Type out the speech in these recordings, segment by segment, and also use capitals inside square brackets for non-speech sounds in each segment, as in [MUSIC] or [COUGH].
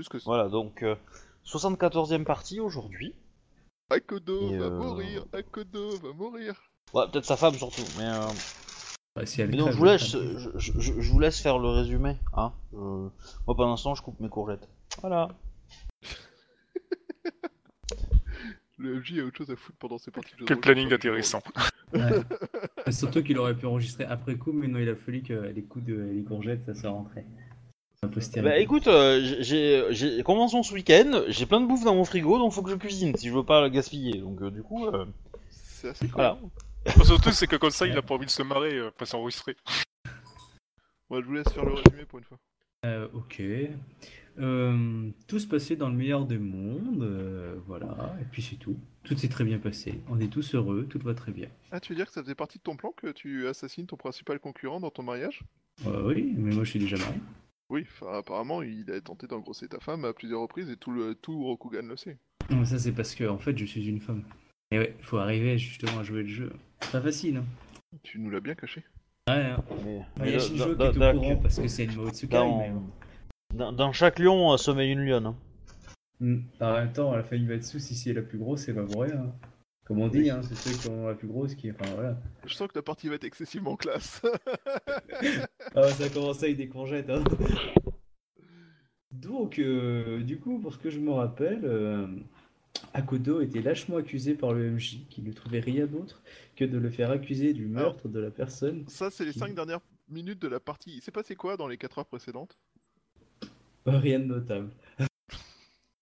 juste que Voilà, donc euh, 74e partie aujourd'hui. Akodo Et, va euh, mourir, Akodo va mourir. Ouais, peut-être sa femme surtout, mais... euh, si elle Mais crève, je vous laisse, crève. je, je- je- je vous laisse faire le résumé, hein. Moi, pour l'instant, je coupe mes courgettes. Voilà. [LAUGHS] Le MJ a autre chose à foutre pendant ses parties de Quel planning intéressant. Ouais. Mais [LAUGHS] Surtout qu'il aurait pu enregistrer après coup, mais non, il a fallu que les coups de les courgettes, ça soit rentré. Bah écoute, euh, j'ai j'ai convention ce week-end, j'ai plein de bouffe dans mon frigo, donc faut que je cuisine si je veux pas la gaspiller. Donc euh, du coup, euh. C'est assez Voilà. cool. Surtout, c'est que comme ça, il a pas envie de se marrer, euh, pas s'enregistrer. Moi, je vous laisse faire le résumé pour une fois. Euh, ok. Euh, tout se passait dans le meilleur des mondes, euh, voilà, et puis c'est tout. Tout s'est très bien passé. On est tous heureux, tout va très bien. Ah, tu veux dire que ça faisait partie de ton plan que tu assassines ton principal concurrent dans ton mariage? Euh, oui, mais moi je suis déjà marié. Oui, enfin, apparemment, il a tenté d'engrosser ta femme à plusieurs reprises et tout, le, tout Rokugan le sait. Non, ça c'est parce que en fait je suis une femme. Et ouais, faut arriver justement à jouer le jeu. C'est pas facile, hein. Tu nous l'as bien caché. Ouais, hein. mais- Bah, Il y a dans- Shinjo qui est au courant parce que c'est une Maotsukai, dans- mais dans, dans chaque lion euh, sommeille une lionne. hein. Hmm. En même temps, la famille Matsu, si c'est la plus grosse, c'est pas pour rien. hein. Comme on dit, hein, c'est ceux qui ont la plus grosse qui. Enfin voilà. Je sens que ta partie va être excessivement classe. [LAUGHS] Ah, ça a commencé avec des courgettes, hein. Donc, euh, du coup, pour ce que je me rappelle, euh, Akodo était lâchement accusé par le MJ, qui ne trouvait rien d'autre que de le faire accuser du meurtre de la personne. Ça, c'est les 5 dernières minutes de la partie. Il s'est passé quoi dans les 4 heures précédentes? Rien de notable. [LAUGHS]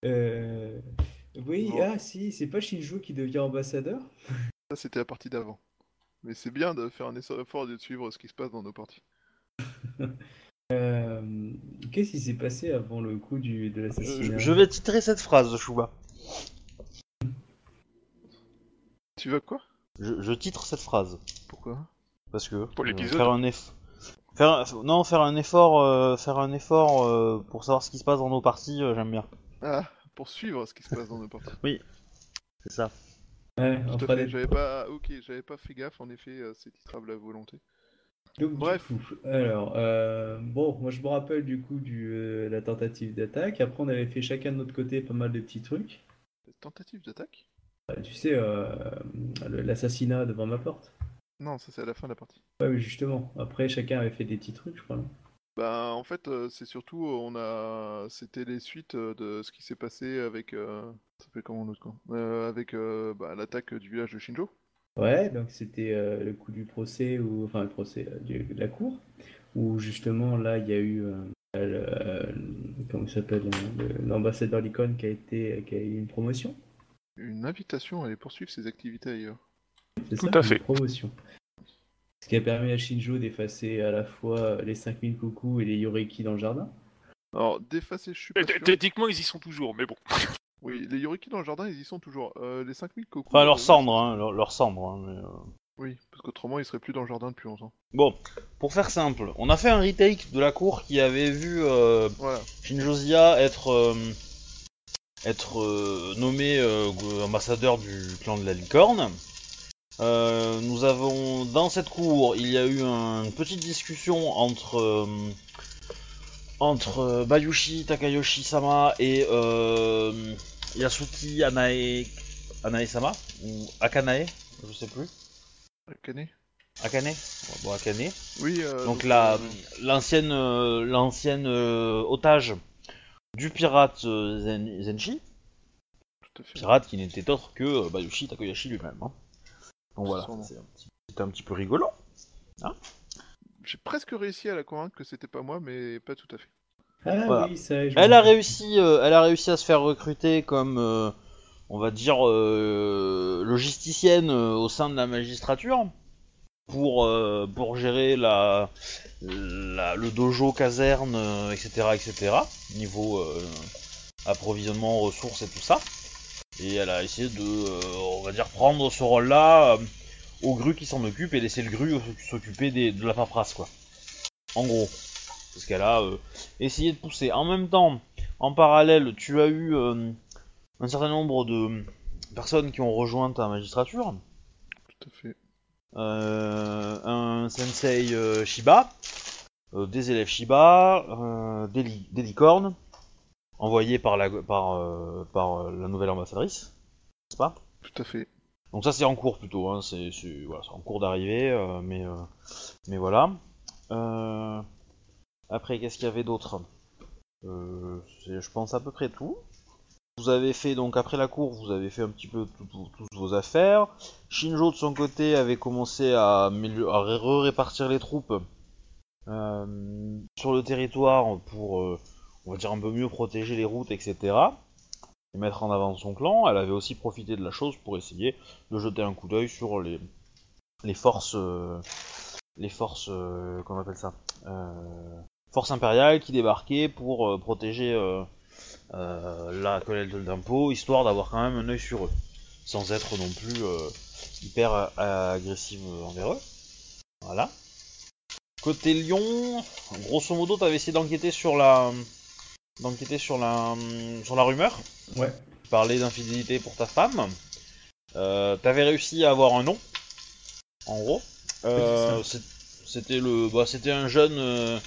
Euh, Oui, Bon. ah si, c'est pas Shinjo qui devient ambassadeur? Ça, c'était la partie d'avant. Mais c'est bien de faire un effort et de suivre ce qui se passe dans nos parties. [LAUGHS] Euh, Qu'est-ce qui s'est passé avant le coup du, de Je, l'assassinat? je vais titrer cette phrase, Chouba. Tu veux quoi? Je, je titre cette phrase Pourquoi? Parce que Pour euh, l'épisode faire un eff- faire un- non faire un effort euh, faire un effort euh, pour savoir ce qui se passe dans nos parties, euh, j'aime bien. Ah, pour suivre ce qui se passe dans nos parties. C'est ça. Ouais, Tout on à fera fait, des- j'avais pas... Ok, j'avais pas fait gaffe, en effet, euh, c'est titrable à volonté. Donc, Bref. coup, alors, euh, bon, moi je me rappelle du coup du euh, la tentative d'attaque. Après, on avait fait chacun de notre côté pas mal de petits trucs. Tentative d'attaque? Euh, tu sais, euh, l'assassinat devant ma porte. Non, ça c'est à la fin de la partie. Ouais, oui, justement. Après, chacun avait fait des petits trucs, je crois. Bah, en fait, c'est surtout, on a... C'était les suites de ce qui s'est passé avec... Euh... Ça s'appelle comment l'autre camp? Euh, Avec euh, bah, l'attaque du village de Shinjo. Ouais, donc c'était euh, le coup du procès, ou enfin le procès euh, du- de la cour, où justement là il y a eu, euh, le, euh, comment s'appelle, le- l'ambassadeur Licon qui a été, qui a eu une promotion. Une invitation à aller poursuivre ses activités ailleurs. C'est Tout ça, à une fait. promotion. Ce qui a permis à Shinjo d'effacer à la fois les 5000 coucous et les Yoriki dans le jardin. Alors, d'effacer, je suis pas sûr. Techniquement, ils y sont toujours, mais bon. [LAUGHS] Oui, les Yoriki dans le jardin, ils y sont toujours. Euh, les 5000 cocos... Enfin leur euh, cendre, hein, leur, leur cendre. hein, mais, euh. Oui, parce qu'autrement, ils seraient plus dans le jardin depuis longtemps. Bon, pour faire simple, on a fait un retake de la cour qui avait vu euh, Voilà. Shinjozia être euh, être euh, nommé euh, ambassadeur du clan de la licorne. Euh, nous avons dans cette cour, il y a eu un- une petite discussion entre euh, entre euh, Bayushi Takayoshi-sama et euh, Yasuki Anae Anae-sama ou Akanae, je sais plus. Akane Akane, bon Akane. Oui, Donc la l'ancienne l'ancienne otage du pirate Zen- Zenshi, pirate qui n'était autre que Bayushi Takoyashi lui-même. hein. Donc voilà, Sûrement. c'est un petit- c'était un petit peu rigolo. J'ai presque réussi à la convaincre que c'était pas moi, mais pas tout à fait. Ah Voilà. oui, ça. je Elle a réussi, euh, elle a réussi à se faire recruter comme, euh, on va dire, euh, logisticienne euh, au sein de la magistrature pour euh, pour gérer la, la- le dojo caserne, euh, etc., etc. Niveau euh, approvisionnement, ressources et tout ça. Et elle a essayé de, euh, on va dire, prendre ce rôle-là euh, au gru qui s'en occupe et laisser le gru s'occuper de la paperasse, quoi. En gros. Parce qu'elle a euh, essayé de pousser. En même temps, en parallèle, tu as eu un certain nombre de personnes qui ont rejoint ta magistrature. Tout à fait. Euh, un sensei euh, Shiba, euh, des élèves Shiba, des, li- des licornes, envoyé par la, par, euh, par euh, la nouvelle ambassadrice, n'est-ce pas? Tout à fait. Donc ça c'est en cours plutôt, hein, c'est voilà, en cours d'arrivée, euh, mais, euh, mais voilà. Après, qu'est-ce qu'il y avait d'autre? Je pense à peu près tout. Vous avez fait, donc après la cour, vous avez fait un petit peu tout- tout- toutes vos affaires. Shinjo de son côté avait commencé à, à ré- répartir les troupes sur le territoire pour, on va dire, un peu mieux protéger les routes, etc. Et mettre en avant son clan. Elle avait aussi profité de la chose pour essayer de jeter un coup d'œil sur les, les forces, euh, les forces, euh, comment on appelle ça, euh, forces impériales qui débarquaient pour protéger la collecte d'impôts, histoire d'avoir quand même un œil sur eux, sans être non plus hyper agressive envers eux. Voilà. Côté Lyon, grosso modo, t'avais essayé d'enquêter sur la, d'enquêter sur la, sur la rumeur Ouais. parler d'infidélité pour ta femme. Euh, T'avais réussi à avoir un nom, en gros. Euh, c'était le, bah, c'était un jeune, euh,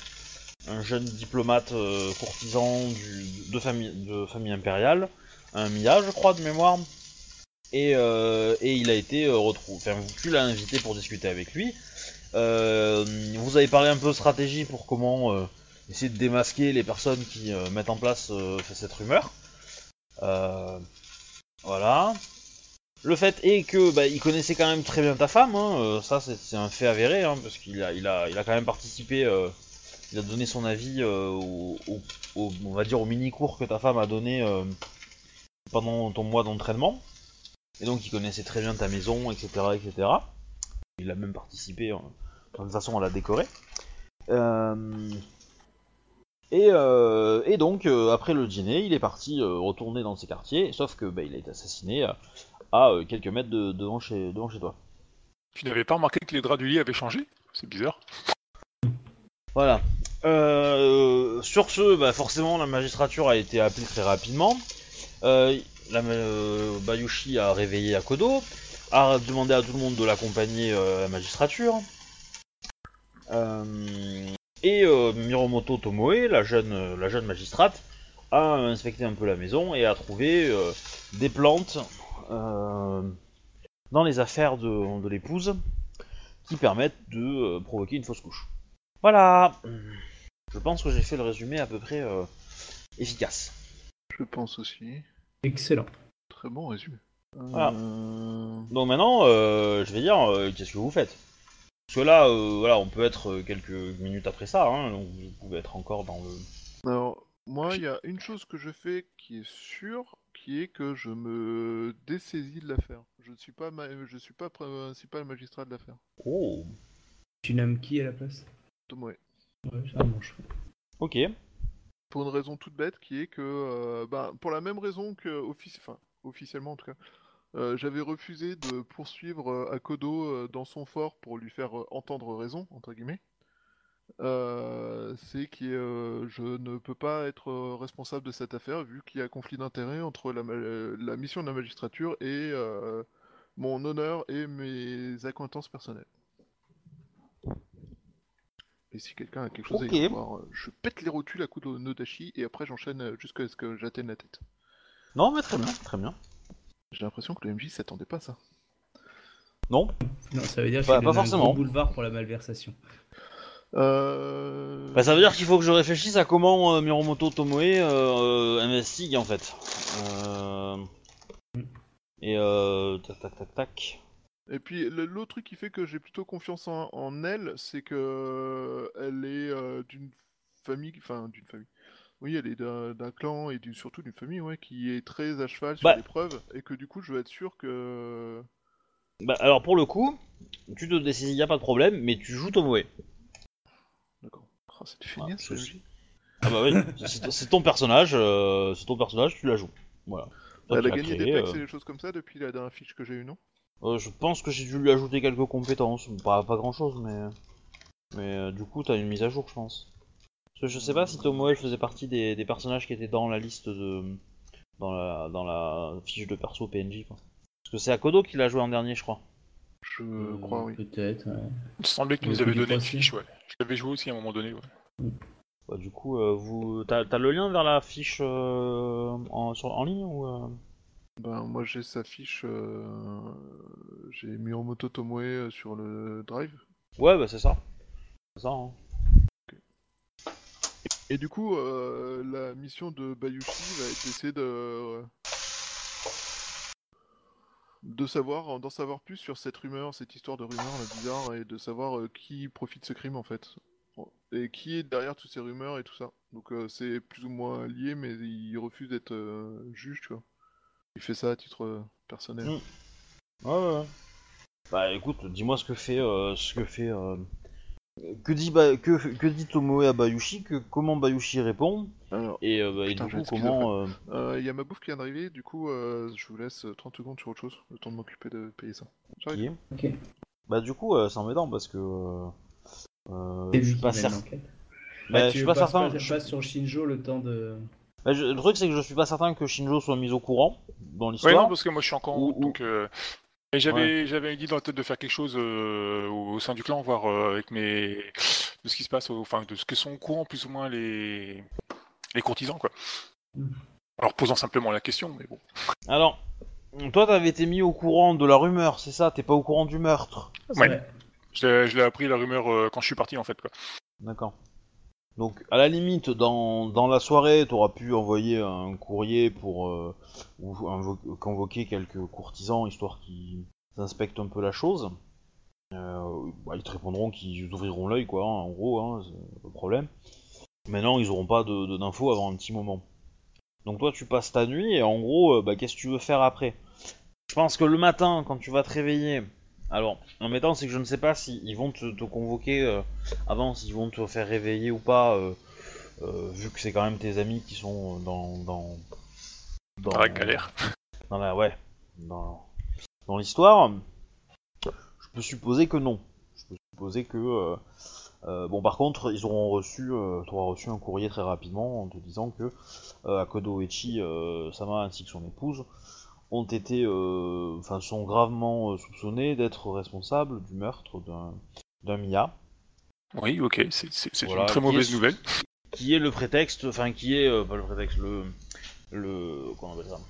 un jeune diplomate courtisan du, de famille, de famille impériale, un Mia, je crois, de mémoire. Et, et il a été retrouvé. Enfin, tu l'as invité pour discuter avec lui. Vous avez parlé un peu stratégie pour comment essayer de démasquer les personnes qui euh, mettent en place euh, cette rumeur. Euh, voilà. Le fait est que bah, il connaissait quand même très bien ta femme, hein, ça c'est un fait avéré, hein, parce qu'il a, il a, il a quand même participé, il a donné son avis au, on va dire au mini cours que ta femme a donné pendant ton mois d'entraînement, et donc il connaissait très bien ta maison, etc., etc. Il a même participé, de toute façon à la décorer. Et, euh, et donc, euh, après le dîner, il est parti euh, retourner dans ses quartiers, sauf que bah, il a été assassiné à, quelques mètres de- devant, chez, devant chez toi. Tu n'avais pas remarqué que les draps du lit avaient changé? C'est bizarre. Voilà. Sur ce, bah, forcément, la magistrature a été appelée très rapidement. La, Bayushi a réveillé Akodo, a demandé à tout le monde de l'accompagner à la magistrature. Euh, et euh, Miromoto Tomoe, la jeune, euh, la jeune magistrate, a inspecté un peu la maison et a trouvé euh, des plantes euh, dans les affaires de, de l'épouse qui permettent de euh, provoquer une fausse couche. Voilà. Je pense que j'ai fait le résumé à peu près euh, efficace. Je pense aussi. Excellent. Très bon résumé. Voilà. Euh, Donc maintenant, euh, je vais dire, euh, qu'est-ce que vous faites? Parce que là, euh, voilà, on peut être euh, quelques minutes après ça, hein, donc vous pouvez être encore dans le... Alors, moi, il y a une chose que je fais qui est sûre, qui est que je me dessaisis de l'affaire. Je ne suis pas, ma- je suis pas principal magistrat de l'affaire. Oh, Tu nommes qui à la place? Tomoe. Ouais, ça mange. ok. Pour une raison toute bête, qui est que, euh, bah, pour la même raison que enfin, officiellement en tout cas, euh, j'avais refusé de poursuivre euh, Akodo euh, dans son fort pour lui faire entendre raison entre guillemets. Euh, c'est que euh, je ne peux pas être responsable de cette affaire vu qu'il y a conflit d'intérêts entre la, mission de la magistrature et mon honneur et mes acquaintances personnelles. Et si quelqu'un a quelque chose à y voir, je pète les rotules à coups de Nodashi et après j'enchaîne jusqu'à ce que j'atteigne la tête. Non, mais très bien, très bien. J'ai l'impression que le MJ s'attendait pas à ça. Non Non, ça veut dire Pas- qu'il pas un gros boulevard pour la malversation. Euh... Bah, ça veut dire qu'il faut que je réfléchisse à comment euh, Miromoto Tomoe euh, euh, investigue, en fait. Euh... Et euh... Tac, tac, tac, tac. Et puis l'autre truc qui fait que j'ai plutôt confiance en, en elle, c'est que euh, elle est euh, d'une famille, enfin d'une famille. Oui, elle est d'un clan et du- surtout d'une famille, ouais, qui est très à cheval sur Bah. les preuves et que du coup je veux être sûr que. Bah, alors, pour le coup, tu te décides, y a pas de problème, mais tu joues Tomoe. D'accord. Oh, c'est Ah. Ah bah oui, [LAUGHS] c'est ton personnage, euh, c'est ton personnage, tu la joues. Voilà. Toi, Elle a gagné créé, des pecs euh, et des choses comme ça depuis la dernière fiche que j'ai eue, non? Euh, je pense que j'ai dû lui ajouter quelques compétences, pas, pas grand chose, mais. Mais euh, du coup, t'as une mise à jour, je pense. Parce que je sais pas si Tomoe faisait partie des, des personnages qui étaient dans la liste de. Dans la, dans la fiche de perso PNJ, quoi. Parce que c'est Akodo qui l'a joué en dernier, je crois. Je Euh, crois, oui. Peut-être, ouais. Il semblait Le nous du donné une fiche, ouais. Je l'avais joué aussi à un moment donné, ouais. Bah, du coup, euh, vous, t'as, t'as le lien vers la fiche euh, en, sur- en ligne ou euh? Ben, moi j'ai sa fiche, euh, j'ai mis en moto Tomoe sur le drive. Ouais, bah c'est ça. C'est ça. Hein. Et du coup, euh, la mission de Bayushi va être d'essayer de de savoir, d'en savoir plus sur cette rumeur, cette histoire de rumeur là, bizarre, et de savoir euh, qui profite de ce crime en fait, et qui est derrière toutes ces rumeurs et tout ça. Donc euh, c'est plus ou moins lié, mais il refuse d'être juge, tu vois. Il fait ça à titre personnel. Mm. Ouais, ouais. Bah écoute, dis-moi ce que fait, ce que fait, que dit Ba- que, que dit Tomoe à Bayushi, que comment Bayushi répond, Alors, et, euh, bah, et du coup comment. euh, euh, il y a ma bouffe qui vient d'arriver, du coup, euh, je vous laisse euh, 30 secondes sur autre chose, le temps de m'occuper de payer ça. J'arrive. Bah du coup, euh, c'est embêtant parce que. Euh, euh, je suis pas l'enquête. Bah, Bah, je suis pas certain. Pas, je- passes sur Shinjo le temps de. bah, je- le truc c'est que je suis pas certain que Shinjo soit mis au courant dans Ouais, l'histoire. non, parce que moi je suis encore en Ou- route, ou- donc. euh, Et j'avais dit dans la tête de faire quelque chose euh, au, au sein du clan, voir euh, avec mes de ce qui se passe, au- enfin de ce que sont au courant plus ou moins les les courtisans quoi. Alors posant simplement la question, mais bon. Alors, toi t'avais été mis au courant de la rumeur, c'est ça? T'es pas au courant du meurtre? Ouais. vrai. Je l'ai je l'ai appris la rumeur euh, quand je suis parti en fait quoi. D'accord. Donc, à la limite, dans, dans la soirée, t'auras pu envoyer un courrier pour euh, ou convoquer quelques courtisans histoire qu'ils inspectent un peu la chose. Euh, bah, ils te répondront qu'ils ouvriront l'œil, quoi, hein, en gros, hein, c'est le problème. Maintenant, ils auront pas de de- d'infos avant un petit moment. Donc, toi, tu passes ta nuit et en gros, euh, bah, qu'est-ce que tu veux faire après? Je pense que le matin, quand tu vas te réveiller, alors, en mettant, c'est que je ne sais pas s'ils vont te, te convoquer. euh, avant s'ils vont te faire réveiller ou pas, euh, euh, vu que c'est quand même tes amis qui sont dans dans dans, Dans la galère. dans la ouais, dans dans l'histoire. Je peux supposer que non. Je peux supposer que bon par contre ils auront reçu, t'auras reçu un courrier très rapidement en te disant que Akodo Echi, Sama ainsi que son épouse ont été, euh, enfin sont gravement euh, soupçonnés d'être responsables du meurtre d'un d'un Mia. Oui, ok, c'est c'est- c'est Voilà, une très mauvaise est- nouvelle. qui est le prétexte, enfin qui est euh, pas le prétexte, le le comment on appelle ça,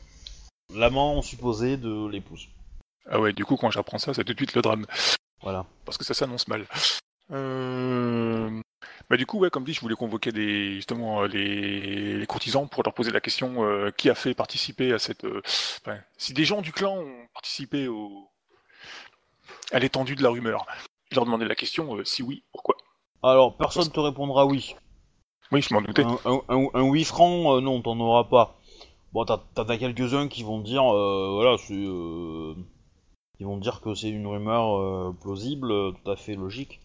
l'amant supposé de l'épouse. Ah ouais, du coup quand j'apprends ça, c'est tout de suite le drame. Voilà. parce que ça s'annonce mal. Euh... Bah du coup, ouais, comme dit, je voulais convoquer justement euh, les... les courtisans pour leur poser la question euh, qui a fait participer à cette. euh, enfin, si des gens du clan ont participé au... à l'étendue de la rumeur, je leur demandais la question euh, si oui, pourquoi. Alors personne te répondra oui. Oui, je m'en doutais. Un, un, un- un oui franc, non, t'en auras pas. Bon, t'as as quelques-uns qui vont dire, euh, voilà, c'est, euh, qui vont dire que c'est une rumeur plausible, tout à fait logique,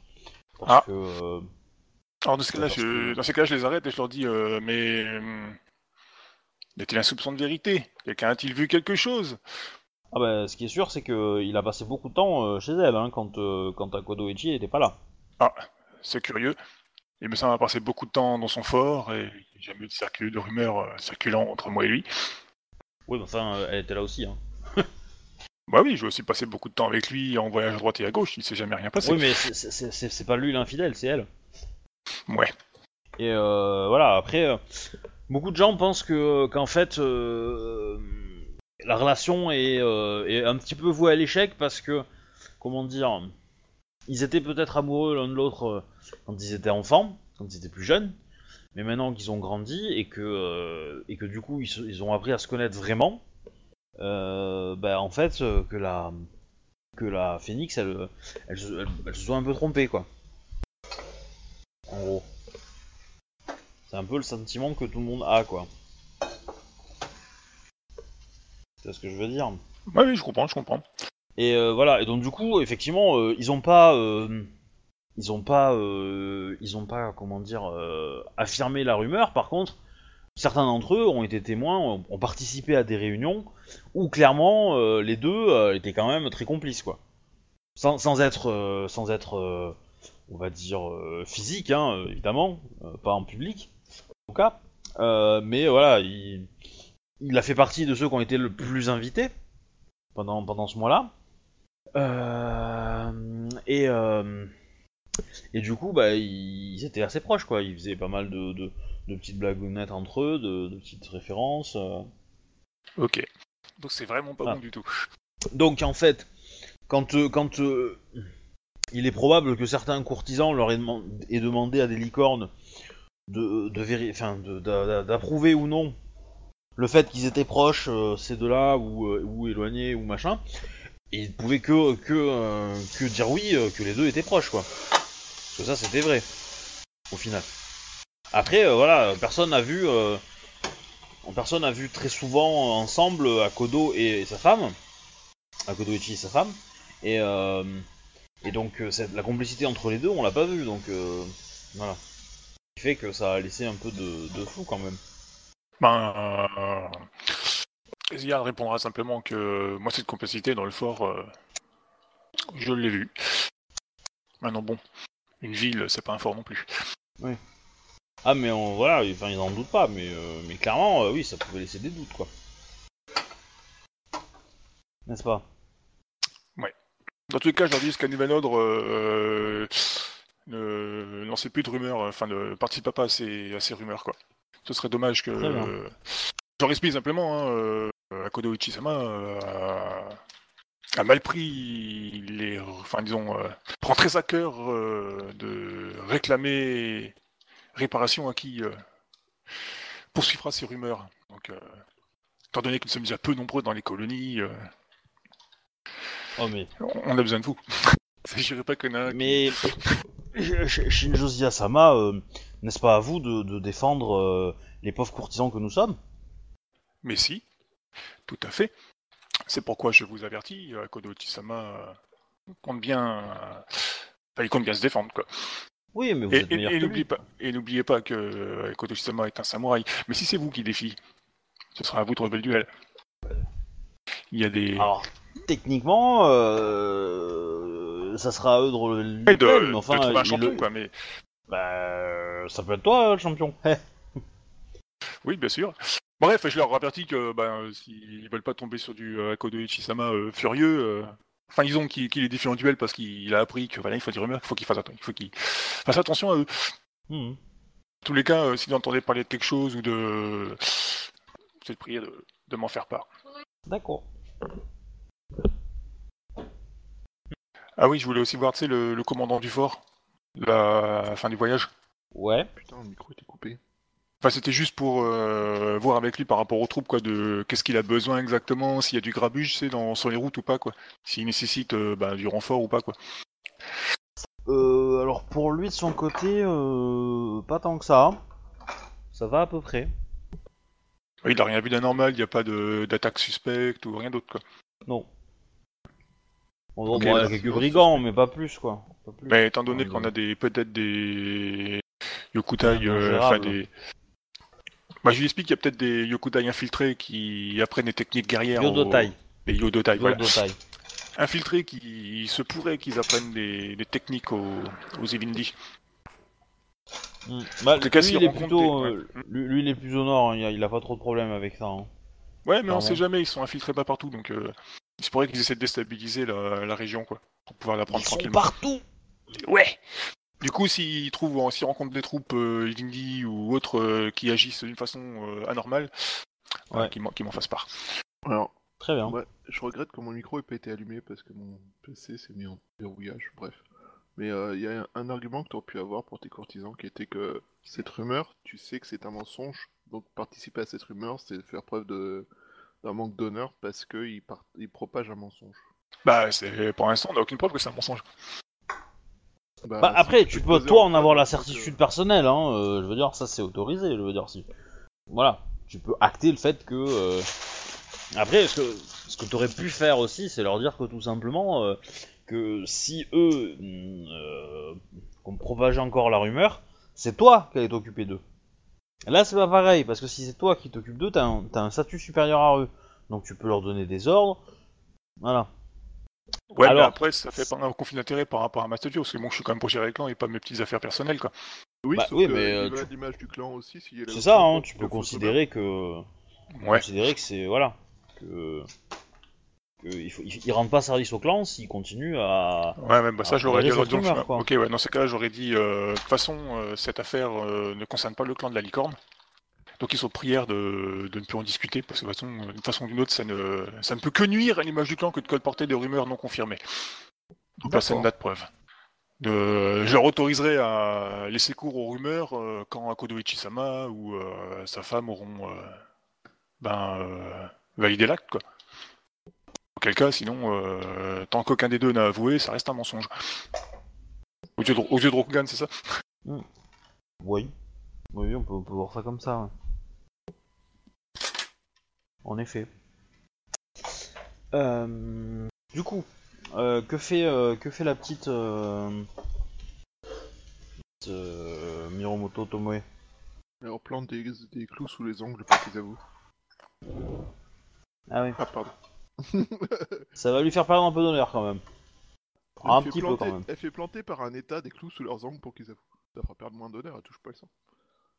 parce Ah. que Alors dans ce cas-là, je... que- dans ces cas, je les arrête et je leur dis euh, mais y a-t-il un soupçon de vérité? Quelqu'un a-t-il vu quelque chose? Ah bah, ce qui est sûr, c'est que il a passé beaucoup de temps euh, chez elle, hein, quand euh, quand Akodo Echi était pas là. C'est curieux. Il me semble avoir passé beaucoup de temps dans son fort et il n'y a jamais eu de, de rumeurs euh, circulant entre moi et lui. Oui, mais enfin, euh, elle était là aussi. Hein. [LAUGHS] Bah oui, j'ai aussi passé beaucoup de temps avec lui en voyage à droite et à gauche, il s'est jamais rien passé. Oui, mais c'est pas lui l'infidèle, c'est elle. Ouais. Et euh, voilà, après, euh, beaucoup de gens pensent que qu'en fait, euh, la relation est, est un petit peu vouée à l'échec parce que, comment dire, ils étaient peut-être amoureux l'un de l'autre quand ils étaient enfants, quand ils étaient plus jeunes, mais maintenant qu'ils ont grandi et que, et que du coup ils, ils ont appris à se connaître vraiment, euh, bah, en fait, que la, que la Phoenix, elle, elle- elle se soit un peu trompée, quoi. En gros. C'est un peu le sentiment que tout le monde a, quoi. C'est ce que je veux dire? Ouais, oui, je comprends, je comprends. Et euh, voilà, et donc du coup, effectivement, euh, ils ont pas, euh, ils ont pas, ils ont pas, comment dire, affirmé la rumeur. Par contre, certains d'entre eux ont été témoins, ont, ont participé à des réunions où clairement les deux étaient quand même très complices, quoi. Sans, sans être, sans être, on va dire euh, physique, hein, euh, évidemment, euh, pas en public, en tout cas. Mais voilà, il, il a fait partie de ceux qui ont été le plus invités pendant, pendant ce mois-là. Et, Et du coup, bah, ils, étaient assez proches, quoi. Ils faisaient pas mal de, de, de petites blagounettes entre eux, de, de petites références. Ok. Donc c'est vraiment pas Ah. bon du tout. Donc en fait, quand, euh, quand euh, il est probable que certains courtisans leur aient, deman- aient demandé à des licornes de, d'approuver ou non le fait qu'ils étaient proches, euh, ces deux-là, ou, euh, ou éloignés, ou machin, et ils pouvaient que, euh, dire oui, que les deux étaient proches, quoi. Parce que ça, c'était vrai, au final. Après, voilà, personne n'a vu... personne n'a vu très souvent ensemble Akodo et sa femme. Akodo Ichi et sa femme. Et, et donc euh, cette- la complicité entre les deux, on l'a pas vu, donc euh, voilà. Ce qui fait que ça a laissé un peu de, de flou quand même. Ben, euh, répondra simplement que moi cette complicité dans le fort, je l'ai vu. Maintenant bon, une ville, c'est pas un fort non plus. Ah mais on, voilà, enfin ils n'en doutent pas, mais, euh, mais clairement, euh, oui, ça pouvait laisser des doutes quoi. N'est-ce pas? Dans tous les cas, je leur dis qu'à nouvel ordre, euh, ne lancez plus de rumeurs, enfin ne participez pas à ces, à ces rumeurs quoi. Ce serait dommage que. Euh, J'en explique simplement, hein, euh, Akodo Ichi-sama euh, a, a mal pris les. Enfin disons, euh, prend très à cœur euh, de réclamer réparation à qui euh, poursuivra ces rumeurs. Donc, euh, étant donné que nous sommes déjà peu nombreux dans les colonies, euh, Oh mais... on a besoin de vous. S'agirait pas qu'on a. Mais Sh- Shinjo Sama, euh, n'est-ce pas à vous de, de défendre euh, les pauvres courtisans que nous sommes? Mais si, tout à fait. C'est pourquoi je vous avertis, euh, Kodo Chisama euh, compte bien, enfin, il compte bien se défendre quoi. Oui, mais vous Et, êtes meilleur et que n'oubliez pas, et n'oubliez pas que Kodo Chisama est un samouraï. Mais si c'est vous qui défie, ce sera à vous de relever le duel. Il y a des, Alors, techniquement, euh, ça sera à eux de relever le de, mais de enfin, trouver un champion le- quoi. Mais Bah, ça peut être toi, le champion. [LAUGHS] Oui, bien sûr. Bref, je leur avertis que ben, s'ils veulent pas tomber sur du euh, Kodo Ichisama euh, furieux, euh, enfin ils ont qu'il est défié en duel parce qu'il a appris que voilà, il faut des rumeurs, il faut qu'il fasse, il faut qu'il fasse attention à eux. Mhm. En tous les cas, si vous entendez parler de quelque chose ou de. C'est de prier de, de m'en faire part. D'accord. Ah oui, je voulais aussi voir, tu sais, le, le commandant du fort, la fin du voyage. Ouais. Putain, le micro était coupé. Enfin, c'était juste pour euh, voir avec lui par rapport aux troupes, quoi, de qu'est-ce qu'il a besoin exactement, s'il y a du grabuge, tu sais, dans, sur les routes ou pas, quoi. S'il nécessite euh, bah, du renfort ou pas, quoi. Euh, alors pour lui de son côté, euh, pas tant que ça. Ça va à peu près. Il a rien vu d'anormal, il n'y a pas de- d'attaque suspecte ou rien d'autre, quoi. Non. Bon, Ok, bon, il y a quelques brigands, mais pas plus quoi. Pas plus. Mais étant donné qu'on a des peut-être des yokutai, Ouais, euh, enfin des. Bah, je lui explique qu'il y a peut-être des yokutai infiltrés qui apprennent des techniques guerrières. Yodotai. aux- Des yodotai, voilà. Yodotai. Infiltrés qui il se pourrait qu'ils apprennent des, des techniques aux, aux Ilindi. Hmm. Bah, lui, il est plutôt, des- euh, lui, lui, il est plus au nord, hein, il, a, il a pas trop de problèmes avec ça. hein. Ouais, mais on Pardon. sait jamais, ils sont infiltrés pas partout, donc euh, il se pourrait qu'ils essaient de déstabiliser la, la région, quoi, pour pouvoir la prendre Ils sont tranquillement. partout. Ouais. Du coup, s'ils trouvent, s'ils rencontrent des troupes euh, ou autres euh, qui agissent d'une façon euh, anormale, euh, Ouais. qu'ils m'en qu'ils m'en fassent part. Alors, Très bien. ouais, je regrette que mon micro ait pas été allumé parce que mon PC s'est mis en verrouillage, bref. Mais euh, il y a un, un argument que tu aurais pu avoir pour tes courtisans qui était que cette rumeur, tu sais que c'est un mensonge, donc participer à cette rumeur, c'est faire preuve de d'un manque d'honneur parce qu'ils par... ils propagent un mensonge. Bah, c'est pour l'instant, on n'a aucune preuve que c'est un mensonge. Bah, si après, tu peux toi en avoir la certitude personnelle, hein. euh, je veux dire, ça c'est autorisé, je veux dire si. Voilà, tu peux acter le fait que. euh, Après, ce que ce que t'aurais pu faire aussi, c'est leur dire que tout simplement euh, que si eux mm, euh, qu'on propageait encore la rumeur, c'est toi qui allais t'occuper d'eux. Là, c'est pas pareil parce que si c'est toi qui t'occupes d'eux, t'as un, t'as un statut supérieur à eux, donc tu peux leur donner des ordres. Voilà. Ouais, mais Alors- après, ça fait pas un conflit d'intérêt par rapport à ma statue, parce que moi, je suis quand même pour gérer le clan et pas mes petites affaires personnelles, quoi. Oui, Bah, sauf oui, que mais, euh, il va tu- l'image du clan aussi. s'il y a la C'est ça, hein, tu peux le considérer que Ouais. considérer que c'est voilà que il, faut, il, il rend pas service au clan s'il continue à. Ouais, même bah, ça, je l'aurais dit quoi. Ok, ouais, dans ces cas-là, j'aurais dit, euh, de toute façon, euh, cette affaire euh, ne concerne pas le clan de la licorne. Donc ils sont prières de, de ne plus en discuter, parce que de toute façon, d'une façon ou d'une autre, ça ne, ça ne peut que nuire à l'image du clan que de colporter des rumeurs non confirmées. Donc là, c'est une D'accord. date preuve. De, je leur autoriserai à laisser cours aux rumeurs euh, quand Akodo Ichisama ou euh, sa femme auront euh, ben, euh, validé l'acte, quoi. Auquel cas, sinon, euh, tant qu'aucun des deux n'a avoué, ça reste un mensonge. Aux yeux de, aux yeux de Rokugan, c'est ça? Oui. Oui, on peut, on peut voir ça comme ça. ouais. En effet. Euh, du coup, euh, que fait euh, que fait la petite, euh, petite, euh, Miromoto Tomoe? Elle leur plante des, des clous sous les ongles pour qu'ils avouent. Ah oui. Ah, pardon. Ça va lui faire perdre un peu d'honneur quand même. Elle Un fait petit peu planter- quand même. Elle fait planter par un état des clous sous leurs ongles pour qu'ils avouent. Ça fera perdre moins d'honneur, elle touche pas le sang.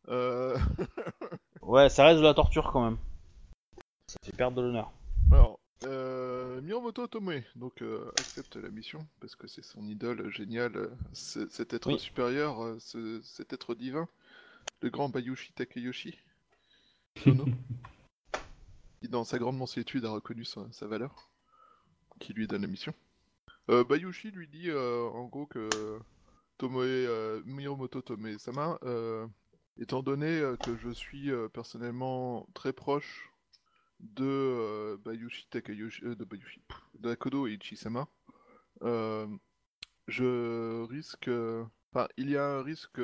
Euh... [LAUGHS] Ouais, ça reste de la torture quand même. Ça fait perdre de l'honneur. Alors, euh, Miyamoto Tomoe donc euh, accepte la mission parce que c'est son idole géniale, cet être Oui. supérieur, euh, ce- cet être divin, le grand Bayushi Takeyoshi, Tono, [LAUGHS] qui dans sa grande mansuétude a reconnu sa, valeur, qui lui donne la mission. Euh, Bayushi lui dit euh, en gros que Tomoe, euh, Miyamoto Tomoe-sama, euh, étant donné que je suis personnellement très proche de Bayushi Takayoshi, de Bayushi, d'Akodo et Ichisama, je risque, enfin, il y a un risque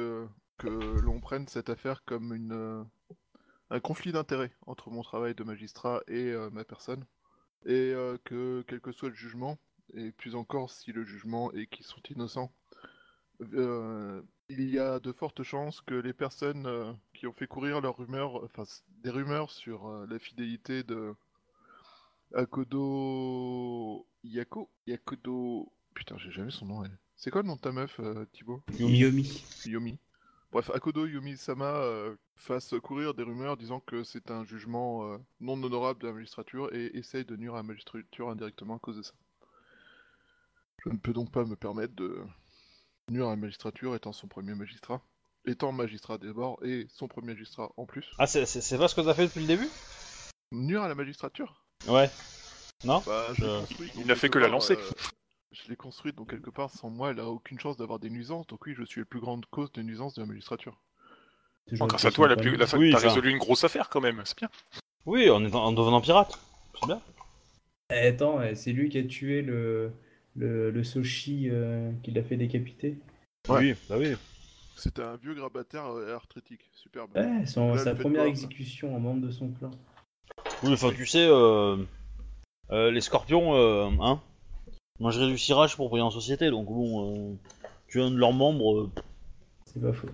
que l'on prenne cette affaire comme une, un conflit d'intérêts entre mon travail de magistrat et euh, ma personne, et euh, que quel que soit le jugement, et plus encore si le jugement est qu'ils sont innocents, euh, il y a de fortes chances que les personnes qui ont fait courir leurs rumeurs, enfin des rumeurs sur la fidélité de Akodo Yako, Yakodo, putain j'ai jamais son nom. elle. C'est quoi le nom de ta meuf, Thibaut? Yomi. Yomi. Bref, Akodo Yomi-sama euh, fasse courir des rumeurs disant que c'est un jugement euh, non honorable de la magistrature et essaye de nuire à la magistrature indirectement à cause de ça. Je ne peux donc pas me permettre de nuire à la magistrature étant son premier magistrat, étant magistrat d'abord et son premier magistrat en plus. Ah, c'est- c'est c'est pas ce que t'as fait depuis le début? Nuire à la magistrature? Ouais. Non? Bah, je Euh, il n'a fait que la lancer. Je l'ai construite, donc quelque part, sans moi, elle a aucune chance d'avoir des nuisances. Donc oui, je suis la plus grande cause des nuisances de la magistrature. Grâce à toi, la plus, la Oui, t'as résolu une grosse affaire quand même, c'est bien. Oui, en, étant- en devenant pirate. C'est bien. Eh, Attends, eh, c'est lui qui a tué le, le, le Soshi euh, qui l'a fait décapiter. Ouais. Oui, bah oui. C'était un vieux grabataire euh, arthritique, superbe. Ouais, son- Là, sa première exécution en membre de son clan. Oui, enfin, tu sais, euh, euh, les scorpions, euh, hein Mangeraient du cirage pour briller en société, donc bon, euh, tu es un de leurs membres. euh, C'est pas faux.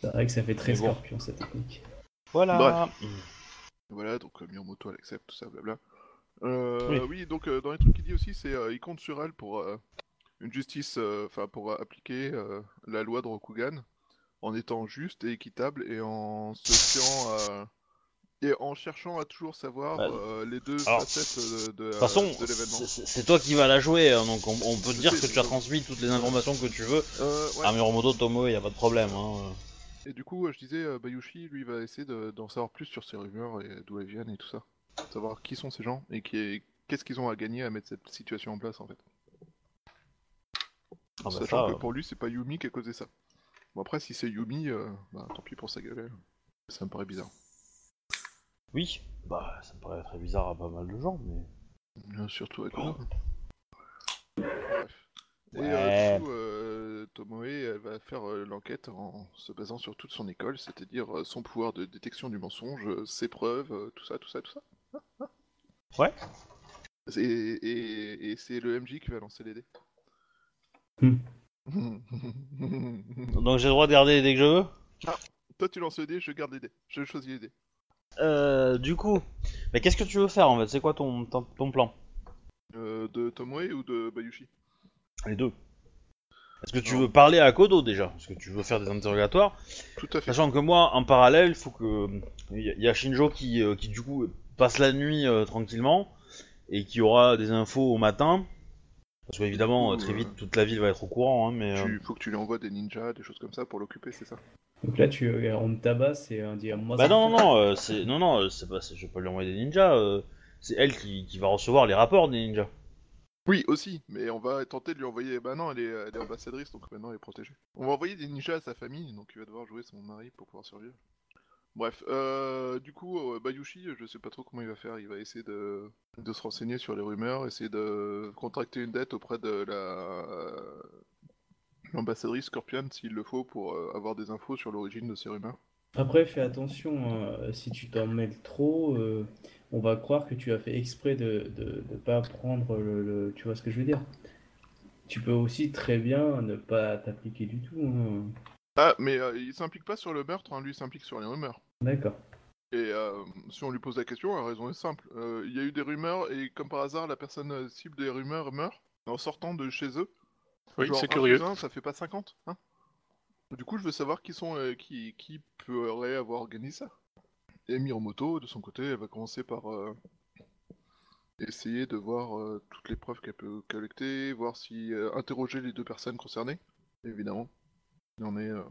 C'est vrai que ça fait très Mais bon. scorpion cette technique. Voilà. Voilà, donc euh, Miyamoto, elle accepte, tout ça, blabla. Euh, Oui. oui. donc euh, dans les trucs qu'il dit aussi, c'est euh, il compte sur elle pour euh, une justice, euh, enfin pour euh, appliquer euh, la loi de Rokugan en étant juste et équitable et en se fiant à- et en cherchant à toujours savoir Bah, euh, les deux alors, facettes de, de, De toute façon, de l'événement. c'est- toi qui vas la jouer, hein, donc on, on peut te dire que tu as transmis toutes les informations que tu veux. Euh, ouais. À Miromoto Tomo, y a pas de problème. Hein. Et du coup, euh, je disais, euh, Bayushi, lui, va essayer de- d'en savoir plus sur ces rumeurs et d'où elles viennent et tout ça. Savoir qui sont ces gens et qu'est-ce qu'ils ont à gagner à mettre cette situation en place, en fait. Ah bah Sachant ça, que pour lui, c'est pas Yumi qui a causé ça. Bon, après, si c'est Yumi, euh, bah, tant pis pour sa gueule. Ça me paraît bizarre. Oui, bah ça me paraît très bizarre à pas mal de gens, mais. Euh, surtout avec Ono. Bref. Et Ouais. euh, du coup, euh, Tomoe, elle va faire euh, l'enquête en se basant sur toute son école, c'est-à-dire euh, son pouvoir de détection du mensonge, euh, ses preuves, euh, tout ça, tout ça, tout ça. Ouais. Et, et, et c'est le MJ qui va lancer les dés. Hmm. [LAUGHS] Donc j'ai le droit de garder les dés que je veux? Toi, tu lances les dés, je garde les dés. Je choisis les dés. Euh, du coup, mais qu'est-ce que tu veux faire en fait? C'est quoi ton, ton, ton plan? Euh, de Tomoe ou de Bayushi? Les deux. Est-ce que tu veux parler à Kodo déjà? Est-ce que tu veux faire des interrogatoires? Tout à fait. Sachant que moi, en parallèle, il faut que. Il y, a- Shinjo qui, euh, qui du coup, passe la nuit euh, tranquillement et qui aura des infos au matin. Parce qu'évidemment, euh, très vite, toute la ville va être au courant, hein, mais... euh, Tu, faut que tu lui envoies des ninjas, des choses comme ça pour l'occuper, c'est ça? Donc là, tu euh, on te tabasse et on dit moi Bah ça non, non, non, euh, c'est... Non, non, euh, c'est pas... Je vais pas lui envoyer des ninjas, euh, c'est elle qui, qui va recevoir les rapports des ninjas. Oui, aussi, mais on va tenter de lui envoyer. Bah non, elle est, elle est ambassadrice, donc maintenant elle est protégée. On va envoyer des ninjas à sa famille, donc il va devoir jouer son mari pour pouvoir survivre. Bref, euh, du coup, euh, Bayushi, je sais pas trop comment il va faire. Il va essayer de, se renseigner sur les rumeurs, essayer de contracter une dette auprès de la l'ambassadrice Scorpion s'il le faut pour euh, avoir des infos sur l'origine de ces rumeurs. Après, fais attention, si tu t'en mêles trop, euh, on va croire que tu as fait exprès de de pas prendre le, le- Tu vois ce que je veux dire? Tu peux aussi très bien ne pas t'appliquer du tout. hein. Ah, mais euh, il s'implique pas sur le meurtre, hein, lui il s'implique sur les rumeurs. D'accord. Et euh, si on lui pose la question, la raison est simple. Euh, Il y a eu des rumeurs et comme par hasard, la personne euh, cible des rumeurs meurt en sortant de chez eux. Oui, Genre, c'est un curieux. plus un, ça fait pas 50, hein Du coup, je veux savoir qui sont euh, qui qui pourrait avoir organisé ça. Et Miromoto, de son côté, elle va commencer par euh, essayer de voir euh, toutes les preuves qu'elle peut collecter, voir si euh, interroger les deux personnes concernées, évidemment. En est, euh,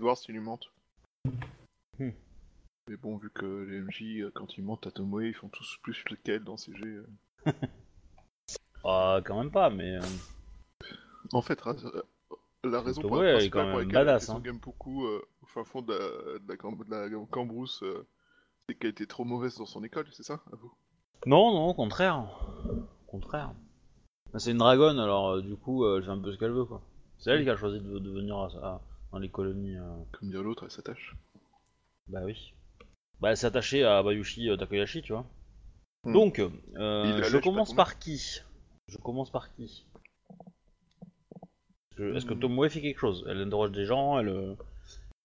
voir s'ils lui mentent. Hmm. Mais bon, vu que les MJ, euh, quand ils mentent à Tomoe, ils font tous plus qu'elle dans CG. euh. [LAUGHS] Ah, quand même pas, mais... En fait, la raison pour elle est quand pour même laquelle badass, son hein. Euh, au fin fond de la, de la, cam- de la cambrousse, euh, c'est qu'elle était trop mauvaise dans son école, c'est ça à vous? Non, non, au contraire. Au contraire. Bah, C'est une dragonne, alors euh, du coup, elle fait un peu ce qu'elle veut, quoi. C'est elle qui a choisi de, de venir à- à- dans les colonies. euh. Comme dire l'autre, elle s'attache. Bah oui. Bah elle s'est attachée à Bayushi euh, Takoyashi, tu vois. Hmm. Donc, euh, Il je commence pas par qui? Je commence par qui? Est-ce que, est-ce que Hmm. Tomoe fait quelque chose? Elle interroge des gens, elle, euh,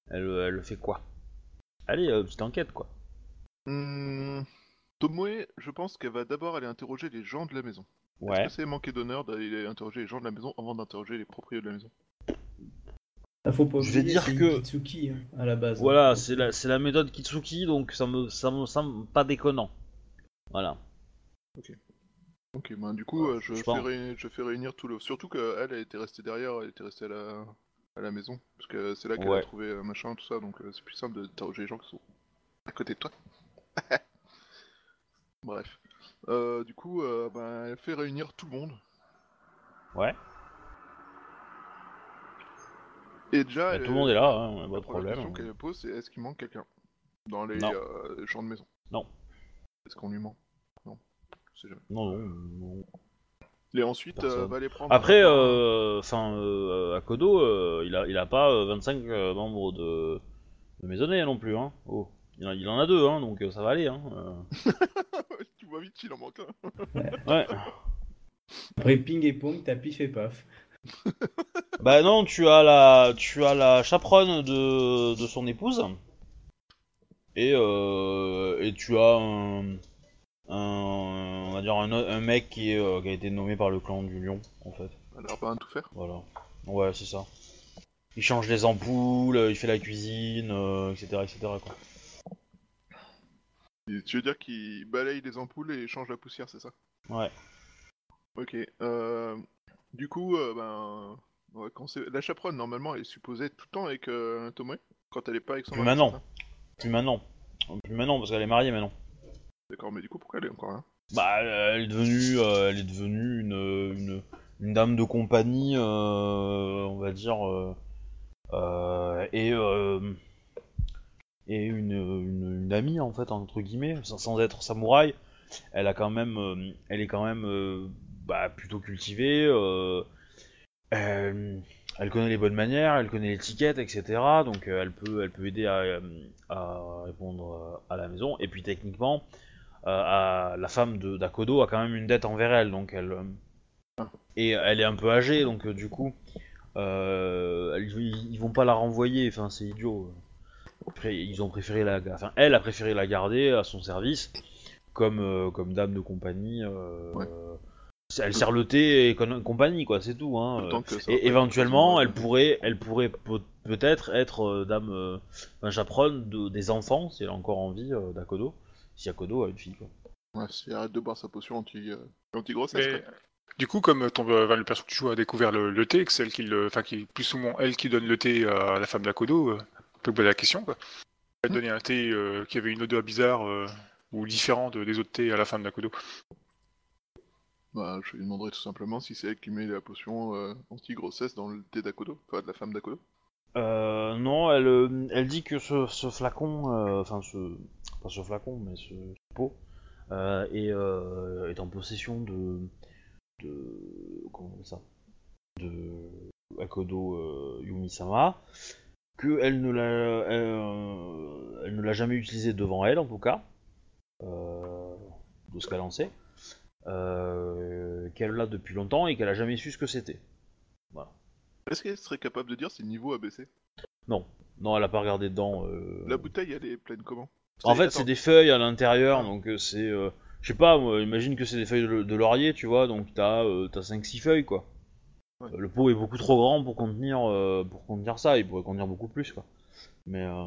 elle, euh, elle fait quoi? Allez, euh, petite enquête, quoi. Hmm, Tomoe, je pense qu'elle va d'abord aller interroger les gens de la maison. Ouais. Est-ce que c'est manquer d'honneur d'aller interroger les gens de la maison avant d'interroger les propriétaires de la maison? Ah, faut pas Je vais dire c'est que- Kitsuki hein, à la base. Voilà, c'est la, méthode Kitsuki, donc ça me, ça me semble pas déconnant. Voilà. Ok, ben du coup, euh, je, je fais réunir, je fais réunir tout le... Surtout qu'elle, elle était restée derrière, elle était restée à la, à la maison. Parce que c'est là qu'elle Ouais. a trouvé machin, tout ça, donc euh, c'est plus simple d'interroger les gens qui sont à côté de toi. [LAUGHS] Bref. Euh, du coup, euh, ben, elle fait réunir tout le monde. Ouais. Et déjà, Bah, elle- tout le monde est là, hein, pas la de première problème. question qu'elle pose, c'est est-ce qu'il manque quelqu'un dans les Non. euh, gens de maison? Non. Est-ce qu'on lui ment Non. Je sais jamais. Non, non, non. Et ensuite, Personne. euh, va les prendre. Après, euh, enfin, euh, Akodo, euh, il a, il a pas euh, 25 euh, membres de, de maisonnée non plus, hein. Oh, il en, il en a deux, hein, donc euh, ça va aller, hein. euh. [LAUGHS] vite qu'il en manque un. Ouais. Après ping et pong, t'as pif et paf. [LAUGHS] bah non, tu as la, tu as la chaperonne de, de son épouse. Et, euh, et tu as un, un, on va dire un, un mec qui, est, euh, qui a été nommé par le clan du lion, en fait. Elle a pas un tout faire. Voilà. Ouais, c'est ça. Il change les ampoules, euh, il fait la cuisine, euh, etc., etc. Quoi. Tu veux dire qu'il balaye les ampoules et change la poussière, c'est ça Ouais. Ok. Euh, du coup, euh, ben, ouais, quand c'est la chaperonne normalement elle est supposée être tout le temps avec euh, Tomoe quand elle est pas avec son Plus mari, maintenant. Plus maintenant. Plus maintenant parce qu'elle est mariée maintenant. D'accord, mais du coup pourquoi elle est encore là Bah, elle est devenue, euh, elle est devenue une, une, une dame de compagnie, euh, on va dire, euh, euh, et euh, et une, amie en fait entre guillemets, sans, être samouraï. Elle a quand même, euh, elle est quand même euh, bah, plutôt cultivée. euh, elle, connaît les bonnes manières, elle connaît l'étiquette, etc. Donc elle peut, elle peut aider à, répondre à la maison. Et puis techniquement, la femme d'Akodo a quand même une dette envers elle, donc elle et elle est un peu âgée, donc du coup, ils, ils vont pas la renvoyer. Enfin, c'est idiot. Après, ils ont préféré la, enfin, elle a préféré la garder à son service comme euh, comme dame de compagnie. euh, Ouais. Elle sert le thé et compagnie, quoi. C'est tout. Hein. Et éventuellement, elle pourrait, elle pourrait peut- peut-être être euh, dame, euh, enfin, chaperonne de- des enfants, si elle a encore envie, euh, d'Akodo. si Akodo a une fille, quoi. Ouais, si arrête de boire sa potion anti, anti-grossesse. Mais, du coup, comme ton, enfin, le perso que tu joues a découvert le, le thé, que celle qui le, enfin, qui est plus souvent elle qui donne le thé à la femme d'Akodo, on peut poser la question, quoi. Elle donnait un thé euh, qui avait une odeur bizarre euh, ou différent de- des autres thés à la femme d'Akodo. Bah, je lui demanderai tout simplement si c'est elle qui met la potion euh, anti-grossesse dans le thé d'Akodo, enfin de la femme d'Akodo. Euh, non, elle, euh, elle dit que ce, ce flacon, euh, enfin ce, pas ce flacon, mais ce, ce pot, euh, est, euh, est en possession de, de, comment on appelle ça, de Akodo euh, Yumi-sama, que elle ne l'a, elle, euh, elle ne l'a jamais utilisé devant elle en tout cas, euh, de ce qu'elle en sait, euh, qu'elle l'a depuis longtemps et qu'elle a jamais su ce que c'était. Est-ce qu'elle serait capable de dire si le niveau a baissé? Non, non, elle a pas regardé dedans. euh, La bouteille, elle est pleine comment? En fait, c'est des feuilles à l'intérieur, donc euh, c'est. je sais pas, imagine que c'est des feuilles de, de laurier, tu vois, donc t'as t'as 5-6 feuilles, quoi. Ouais. Euh, Le pot est beaucoup trop grand pour contenir, euh, pour contenir ça, il pourrait contenir beaucoup plus, quoi. Mais. Euh...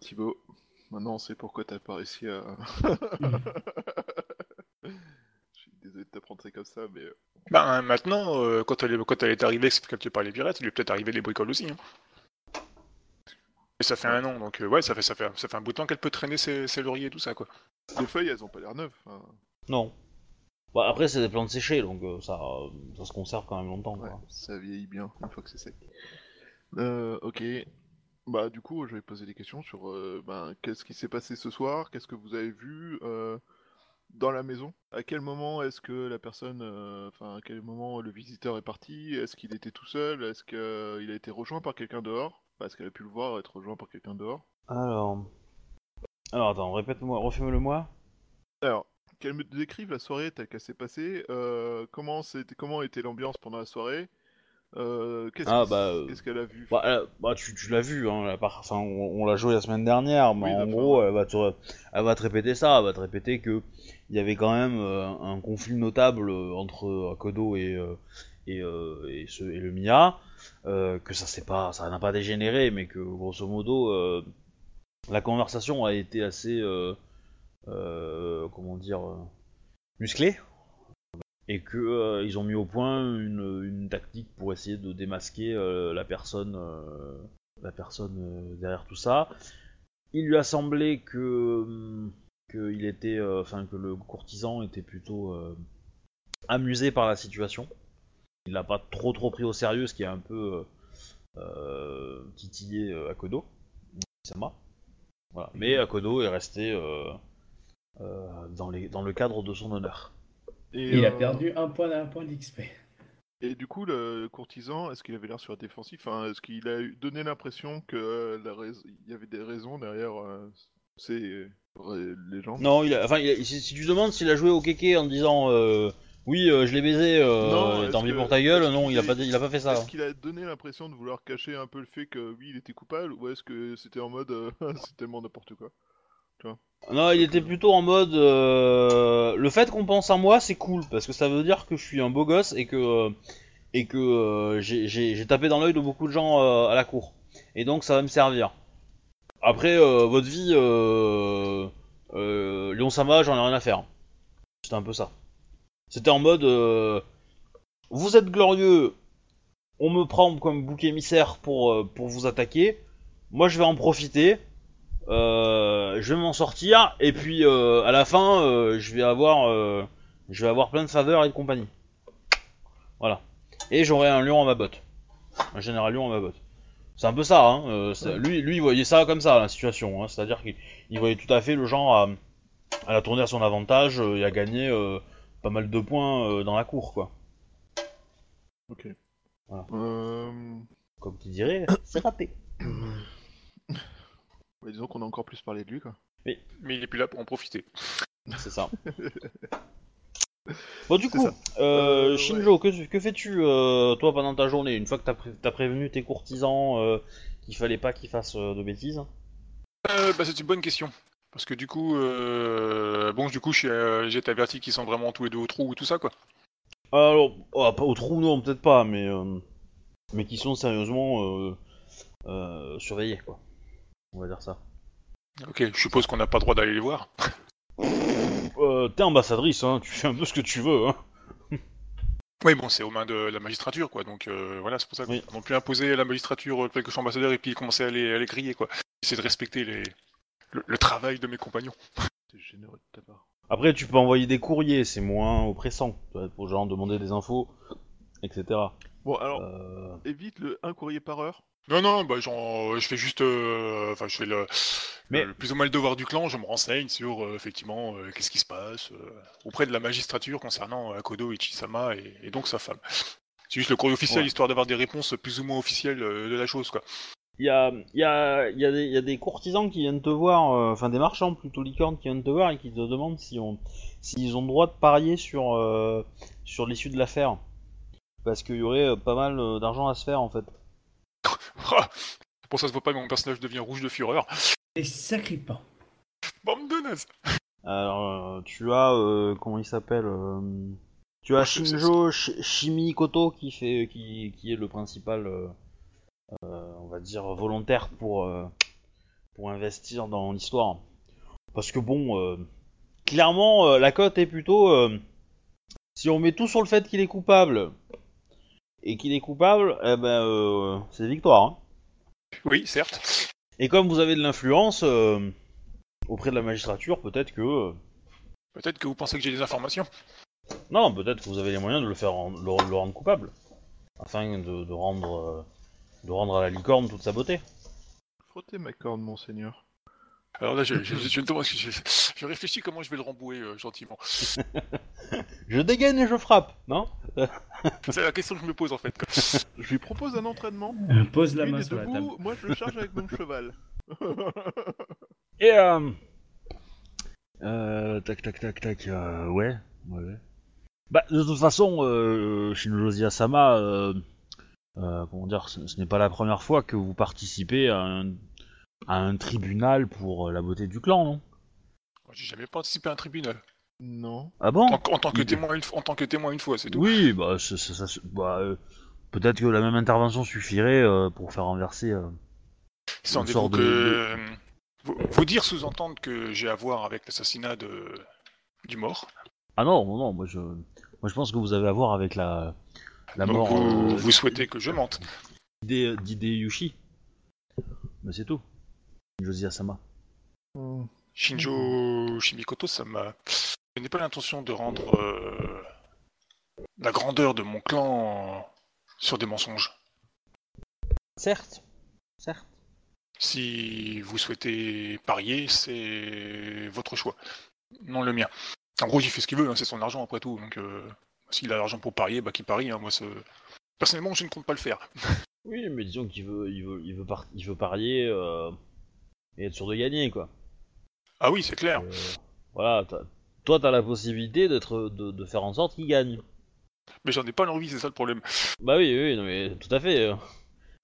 Thibaut, maintenant on sait pourquoi t'as pas réussi à. [LAUGHS] Je suis désolé de t'apprendre ça comme ça, mais. euh, Ben, maintenant, euh, quand, elle est, quand elle est arrivée, c'est capturée par les pirates, il lui est peut-être arrivé les bricoles aussi. hein. Et ça fait un an, donc euh, ouais, ça fait, ça, fait, ça fait un bout de temps qu'elle peut traîner ses, ses lauriers et tout ça, quoi. Les feuilles, elles ont pas l'air neuves. hein. Non. Bah, après, c'est des plantes séchées, donc euh, ça, euh, ça se conserve quand même longtemps, Ouais, quoi. ça vieillit bien une fois que c'est sec. Euh, ok. Bah, du coup, je vais poser des questions sur euh, ben, qu'est-ce qui s'est passé ce soir, qu'est-ce que vous avez vu dans la maison? À quel moment est-ce que la personne, enfin, à quel moment le visiteur est parti? Est-ce qu'il était tout seul? Est-ce qu'il a été rejoint par quelqu'un dehors? Parce qu'elle a pu le voir être rejoint par quelqu'un dehors. Alors. Alors, attends, répète-moi, refais-le moi. Alors, qu'elle me décrive la soirée telle qu'elle s'est passée, euh, comment, c'était, comment était l'ambiance pendant la soirée, euh, qu'est-ce, Ah, bah, euh, qu'est-ce qu'elle a vu? Bah, elle- bah, tu, tu l'as vu, hein, la part- enfin, on, on l'a joué la semaine dernière, mais Oui, en gros, elle va, te, elle va te répéter ça, elle va te répéter que il y avait quand même euh, un conflit notable entre Akodo et, et, et, ce- et le Mia, que ça s'est pas, ça n'a pas dégénéré, mais que grosso modo, la conversation a été assez, comment dire, euh, musclée, et que euh, ils ont mis au point une, tactique pour essayer de démasquer euh, la personne, euh, la personne euh, derrière tout ça. Il lui a semblé que hum, que il était, euh, enfin que le courtisan était plutôt euh, amusé par la situation. Il l'a pas trop trop pris au sérieux, ce qui a un peu euh, euh, titillé euh, Akodo. Sama. Voilà. Mais Akodo est resté euh, euh, dans, les, dans le cadre de son honneur. Et, Il a euh, perdu un point d'un point d'XP. Et du coup, le courtisan, est-ce qu'il avait l'air sur la défensive? Enfin, Est-ce qu'il a donné l'impression que euh, la rais- il y avait des raisons derrière euh, ces légendes? Non, il a, enfin, il a- si, si tu demandes s'il a joué au kéké en disant euh, oui, euh, je l'ai baisé, euh, tant pis que- pour ta gueule, non, qu'il il a pas, il a pas fait ça. Est-ce qu'il a donné l'impression de vouloir cacher un peu le fait que oui, il était coupable, ou est-ce que c'était en mode euh, [LAUGHS] c'est tellement n'importe quoi Non, il était plutôt en mode euh, le fait qu'on pense à moi, c'est cool parce que ça veut dire que je suis un beau gosse et que euh, et que euh, j'ai- tapé dans l'œil de beaucoup de gens à la cour. Et donc ça va me servir. Après votre vie, Lyon Sama, j'en ai rien à faire. C'était un peu ça. C'était en mode vous êtes glorieux, on me prend comme bouc émissaire pour pour vous attaquer. Moi je vais en profiter. Euh, je vais m'en sortir et puis euh, à la fin euh, je vais avoir je vais avoir plein de faveurs et de compagnie. Voilà. Et j'aurai un lion à ma botte. Un général lion à ma botte. C'est un peu ça, hein. euh, lui, lui, il voyait ça comme ça, la situation. Hein, C'est-à-dire qu'il il voyait tout à fait le genre à, à la tourner à son avantage euh, et à gagner euh, pas mal de points dans la cour, quoi. Ok. Voilà. Comme tu dirais, [COUGHS] c'est raté. Bah, disons qu'on a encore plus parlé de lui, quoi. Mais il est plus là pour en profiter. [LAUGHS] C'est ça. [LAUGHS] Bon, du coup, euh, Euh, Shinjo, que, que fais-tu, euh, toi, pendant ta journée? Une fois que t'as pré- t'as prévenu tes courtisans euh, qu'il fallait pas qu'ils fassent euh, de bêtises? Euh, bah, c'est une bonne question. Parce que du coup, euh, bon, du coup, je suis, euh, j'ai été averti qu'ils sont vraiment tous les deux au trou et tout ça, quoi. Alors, oh, pas au trou, non, peut-être pas, mais, euh, mais qui sont sérieusement euh, euh, surveillés, quoi. On va dire ça. Ok, je suppose qu'on n'a pas le droit d'aller les voir. [LAUGHS] Euh, T'es ambassadrice, hein, tu fais un peu ce que tu veux. Hein. Oui, bon, c'est aux mains de la magistrature, quoi. Donc euh, voilà, c'est pour ça qu'on Oui. non plus imposer à la magistrature euh, quelque chose ambassadeur et puis commencer à les, à les griller, quoi. C'est de respecter les... le, le travail de mes compagnons. [LAUGHS] C'est généreux de ta part. Après, tu peux envoyer des courriers, c'est moins oppressant. Tu vois, Pour genre demander des infos, etc. Bon, alors, Euh, évite le un courrier par heure. Non, non, bah, genre, je fais juste. euh, Enfin, je fais le, Mais- le- plus ou moins le devoir du clan, je me renseigne sur, euh, effectivement, euh, qu'est-ce qui se passe euh, auprès de la magistrature concernant euh, Akodo Ichisama et, et donc sa femme. C'est juste le courrier officiel, Ouais. histoire d'avoir des réponses plus ou moins officielles euh, de la chose, quoi. Il y a, il y, a, il y, a des- il y a des courtisans qui viennent te voir, euh, enfin des marchands plutôt licornes qui viennent te voir et qui te demandent si on, s'ils ont le droit de parier sur, euh, sur l'issue de l'affaire. Parce qu'il y aurait euh, pas mal euh, d'argent à se faire en fait. Ah [LAUGHS] Bon, ça se voit pas, mais mon personnage devient rouge de fureur. Et sacripant. Bande de nazes Alors, euh, tu as, euh, comment il s'appelle euh, Tu as Ouais, c'est- Shinjo Shi- Shimikoto qui fait, qui, qui est le principal, euh, euh, on va dire volontaire pour, euh, pour investir dans l'histoire. Parce que bon, euh, clairement, euh, la cote est plutôt, euh, si on met tout sur le fait qu'il est coupable et qu'il est coupable, eh ben, euh, c'est victoire. hein. Oui, certes. Et comme vous avez de l'influence euh, auprès de la magistrature, peut-être que euh, Peut-être que vous pensez que j'ai des informations. Non, peut-être que vous avez les moyens de le faire le, le rendre coupable. Afin de, de rendre euh, de rendre à la licorne toute sa beauté. Frottez ma corne, monseigneur. Alors là, je, je, je, je, je- je- je réfléchis comment je vais le rembouer euh, gentiment. [LAUGHS] Je dégaine et je frappe, non? C'est la question que je me pose en fait. quoi. [LAUGHS] Je lui propose un entraînement. Euh, Pose la main sur la table. debout, moi je le charge avec mon cheval. [LAUGHS] Et euh... euh, tac tac tac tac euh, ouais. Bah de toute façon euh, Shinjo Sama euh, euh, comment dire ce, ce n'est pas la première fois que vous participez à un, à un tribunal pour euh, la beauté du clan, non? J'ai jamais participé à un tribunal. non. Ah bon? En, en tant que Il- témoin, une, fois- en tant que témoin une fois, c'est tout. Oui, bah, c'est- c'est- ça, bah euh, peut-être que la même intervention suffirait euh, pour faire renverser. euh, Sans sorte que vous, vous dire sous-entendre que j'ai à voir avec l'assassinat de du mort. Ah non, non, non, moi je, moi je pense que vous avez à voir avec la, la Donc mort vous, euh, vous souhaitez que je mente. d'Hide- d'Hideyushi. Mais c'est tout. Josie Asama. Hmm. Shinjo Shimikoto, ça m'a. Je n'ai pas l'intention de rendre euh, la grandeur de mon clan sur des mensonges. Certes, certes. Si vous souhaitez parier, c'est votre choix, non le mien. En gros, j'y fais ce qu'il veut, hein, c'est son argent après tout. Donc, euh, s'il a l'argent pour parier, bah qu'il parie. hein, moi, ce- personnellement, je ne compte pas le faire. Oui, mais disons qu'il veut, il veut, il veut, par- il veut parier euh, et être sûr de gagner, quoi. Ah oui, c'est clair. Euh, voilà, t'as- toi t'as la possibilité d'être, de, de faire en sorte qu'il gagne. Mais j'en ai pas l'envie, c'est ça le problème. Bah oui, oui, non, mais tout à fait. euh.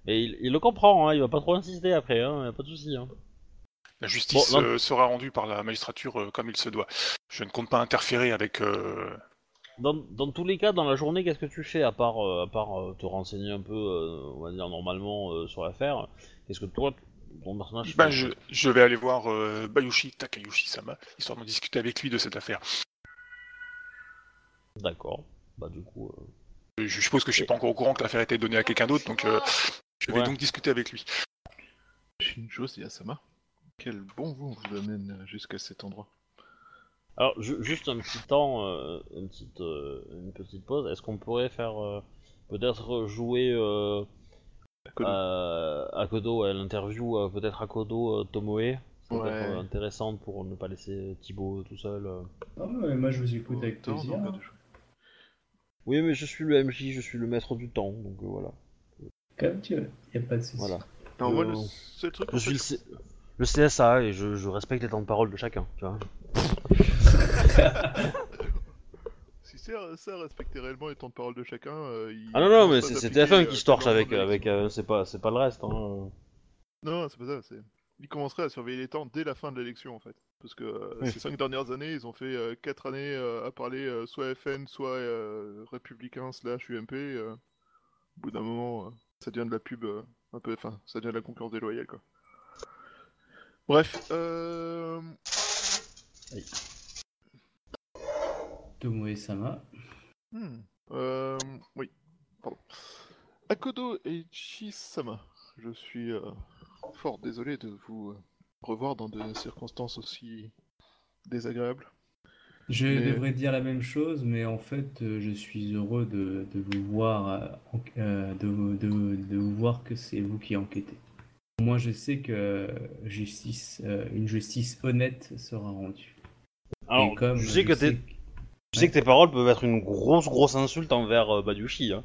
Et il, il le comprend, hein, il va pas trop insister après, hein, y a pas de souci. Hein. La justice Bon, euh, sera rendue par la magistrature euh, comme il se doit. Je ne compte pas interférer avec. euh, Dans, dans tous les cas, dans la journée, qu'est-ce que tu fais à part, à part te renseigner un peu, on va dire normalement, sur l'affaire? Qu'est-ce que toi, ton personnage Ben, fait je, je vais aller voir euh, Bayushi Takayushi-sama, histoire de discuter avec lui de cette affaire. D'accord. Bah du coup, euh, Je suppose que je suis pas encore au courant que l'affaire a été donnée à quelqu'un d'autre, donc euh, je vais Ouais. donc discuter avec lui. Shinjo Asama. Quel bon vent vous amène jusqu'à cet endroit. Alors, ju- juste un petit temps, euh, une, petite, euh, une petite pause. Est-ce qu'on pourrait faire euh, peut-être jouer euh, Kodo. euh, Akodo, ouais, l'interview, euh, peut-être Akodo euh, Tomoe Ça peut Ouais. être euh, intéressante pour ne pas laisser Thibaut tout seul. euh. Ah ouais, moi je vous écoute avec Autant plaisir. de. Oui, mais je suis le MJ, je suis le maître du temps, donc euh, voilà. Comme tu veux, y a pas de souci. voilà. Non, moi, Euh, le seul truc Je en suis fait, le, C- le CSA et je, je respecte les temps de parole de chacun, tu vois. [LAUGHS] [LAUGHS] ça respecter réellement les temps de parole de chacun, euh, Ah non, non, mais c'est c'est s'appliquer, TF1 euh, qui se torche avec, avec euh, c'est pas, c'est pas le reste. Hein. Non, c'est pas ça. C'est... Il commencerait à surveiller les temps dès la fin de l'élection, en fait. Parce que euh, Oui. ces cinq dernières années, ils ont fait euh, quatre années euh, à parler euh, soit FN, soit euh, républicain slash UMP. euh. Au bout d'un moment, euh, ça devient de la pub euh, un peu... Enfin, ça devient de la concurrence déloyale, quoi. Bref, euh... Tomoe Sama. hmm, euh, oui, pardon. Akodo et Chisama, je suis euh, fort désolé de vous euh, revoir dans des circonstances aussi désagréables. Je Mais- devrais dire la même chose, mais en fait, euh, je suis heureux de, de vous voir, de, vous- de- de vous voir que c'est vous qui enquêtez. Moi, je sais que justice, euh, une justice honnête sera rendue. Alors, Et comme tu sais que t'es- Tu sais que tes paroles peuvent être une grosse grosse insulte envers euh. Hein.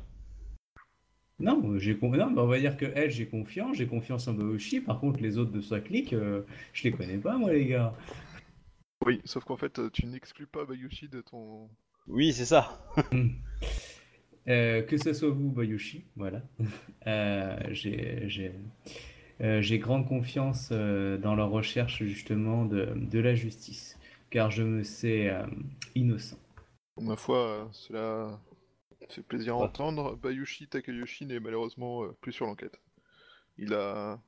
Non, j'ai con- non, bah, on va dire que elle, j'ai confiance, j'ai confiance en Baoshi. Par contre, les autres de sa clique, euh, je les connais pas, moi, les gars. Oui, sauf qu'en fait, tu n'exclus pas Bayushi de ton... Oui, c'est ça. Euh, que ce soit vous, Bayoshi, voilà. Euh, j'ai, j'ai, euh, j'ai grande confiance euh, dans leur recherche justement de, de la justice, car je me sais euh, innocent. Ma foi, euh, cela fait plaisir à entendre. Bayushi Takayoshi n'est malheureusement euh, plus sur l'enquête. Il a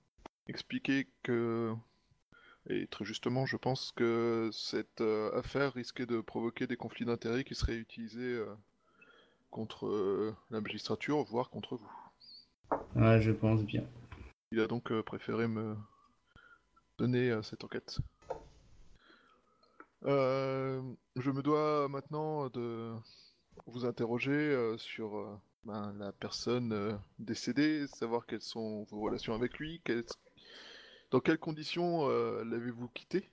expliqué que, et très justement, je pense que cette euh, affaire risquait de provoquer des conflits d'intérêts qui seraient utilisés contre la magistrature, voire contre vous. Ouais, je pense bien. Il a donc préféré me donner cette enquête. Euh, je me dois maintenant de vous interroger euh, sur euh, ben, la personne décédée, savoir quelles sont vos relations avec lui, quelles- dans quelles conditions l'avez-vous quitté,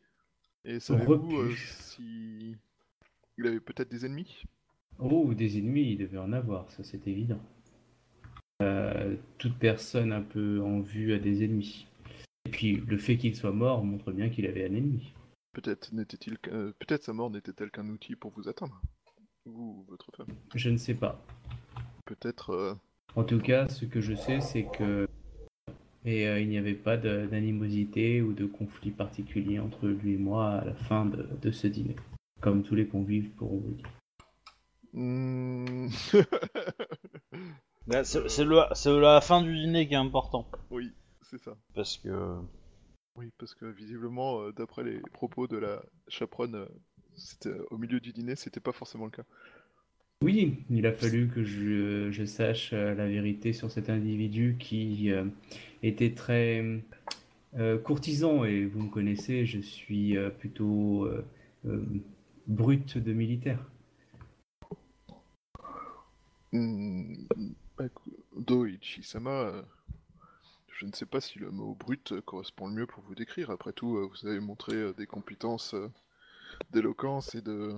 et savez-vous euh, si il avait peut-être des ennemis? Oh, des ennemis, il devait en avoir, ça c'est évident. Euh, toute personne un peu en vue a des ennemis. Et puis, le fait qu'il soit mort montre bien qu'il avait un ennemi. Peut-être n'était-il euh, peut-être sa mort n'était-elle qu'un outil pour vous atteindre, vous ou votre femme. Je ne sais pas. Peut-être euh, En tout cas, ce que je sais, c'est que et euh, il n'y avait pas de- d'animosité ou de conflit particulier entre lui et moi à la fin de, de ce dîner, comme tous les convives pourront vous dire. Hmm. [LAUGHS] Là, C'est c'est le- c'est la fin du dîner qui est important. oui, c'est ça. Parce que. Oui, parce que visiblement, euh, d'après les propos de la chaperonne, euh, euh, au milieu du dîner, c'était pas forcément le cas. Oui, il a fallu que je, je sache la vérité sur cet individu qui euh, était très euh, courtisan et vous me connaissez, je suis euh, plutôt brut de militaire. Écou- Doichi-sama, je ne sais pas si le mot brut euh, correspond le mieux pour vous décrire. Après tout, euh, vous avez montré euh, des compétences d'éloquence et de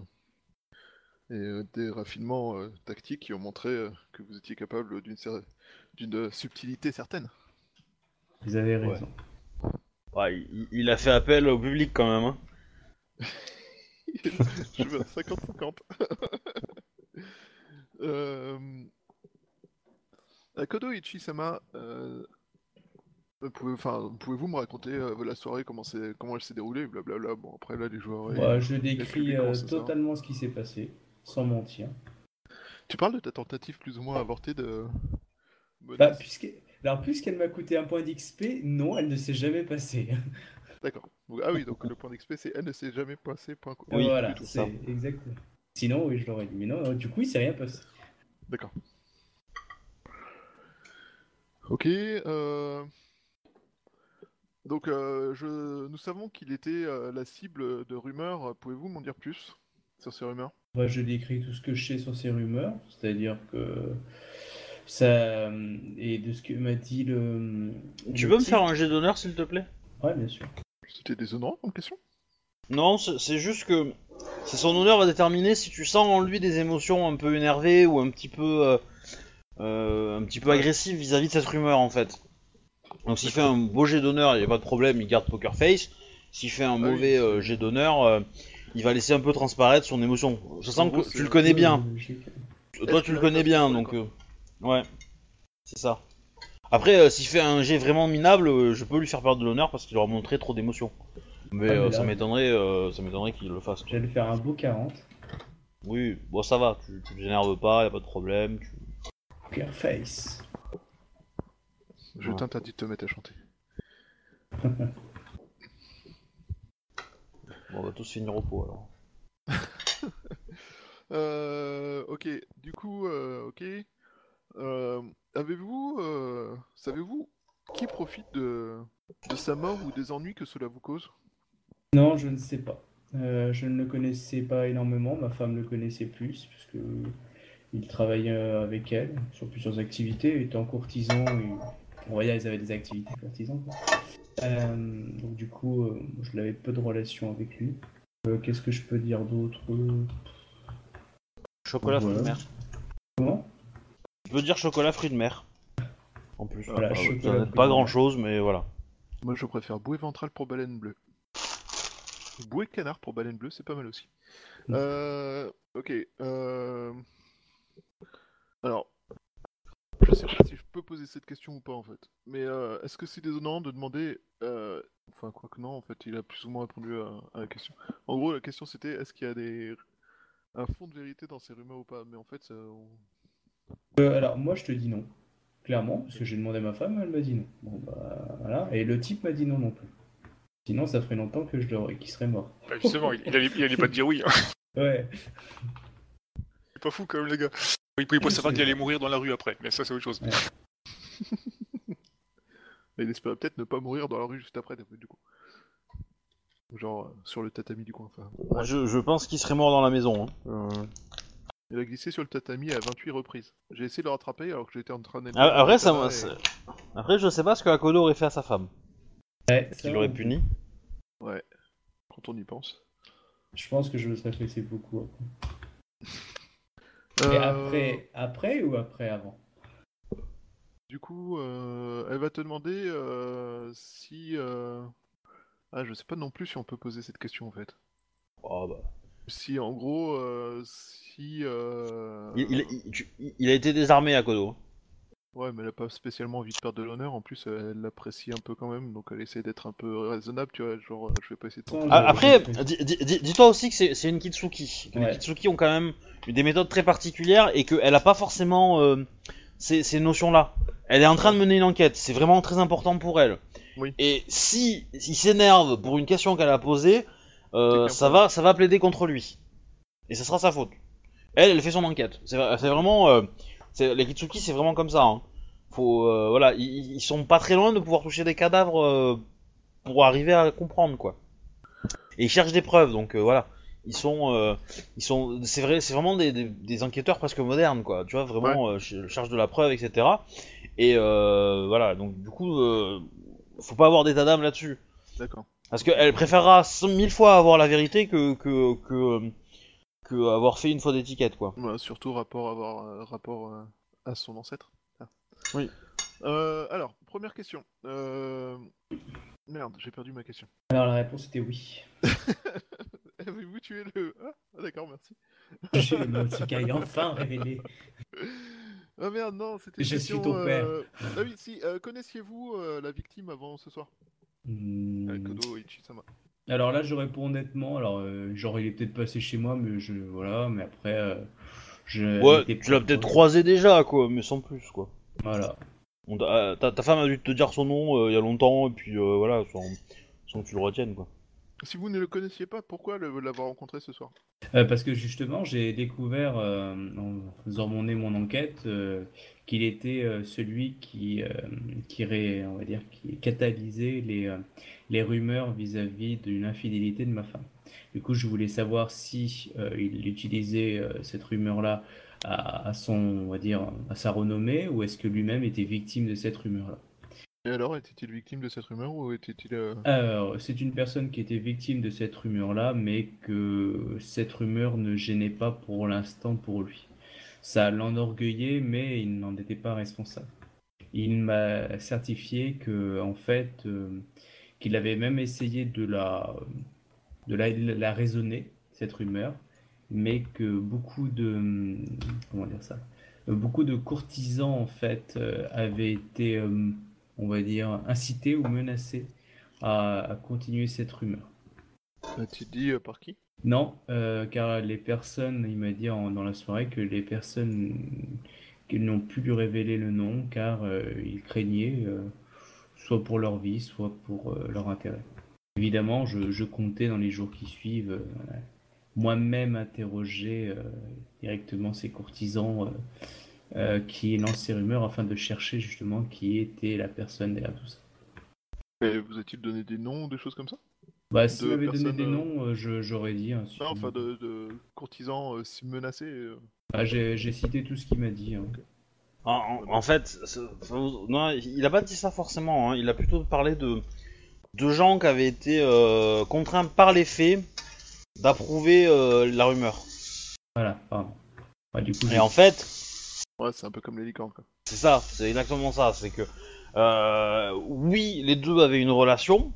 et des raffinements tactiques qui ont montré que vous étiez capable d'une cer- d'une subtilité certaine. Vous avez raison. Ouais, il, il a fait appel au public quand même. Hein. [LAUGHS] Je veux un 50-50. euh... Akodo Ichi-sama, euh... pouvez- enfin, pouvez-vous me raconter euh, la soirée, comment, comment elle s'est déroulée, blablabla. Bon, après là, les joueurs. et- Moi, je décris euh, ça totalement ce qui s'est passé, sans mentir. Tu parles de ta tentative plus ou moins avortée de. Bah, puisque... Alors, puisqu'elle m'a coûté un point d'XP, non, elle ne s'est jamais passée. [LAUGHS] D'accord. Ah oui, donc le point d'XP, c'est elle ne s'est jamais passé. Point... Oui, voilà, c'est exactement. Sinon, oui, je l'aurais dit. Mais non, euh, du coup, il s'est rien passé. D'accord. Ok. euh, Donc, euh, je... nous savons qu'il était euh, la cible de rumeurs. Pouvez-vous m'en dire plus sur ces rumeurs? Je décris tout ce que je sais sur ces rumeurs, c'est-à-dire que ça. Et de ce que m'a dit le. Tu le peux me faire un jet d'honneur s'il te plaît? Ouais, bien sûr. C'était déshonorant comme question? Non, c'est juste que c'est son honneur va déterminer si tu sens en lui des émotions un peu énervées ou un petit peu euh, euh, un petit peu agressives vis-à-vis de cette rumeur en fait. Donc s'il fait un beau jet d'honneur, il n'y a pas de problème, il garde poker face. S'il fait un Ah oui, mauvais euh, jet d'honneur, euh, il va laisser un peu transparaître son émotion. Je En sens que tu le connais bien. Toi, tu le connais bien, donc euh, ouais, c'est ça. Après, euh, s'il fait un jet vraiment minable, je peux lui faire perdre de l'honneur parce qu'il aura montré trop d'émotions. Mais, Ah, mais là- ça m'étonnerait, ça m'étonnerait qu'il le fasse. quoi. J'allais faire un beau 40. Oui, bon ça va, tu, tu t'énerves pas, y a pas de problème. tu- Poker face. Je Ouais. t'interdis de te mettre à chanter. [LAUGHS] Bon, on va tous finir au pot alors. [LAUGHS] Euh, ok, du coup, euh, ok. Euh, Avez-vous, euh, savez-vous qui profite de, de sa mort ou des ennuis que cela vous cause? Non, je ne sais pas. Euh, je ne le connaissais pas énormément, ma femme le connaissait plus, puisque il travaillait avec elle sur plusieurs activités, étant courtisan, et... on va dire ils avaient des activités courtisans. quoi. Euh, donc du coup, euh, je l'avais peu de relations avec lui. Euh, Qu'est-ce que je peux dire d'autre Chocolat fruit de Voilà. mer. Comment? Je peux dire chocolat fruit de mer. En plus. Voilà, Ah, ça de pas mer. grand chose, mais voilà. Moi, je préfère bouée ventrale pour baleine bleue. Bouée canard pour baleine bleue, c'est pas mal aussi. Mm. Euh, ok. euh, Alors, je sais pas si je peux poser cette question ou pas en fait. Mais euh, est-ce que c'est déshonnant de demander euh, Enfin, quoi que non, en fait, il a plus ou moins répondu à, à la question. En gros, la question c'était est-ce qu'il y a des un fond de vérité dans ces rumeurs ou pas? Mais en fait, ça, on- Euh, alors moi je te dis non, clairement, parce que j'ai demandé à ma femme, elle m'a dit non. Bon bah voilà, et le type m'a dit non non plus. Sinon ça ferait longtemps que je l'aurais, qu'il serait mort. Bah, justement, il, il allait, il allait pas te dire oui. hein. Ouais. C'est pas fou quand même, les gars. Il pouvait pas savoir qu'il allait mourir dans la rue après, mais ça, c'est autre chose. [LAUGHS] il espérait peut-être ne pas mourir dans la rue juste après, du coup. Genre euh, sur le tatami du coin. Enfin, je, je pense qu'il serait mort dans la maison. hein. Euh, Il a glissé sur le tatami à 28 reprises. J'ai essayé de le rattraper alors que j'étais en train d'être. Ah, Après, ça, et- Après, je sais pas ce que Akodo aurait fait à sa femme. Ouais, Qu'il ça, l'aurait puni? Ouais, quand on y pense. Je pense que je me serais fait beaucoup. après. Mais Euh, après, après ou après avant? Du coup, euh, elle va te demander euh, si. euh, Ah, je sais pas non plus si on peut poser cette question en fait. Oh, bah. Si en gros, euh, si. euh, il, il- il- tu- il a été désarmé, Akodo. Ouais, mais elle a pas spécialement envie de perdre de l'honneur. En plus, elle l'apprécie un peu quand même, donc elle essaie d'être un peu raisonnable, tu vois. Genre, euh, je vais pas essayer de. Ah, après, dis-toi aussi que c'est une Kitsuki. Que Les. Kitsuki ont quand même eu des méthodes très particulières et qu'elle a pas forcément euh, ces, ces notions-là. Elle est en train de mener une enquête, c'est vraiment très important pour elle. Oui. Et si il s'énerve pour une question qu'elle a posée, euh, ça va, ça va plaider contre lui. Et ce sera sa faute. Elle, elle fait son enquête. C'est vraiment, euh, les Kitsuki, c'est vraiment comme ça. hein. Faut, euh, voilà, ils, ils sont pas très loin de pouvoir toucher des cadavres euh, pour arriver à comprendre quoi. Et ils cherchent des preuves, donc euh, voilà. Ils sont, ils sont, c'est vrai, c'est vraiment des, des, des enquêteurs presque modernes, quoi. Tu vois, vraiment, euh, ch- cherchent de la preuve, etc. Et voilà, donc du coup, faut pas avoir d'état d'âme là-dessus, D'accord. parce qu'elle préférera mille fois avoir la vérité que que que, que avoir fait une faute d'étiquette, quoi. Ouais, surtout rapport, avoir, euh, rapport euh, à son ancêtre. Ah. Oui. Euh, alors, première question. Euh... Merde, j'ai perdu ma question. Alors la réponse était oui. [LAUGHS] Avez-vous tué le. [LAUGHS] Ah, d'accord, merci. J'ai le enfin révélé. Ah merde, non, c'était. une Je suis question, ton père. euh, Ah oui, si, euh, connaissiez-vous euh, la victime avant ce soir? Hmm. Kodo Ichisama. Alors là, je réponds honnêtement. Alors, euh, genre, il est peut-être passé chez moi, mais je. Voilà, mais après. euh, je Ouais, n'étais tu l'as peut-être croisé déjà, quoi, mais sans plus, quoi. Voilà. On t'a- euh, ta, ta femme a dû te dire son nom euh, il y a longtemps, et puis euh, voilà, sans, sans que tu le retiennes, quoi. Si vous ne le connaissiez pas, pourquoi l'avoir rencontré ce soir? Euh, parce que justement, j'ai découvert euh, en faisant mon mon enquête euh, qu'il était celui qui, qui, ré- on va dire, qui catalysait les, les rumeurs vis-à-vis d'une infidélité de ma femme. Du coup, je voulais savoir si il utilisait cette rumeur-là à son, on va dire, à sa renommée, ou est-ce que lui-même était victime de cette rumeur-là? Et alors, était-il victime de cette rumeur ou était-il. euh, Alors, c'est une personne qui était victime de cette rumeur-là, mais que cette rumeur ne gênait pas pour l'instant pour lui. Ça l'enorgueillait, mais il n'en était pas responsable. Il m'a certifié que, en fait, euh, qu'il avait même essayé de la, de la, raisonner, cette rumeur, mais que beaucoup de, comment dire ça, beaucoup de courtisans, en fait, euh, avaient été, on va dire, incités ou menacés à, à continuer cette rumeur. A-t-il dit euh, par qui? Non, euh, car les personnes, il m'a dit en- dans la soirée que les personnes qui n'ont pu lui révéler le nom car euh, ils craignaient, soit pour leur vie, soit pour leur intérêt. Évidemment, je, je comptais dans les jours qui suivent moi-même interroger directement ces courtisans euh, qui lancent ces rumeurs afin de chercher justement qui était la personne derrière tout ça. Et vous a-t-il donné des noms, des choses comme ça? Bah, s'il De m'avait donné des euh, noms, euh, je- j'aurais dit. hein, Non, enfin de, de courtisans euh, si menacés. euh. Ah, j'ai j'ai cité tout ce qu'il m'a dit. hein. En, en- en fait, non, il a pas dit ça forcément. hein. Il a plutôt parlé de de gens qui avaient été euh, contraints par les faits d'approuver euh, la rumeur. Voilà, pardon. Ah, du coup, Et j'ai- en fait, Ouais, c'est un peu comme les licornes, quoi. c'est ça, c'est exactement ça. C'est que euh, oui, les deux avaient une relation,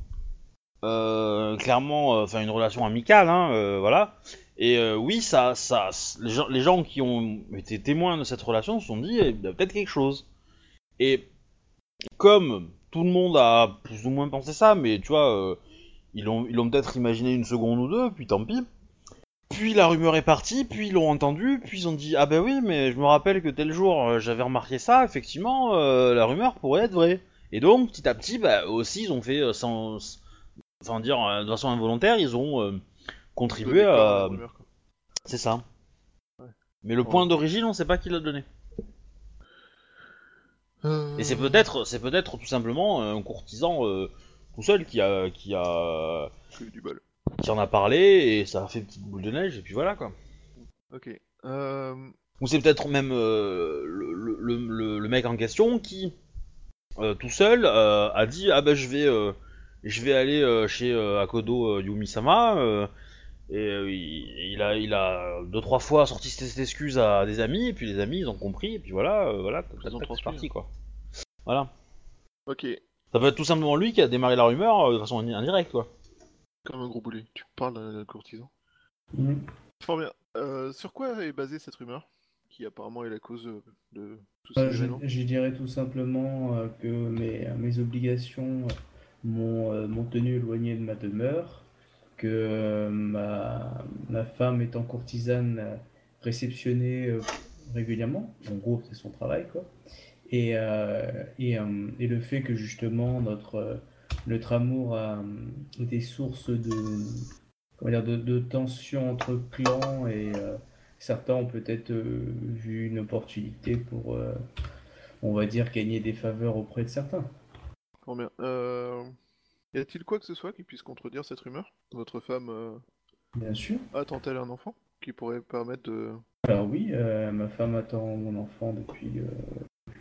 euh, clairement, euh, enfin une relation amicale, hein, voilà. Et oui, ça, ça, les gens, les gens qui ont été témoins de cette relation se sont dit, eh, il y a peut-être quelque chose. Et comme tout le monde a plus ou moins pensé ça, mais tu vois, ils ils l'ont peut-être imaginé une seconde ou deux, puis tant pis. Puis la rumeur est partie, puis ils l'ont entendu, puis ils ont dit ah ben oui, mais je me rappelle que tel jour euh, j'avais remarqué ça, effectivement, euh, la rumeur pourrait être vraie. Et donc petit à petit, bah, aussi ils ont fait euh, sans, enfin dire euh, de façon involontaire, ils ont euh, contribué à c'est ça. Ouais. Mais le Ouais. point d'origine, on sait pas qui l'a donné. Euh, Et c'est peut-être, c'est peut-être tout simplement un courtisan euh, tout seul qui a, qui a, j'ai eu du bol. Qui en a parlé et ça a fait petite boule de neige et puis voilà quoi. Ok. Euh... Ou c'est peut-être même euh, le, le, le, le mec en question qui, euh, tout seul, euh, a dit ah ben je vais, euh, je vais aller euh, chez euh, Akodo euh, Yumi-sama. euh, et euh, il, il a, il a deux trois fois sorti cette excuse à des amis et puis les amis ils ont compris et puis voilà, euh, voilà, c'est parti quoi. Voilà. Ok. Ça peut être tout simplement lui qui a démarré la rumeur euh, de façon indi- indirecte quoi. Comme un gros boulet. Tu parles d'un courtisan. Mhm. Fort bien. Euh, sur quoi est basée cette rumeur Qui apparemment est la cause euh, de tous Euh, ces je, je dirais tout simplement euh, que mes, mes obligations euh, m'ont euh, tenu éloigné de ma demeure, que euh, ma, ma femme étant courtisane euh, réceptionnée euh, régulièrement, en gros c'est son travail quoi, et, euh, et, euh, et le fait que justement notre, euh, notre amour a euh, été source de, comment dire, de, de tensions entre clans et euh, certains ont peut-être euh, vu une opportunité pour, euh, on va dire, gagner des faveurs auprès de certains. Bien. Euh... Y a-t-il quoi que ce soit qui puisse contredire cette rumeur? Votre femme euh, Bien sûr. attend-elle un enfant qui pourrait permettre de. Alors oui, euh, ma femme attend mon enfant depuis euh,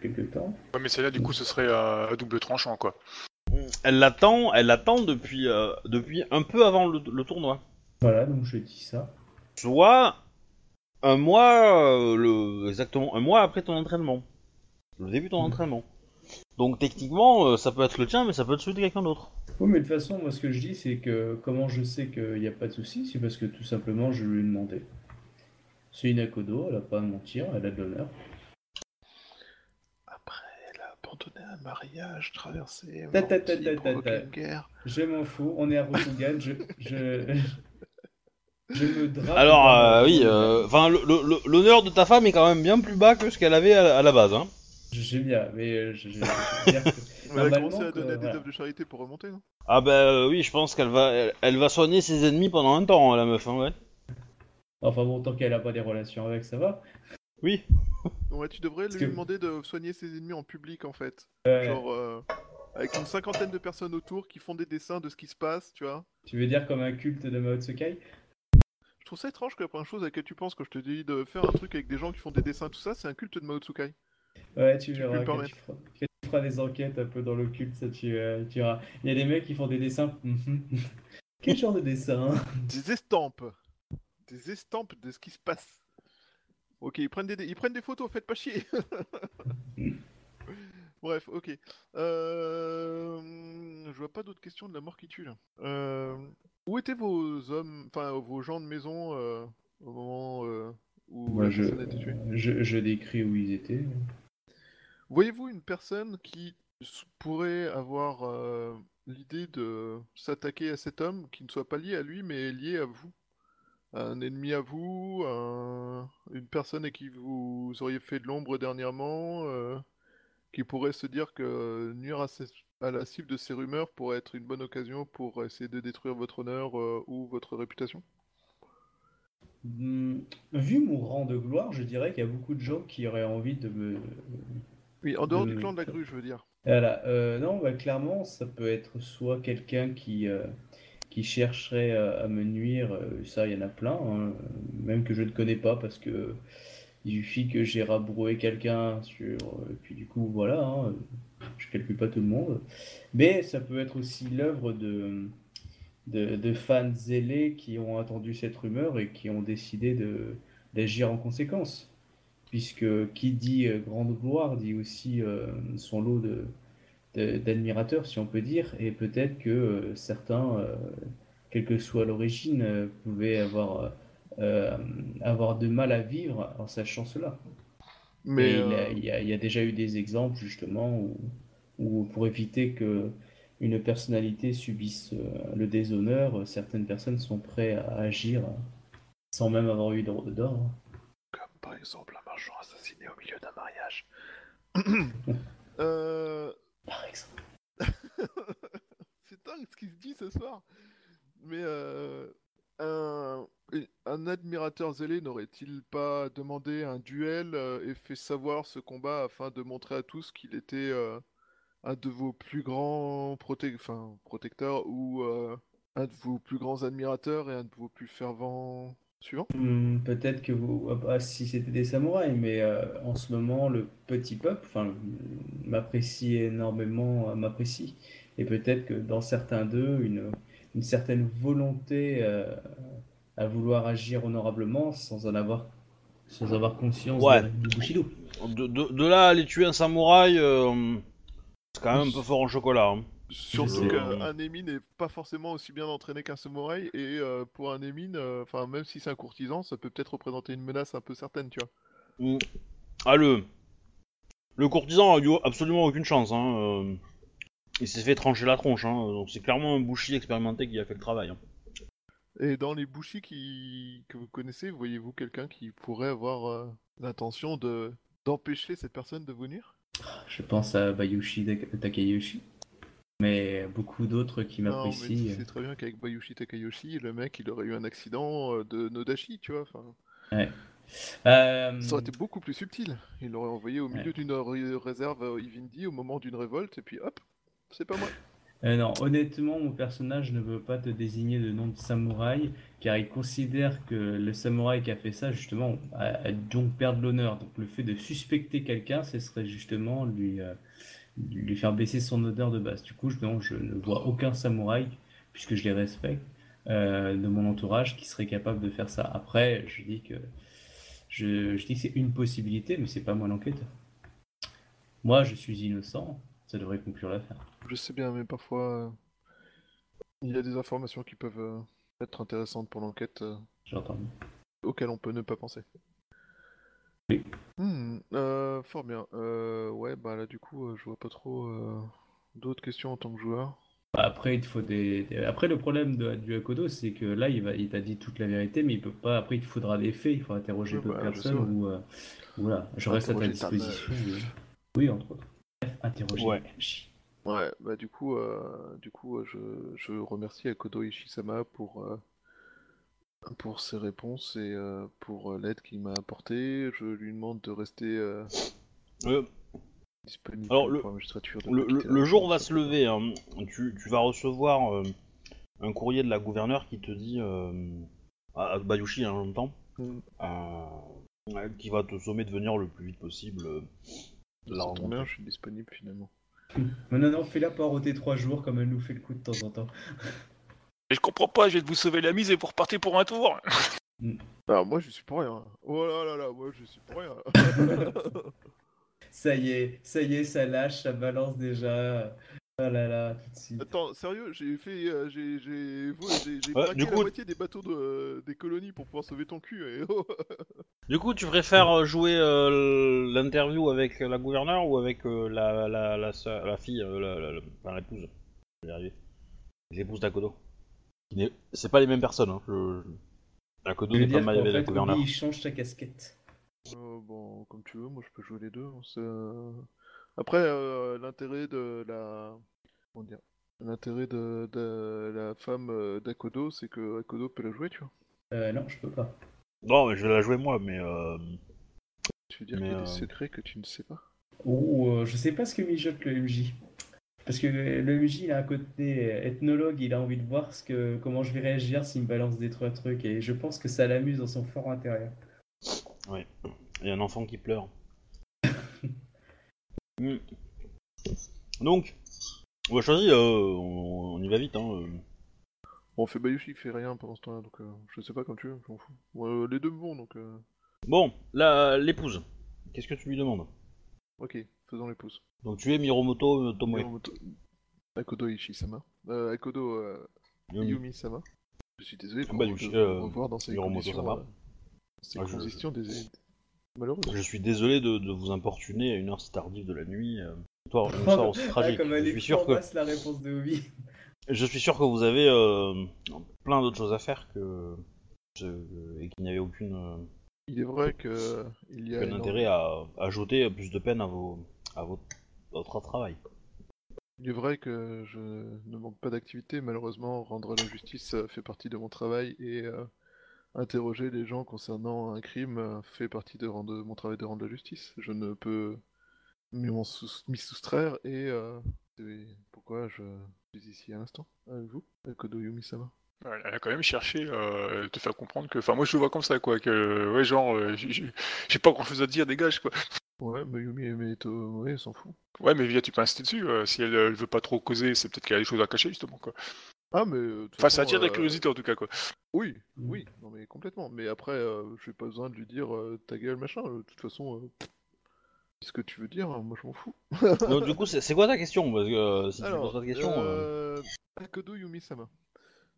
quelques temps. Ouais, mais celle-là, du coup, ce serait à, à double tranchant, quoi. Elle l'attend, elle l'attend depuis, euh, depuis un peu avant le, le tournoi. Voilà, donc je dis ça. Soit un mois, euh, le, exactement un mois après ton entraînement. Le début de ton Mhm. entraînement. Donc techniquement, euh, ça peut être le tien, mais ça peut être celui de quelqu'un d'autre. Oui, mais de toute façon, moi ce que je dis, c'est que comment je sais qu'il n'y a pas de souci, c'est parce que tout simplement je lui ai demandé. C'est une Akodo, elle a pas à mentir, elle a de l'honneur. Abandonné un mariage, traversé, Ta, ta, ta, ta, provoqué ta. une guerre. Je m'en fous, on est à Rokugan, je, je, je me drape. Alors euh, oui, euh, l'honneur de ta femme est quand même bien plus bas que ce qu'elle avait à, à la base. Hein. Je sais bien, mais euh, je, je- je veux dire que- Elle a commencé à donner que- des voilà. œuvres de charité pour remonter, non? Ah bah euh, oui, je pense qu'elle va, elle, elle va soigner ses ennemis pendant un temps, la meuf. Hein, ouais. Enfin bon, tant qu'elle a pas des relations avec, ça va. Oui. [LAUGHS] Ouais, tu devrais lui que- demander de soigner ses ennemis en public, en fait. Ouais. Genre, euh, avec une cinquantaine de personnes autour qui font des dessins de ce qui se passe, tu vois. Tu veux dire comme un culte de Mao Tsukai Je trouve ça étrange que la première chose à laquelle tu penses quand je te dis de faire un truc avec des gens qui font des dessins, tout ça, c'est un culte de Mao Tsukai. Ouais, tu verras quand tu, feras, quand tu feras des enquêtes un peu dans l'occulte, ça tu, euh, tu verras. Il y a des mecs qui font des dessins. [LAUGHS] Quel genre de dessin? Hein Des estampes Des estampes de ce qui se passe. Ok, ils prennent des, ils prennent des photos, faites pas chier [LAUGHS] Bref, ok. Euh... Je vois pas d'autres questions de la mort qui tue là. Euh... Où étaient vos hommes, enfin vos gens de maison euh, au moment euh, où Moi, la je, personne a été tuée? je, je décris où ils étaient. Voyez-vous une personne qui pourrait avoir l'idée de s'attaquer à cet homme qui ne soit pas lié à lui mais lié à vous? Un ennemi à vous un- Une personne à qui vous auriez fait de l'ombre dernièrement euh, qui pourrait se dire que nuire à, la cible de ces rumeurs pourrait être une bonne occasion pour essayer de détruire votre honneur euh, ou votre réputation? Hmm, Vu mon rang de gloire, je dirais qu'il y a beaucoup de gens qui auraient envie de me. Oui, en dehors du clan de la grue, je veux dire. Voilà. euh, non, bah, clairement, ça peut être soit quelqu'un qui, qui chercherait euh, à me nuire, euh, ça, il y en a plein, hein, même que je ne connais pas parce que il suffit que j'ai rabroué quelqu'un sur. Et puis du coup, voilà, hein, je calcule pas tout le monde. Mais ça peut être aussi l'œuvre de, de, fans zélés qui ont entendu cette rumeur et qui ont décidé d'agir en conséquence. Puisque qui dit euh, grande gloire dit aussi euh, son lot de- d'admirateurs, si on peut dire, et peut-être que euh, certains, euh, quelle que soit l'origine, euh, pouvaient avoir, avoir de mal à vivre en sachant cela. Mais il, y a, il y déjà eu des exemples justement où, où pour éviter que une personnalité subisse le déshonneur, certaines personnes sont prêtes à agir sans même avoir eu d'ordre. Comme par exemple un marchand assassiné au milieu d'un mariage. [COUGHS] euh... Par exemple. C'est dingue ce qui se dit ce soir? Mais euh, un, admirateur zélé n'aurait-il pas demandé un duel euh, et fait savoir ce combat afin de montrer à tous qu'il était euh, un de vos plus grands protecteurs ou un de vos plus grands admirateurs et un de vos plus fervents Hmm, peut-être que vous, ah bah, si c'était des samouraïs, mais euh, en ce moment le petit peuple, enfin, m'apprécie énormément, euh, m'apprécie, et peut-être que dans certains d'eux, une, une certaine volonté euh, à vouloir agir honorablement sans en avoir, sans avoir conscience Ouais. de- du Bushido. De, de- de là à aller tuer un samouraï, euh, c'est quand même un peu fort en chocolat. hein. Surtout sais. qu'un ennemi n'est pas forcément aussi bien entraîné qu'un samouraï, et euh, pour un ennemi, euh, enfin même si c'est un courtisan, ça peut peut-être représenter une menace un peu certaine, tu vois. Mm. Ah, le... Le courtisan a eu absolument aucune chance. Hein. euh, Il s'est fait trancher la tronche. Hein. Donc c'est clairement un bouchi expérimenté qui a fait le travail. hein. Et dans les bushi qui... que vous connaissez, voyez-vous quelqu'un qui pourrait avoir euh, l'intention de d'empêcher cette personne de nuire Je pense à Bayushi Tak- Takayoshi, mais beaucoup d'autres qui m'apprécient. tu sais très bien qu'avec Bayushi Takayoshi, le mec, il aurait eu un accident euh, de Nodashi, tu vois. Enfin, Euh, ça aurait été beaucoup plus subtil. Il l'aurait envoyé au milieu Ouais. d'une ré- réserve euh, Ivindi au moment d'une révolte, et puis hop, c'est pas moi. Euh, non, honnêtement, mon personnage ne veut pas te désigner de nom de samouraï, car il considère que le samouraï qui a fait ça, justement, a, a donc perdre l'honneur. Donc le fait de suspecter quelqu'un, ce serait justement lui, euh, lui faire baisser son odeur de base. Du coup, je, non, je ne vois aucun samouraï, puisque je les respecte, euh, de mon entourage qui serait capable de faire ça. Après, je dis que je, je dis que c'est une possibilité, mais c'est pas moi l'enquêteur. Moi, je suis innocent, ça devrait conclure l'affaire. Je sais bien, mais parfois, euh, il y a des informations qui peuvent euh, être intéressantes pour l'enquête, J'entends. auxquelles on peut ne pas penser. Oui. Hmm, euh, fort bien. Euh, ouais, bah là, du coup, euh, je vois pas trop euh, d'autres questions en tant que joueur. Bah, Après, il te faut des, Après, le problème de, du Akodo, c'est que là, il va, il t'a dit toute la vérité, mais il peut pas. Après, il te faudra des faits, il faut interroger Oui, d'autres bah, personnes ouais. ou. euh, voilà, je reste à ta disposition. Oui, entre autres. Bref, interroger. Ouais. Ouais, bah du coup, euh, du coup, euh, je, je remercie Akodo Ishisama pour euh, pour ses réponses et euh, pour euh, l'aide qu'il m'a apportée. Je lui demande de rester euh, Euh, disponible Alors, le- pour la magistrature. de le, pas le- jour va se lever. hein. Tu, tu vas recevoir euh, un courrier de la gouverneure qui te dit. Euh, à, à Bayushi en même temps. Mm. euh, qui va te sommer de venir le plus vite possible. euh, la rencontrer. bien, je suis disponible finalement. Non, non, non, fais-la poireauter trois jours comme elle nous fait le coup de temps en temps. Et je comprends pas, je vais vous sauver la mise et vous repartez pour un tour. Alors moi, je suis pour rien. Oh là là là, moi, je suis pour rien. [LAUGHS] Ça y est, ça y est, ça lâche, ça balance déjà. Oh là là, tout de suite. Attends, sérieux, j'ai fait, euh, j'ai, j'ai, j'ai, j'ai Ouais, braqué du la coup- moitié des bateaux de, euh, des colonies pour pouvoir sauver ton cul. Et oh. [LAUGHS] Du coup, tu préfères euh, jouer euh, l'interview avec la gouverneure ou avec euh, la, la, la, sœur- la fille, euh, la, la- la- enfin, l'épouse? Je vais y arriver. L'épouse d'Akodo. C'est pas les mêmes personnes. Hein. Je... n'est pas qu'en avec la. Obi, il change sa casquette. Euh, bon, comme tu veux, moi je peux jouer les deux. hein, euh, Après, euh, l'intérêt de la. Comment dire L'intérêt de, de la femme d'Akodo, c'est que Akodo peut la jouer, tu vois. Euh, non, je peux pas. Non, mais je vais la jouer moi, mais euh, Tu veux dire qu'il y a euh, des secrets que tu ne sais pas? Ou euh, je sais pas ce que mijote le MJ. Parce que le MJ, il a un côté ethnologue, il a envie de voir ce que, comment je vais réagir s'il me balance des trois trucs. Et je pense que ça l'amuse dans son fort intérieur. il y a un enfant qui pleure. [LAUGHS] Hmm. Donc, on va choisir, euh, on, on y va vite. Hein, euh. Bon, on fait Bayushi qui fait rien pendant ce temps-là, donc euh, je sais pas comme tu veux, je m'en fous. Ouais, euh, les deux vont, donc euh, Bon, la- l'épouse, qu'est-ce que tu lui demandes? Ok, faisons les pouces. Donc tu es Miromoto euh, Tomoe. Miromoto- Akodo Ishi-sama. Euh, Akodo euh, Yumi. Yumi-sama. Je suis désolé de Bah, vous Yushi, de euh, vous revoir dans ces conditions, euh, ces Ah, je- des... malheureuses. Je suis désolé de, de vous importuner à une heure si tardive de la nuit. euh, une histoire, une histoire aussi Ah, tragique. comme elle je, suis sûr que, la réponse de Obi. je suis sûr que vous avez euh, plein d'autres choses à faire que, je- et qu'il n'y avait aucune, Il est vrai que il y a aucun énorme- intérêt à ajouter plus de peine à, vos, à votre, votre travail. Il est vrai que je ne manque pas d'activité, malheureusement, rendre la justice euh, fait partie de mon travail et euh, interroger les gens concernant un crime euh, fait partie de, rendre- mon travail de rendre la justice. Je ne peux m'y sous- m'y soustraire et euh, c'est pourquoi je suis ici à l'instant avec vous, Kodo Yumi-sama. Elle a quand même cherché euh, te faire comprendre que. Enfin, moi je le vois comme ça, quoi. Que, ouais, genre, j'ai- pas grand chose à dire, dégage, quoi. Ouais, mais Yumi et Tomoe s'en fout. Ouais, mais Via, tu peux insister dessus. euh, si elle, elle veut pas trop causer, c'est peut-être qu'elle a des choses à cacher, justement, quoi. Ah, mais. euh, Enfin, ça attire de la euh, curiosité, en tout cas, quoi. Oui, oui, non mais complètement. Mais après, euh, j'ai pas besoin de lui dire euh, ta gueule, machin. De toute façon, euh, ce que tu veux dire, hein, moi je m'en fous. [LAUGHS] Donc, du coup, c'est quoi ta question? Parce que euh, si tu Alors, poses pas de question. euh, euh, Akodo Yumi-sama.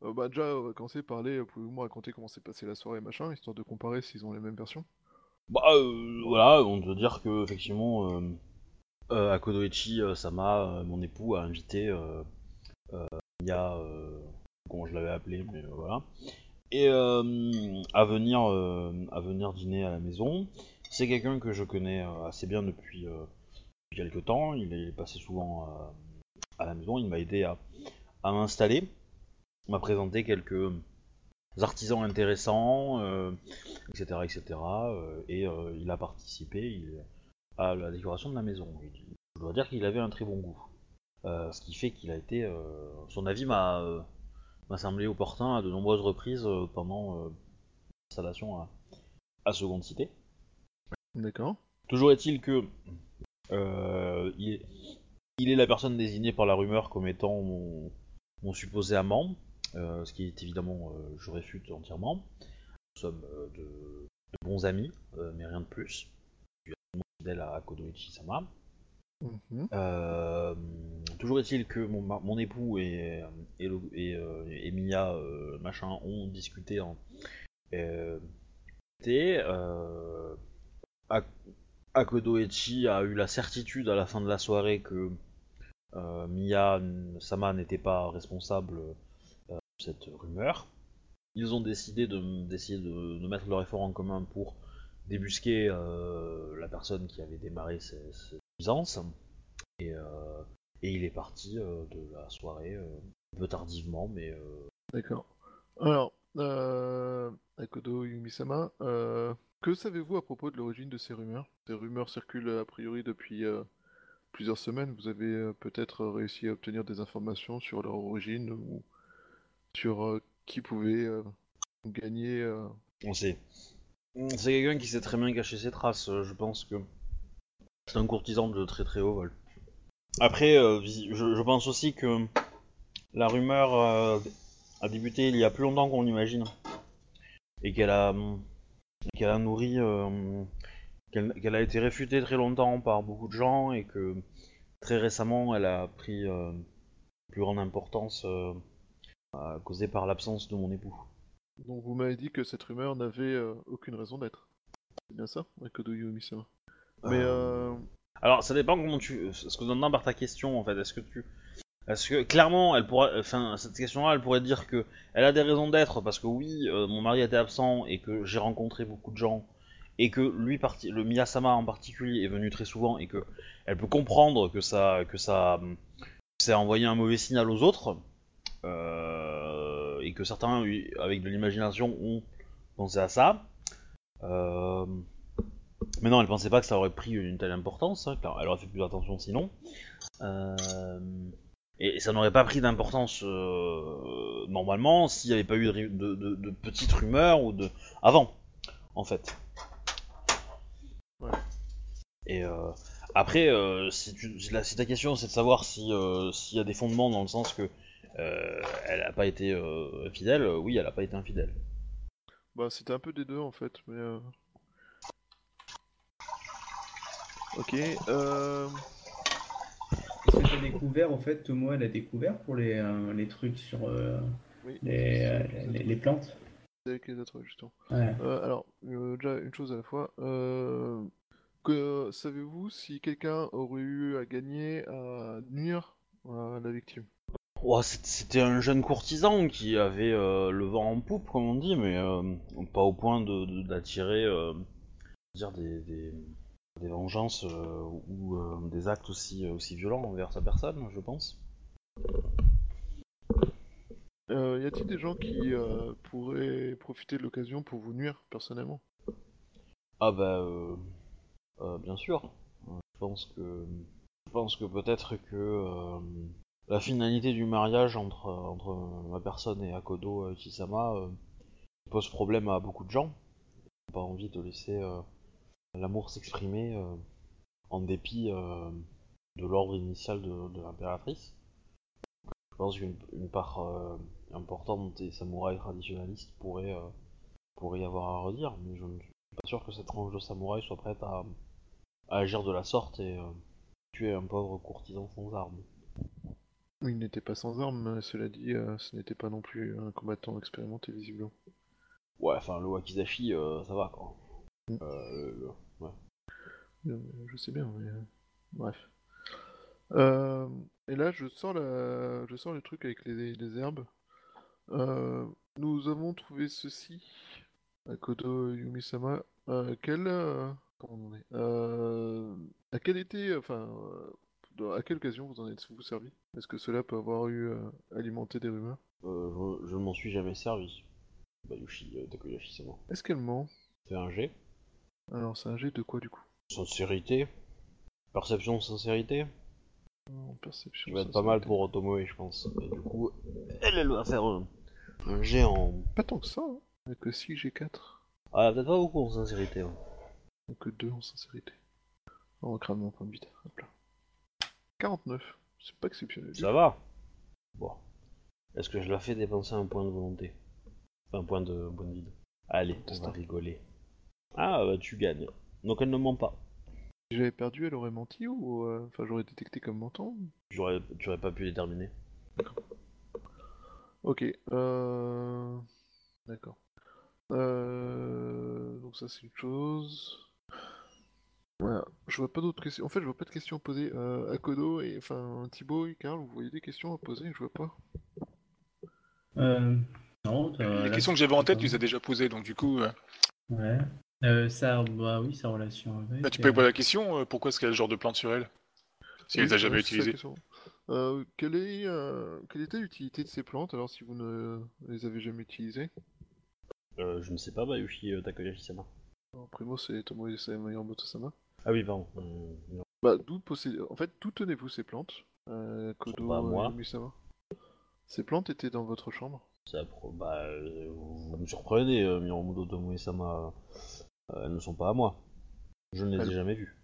Euh, bah déjà, on va commencer par parler, pouvez-vous me raconter comment s'est passée la soirée, machin, histoire de comparer s'ils ont les mêmes versions? Bah euh, voilà, on peut dire que effectivement, euh, euh, Akodoichi euh, Sama, mon époux, a invité euh, Mia, euh, comment je l'avais appelé, mais voilà, et à venir à venir dîner à la maison. C'est quelqu'un que je connais assez bien depuis, depuis quelques temps. Il est, il passé souvent à la maison. Il m'a aidé à, à m'installer, m'a présenté quelques artisans intéressants. euh, etc. etc. euh, et euh, il a participé il- à la décoration de la maison. Je dois dire qu'il avait un très bon goût. Ce qui fait qu'il a été... son avis m'a m'a semblé opportun à de nombreuses reprises pendant l'installation à, à Seconde Cité. D'accord. Toujours est-il que euh, il, est, il est la personne désignée par la rumeur comme étant mon, mon supposé amant, ce qui est évidemment, euh, je réfute entièrement. Nous sommes euh, de, de bons amis, euh, mais rien de plus. Je suis fidèle à Kodoichi Sama. Mhm. Euh, toujours est-il que mon, époux et, et, et, euh, et Mia euh, machin ont discuté en euh, été, euh, Ak- Akodoichi a eu la certitude à la fin de la soirée que euh, Mia Sama n'était pas responsable euh, cette rumeur. Ils ont décidé de- d'essayer de, mettre leur effort en commun pour débusquer euh, la personne qui avait démarré cette nuisance. Et, euh, et il est parti euh, de la soirée un peu tardivement, mais D'accord. Alors, Akodo Yumi-sama, que savez-vous à propos de l'origine de ces rumeurs? Ces rumeurs circulent a priori depuis plusieurs semaines. Vous avez peut-être réussi à obtenir des informations sur leur origine ou sur euh, qui pouvait euh, gagner. euh, on sait. C'est quelqu'un qui sait très bien cacher ses traces. Je pense que c'est un courtisan de très très haut vol. Après, je, pense aussi que la rumeur a débuté il y a plus longtemps qu'on l'imagine et qu'elle a hum, qu'elle a nourri, euh, qu'elle a été réfutée très longtemps par beaucoup de gens et que très récemment elle a pris plus grande importance causée par l'absence de mon époux. Donc vous m'avez dit que cette rumeur n'avait euh, aucune raison d'être. C'est bien ça, Akodo Yumi-sama Mais Euh, euh, Alors, ça dépend comment tu. Ce que tu entends par ta question, en fait. Est-ce que tu. Est-ce que clairement, elle pourrait. Enfin, cette question-là, elle pourrait dire que elle a des raisons d'être parce que oui, euh, mon mari était absent et que j'ai rencontré beaucoup de gens et que lui, parti, le Miyasama en particulier, est venu très souvent et que elle peut comprendre que ça, que ça, c'est envoyé un mauvais signal aux autres, euh, et que certains, avec de l'imagination, ont pensé à ça. Euh, mais non, elle pensait pas que ça aurait pris une telle importance, hein, car elle aurait fait plus attention sinon. Euh, et ça n'aurait pas pris d'importance euh, normalement s'il n'y avait pas eu de, ri- de- de- de petites rumeurs ou de avant, en fait. Ouais. Et euh, après, si, tu, si la- si ta question c'est de savoir si s'il y a des fondements dans le sens que elle n'a pas été euh, fidèle, euh, oui, elle n'a pas été infidèle. Bah, c'était un peu des deux en fait, mais. euh, Ok, euh. Est-ce que t'as découvert, en fait, Tomo, elle a découvert pour les, euh, les trucs sur euh, Oui. les, euh, les, les plantes avec les autres, justement. Ouais. Euh, alors, euh, déjà une chose à la fois. Euh, que savez-vous si quelqu'un aurait eu à gagner à nuire à la victime? C'est- C'était un jeune courtisan qui avait euh, le vent en poupe, comme on dit, mais euh, pas au point de- de- d'attirer euh, dire des, des, des vengeances ou des actes aussi, aussi violents envers sa personne, je pense. Euh, Y a-t-il des gens qui euh, pourraient profiter de l'occasion pour vous nuire personnellement? Ah bah, euh, bien sûr. Je pense que, je pense que peut-être que la finalité du mariage entre, ma personne et Akodo Kisama euh, pose problème à beaucoup de gens. Ils pas envie de laisser euh, l'amour s'exprimer euh, en dépit de l'ordre initial de, l'impératrice. Je pense qu'une une part importante des samouraïs traditionnalistes pourrait, y avoir à redire, mais je ne suis pas sûr que cette tranche de samouraï soit prête à, à agir de la sorte et tuer un pauvre courtisan sans armes. Il n'était pas sans armes, cela dit, euh, ce n'était pas non plus un combattant expérimenté visiblement. Ouais, enfin, le Wakizashi, euh, ça va quoi. Mm. Euh, ouais. Je sais bien, mais euh, bref. Euh, et là, je sors la, je sors le truc avec les, les herbes. Euh, nous avons trouvé ceci à Kodo Yumisama. Euh, quel, comment on est Euh, À quel été, enfin, à quelle occasion vous en êtes-vous servi? Est-ce que cela peut avoir eu euh, alimenté des rumeurs? Euh, je je m'en suis jamais servi. Bayushi euh, Takoyashi-sama. Est-ce qu'elle ment? Fais un G. Alors, c'est un jet de quoi du coup? Sincérité. Perception, sincérité. En perception. Qui va être pas mal pour Otomoe, je pense. Et du coup, elle, elle va faire un, un G en. Pas tant que ça, hein. Avec que 6 G4. Ah, peut-être pas beaucoup en sincérité. hein. Donc que 2 en sincérité. On va cramer mon point de vide. Hop là. 49. C'est pas exceptionnel. Ça va Bon. Est-ce que je la fais dépenser un point de volonté? Enfin, un point de, de vide. Allez, on va rigoler. Ah, bah tu gagnes. Donc elle ne ment pas. Si j'avais perdu, elle aurait menti ou. euh, Enfin, j'aurais détecté comme mentant J'aurais, tu aurais pas pu les terminer. Ok. Euh... D'accord. Euh... Donc, ça, c'est une chose. Voilà. Je vois pas d'autres questions. En fait, je vois pas de questions à poser. Euh, à Kodo et. Enfin, Thibaut et Karl, vous voyez des questions à poser? Je vois pas. Euh, non, t'as- Les questions que j'avais en tête, tu les as déjà posées, donc du coup, euh, Ouais. Euh, ça, bah oui, sa relation avec. bah, tu peux euh, poser la question, euh, pourquoi est-ce qu'elle a ce genre de plante sur elle? Si elle les a jamais euh, utilisées. Euh, quelle, est, euh, quelle était l'utilité de ces plantes alors si vous ne les avez jamais utilisées? Euh, je ne sais pas, Bayushi euh, Takoyashi-sama. Primo, c'est Tomoe Yamamoto-sama. Ah oui, pardon. Euh. Bah, d'où possédez... En fait, d'où tenez-vous ces plantes? Euh, Kodo Bah, moi. euh, Ces plantes étaient dans votre chambre? Ça bah, euh, vous me surprenez, euh, Miromudo Tomoe-sama. Euh, elles ne sont pas à moi. Je ne les ai jamais vues.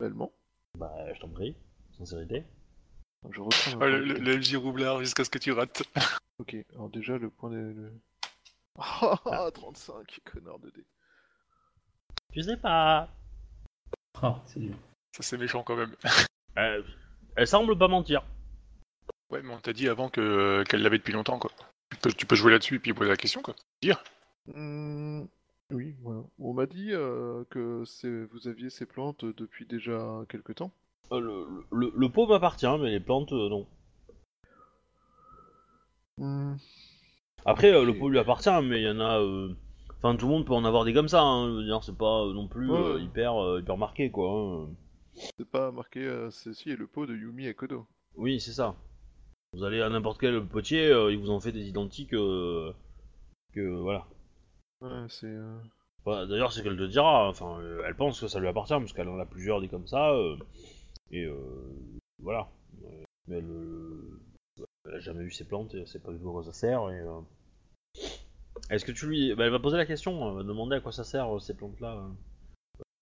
Bellement. Bah, je t'en prie. Sincérité. Je reprends. Ah, le, le, le MJ roublard jusqu'à ce que tu rates. [LAUGHS] Ok, alors déjà, le point de. le- [LAUGHS] [LAUGHS] Ah, 35, connard de dé. Tu sais pas. Ah, c'est dur. Ça c'est méchant quand même. [LAUGHS] Euh, elle semble pas mentir. Ouais, mais on t'a dit avant que qu'elle l'avait depuis longtemps, quoi. Tu peux, tu peux jouer là-dessus et puis poser la question, quoi. Hmm, Oui, voilà. On m'a dit euh, que c'est- vous aviez ces plantes depuis déjà quelque temps. Euh, le, le, le pot m'appartient, mais les plantes, euh, non. Hmm, Après, euh, le pot lui appartient, mais il y en a. Enfin, tout le monde peut en avoir des comme ça. Hein. C'est pas euh, non plus Ouais, euh, hyper, euh, hyper marqué, quoi. hein. C'est pas marqué, euh, ceci est le pot de Yumi et Kodo. Oui, c'est ça. Vous allez à n'importe quel potier, euh, il vous en fait des identiques. que voilà. Ouais, c'est. Bah, D'ailleurs, c'est qu'elle te dira. Enfin, elle pense que ça lui appartient parce qu'elle en a plusieurs des comme ça. et euh, voilà. Mais elle, elle a jamais eu ses plantes et elle sait pas du tout à quoi ça sert. Et, euh, Est-ce que tu lui. Bah, elle va poser la question, elle va demander à quoi ça sert euh, ces plantes-là. Euh...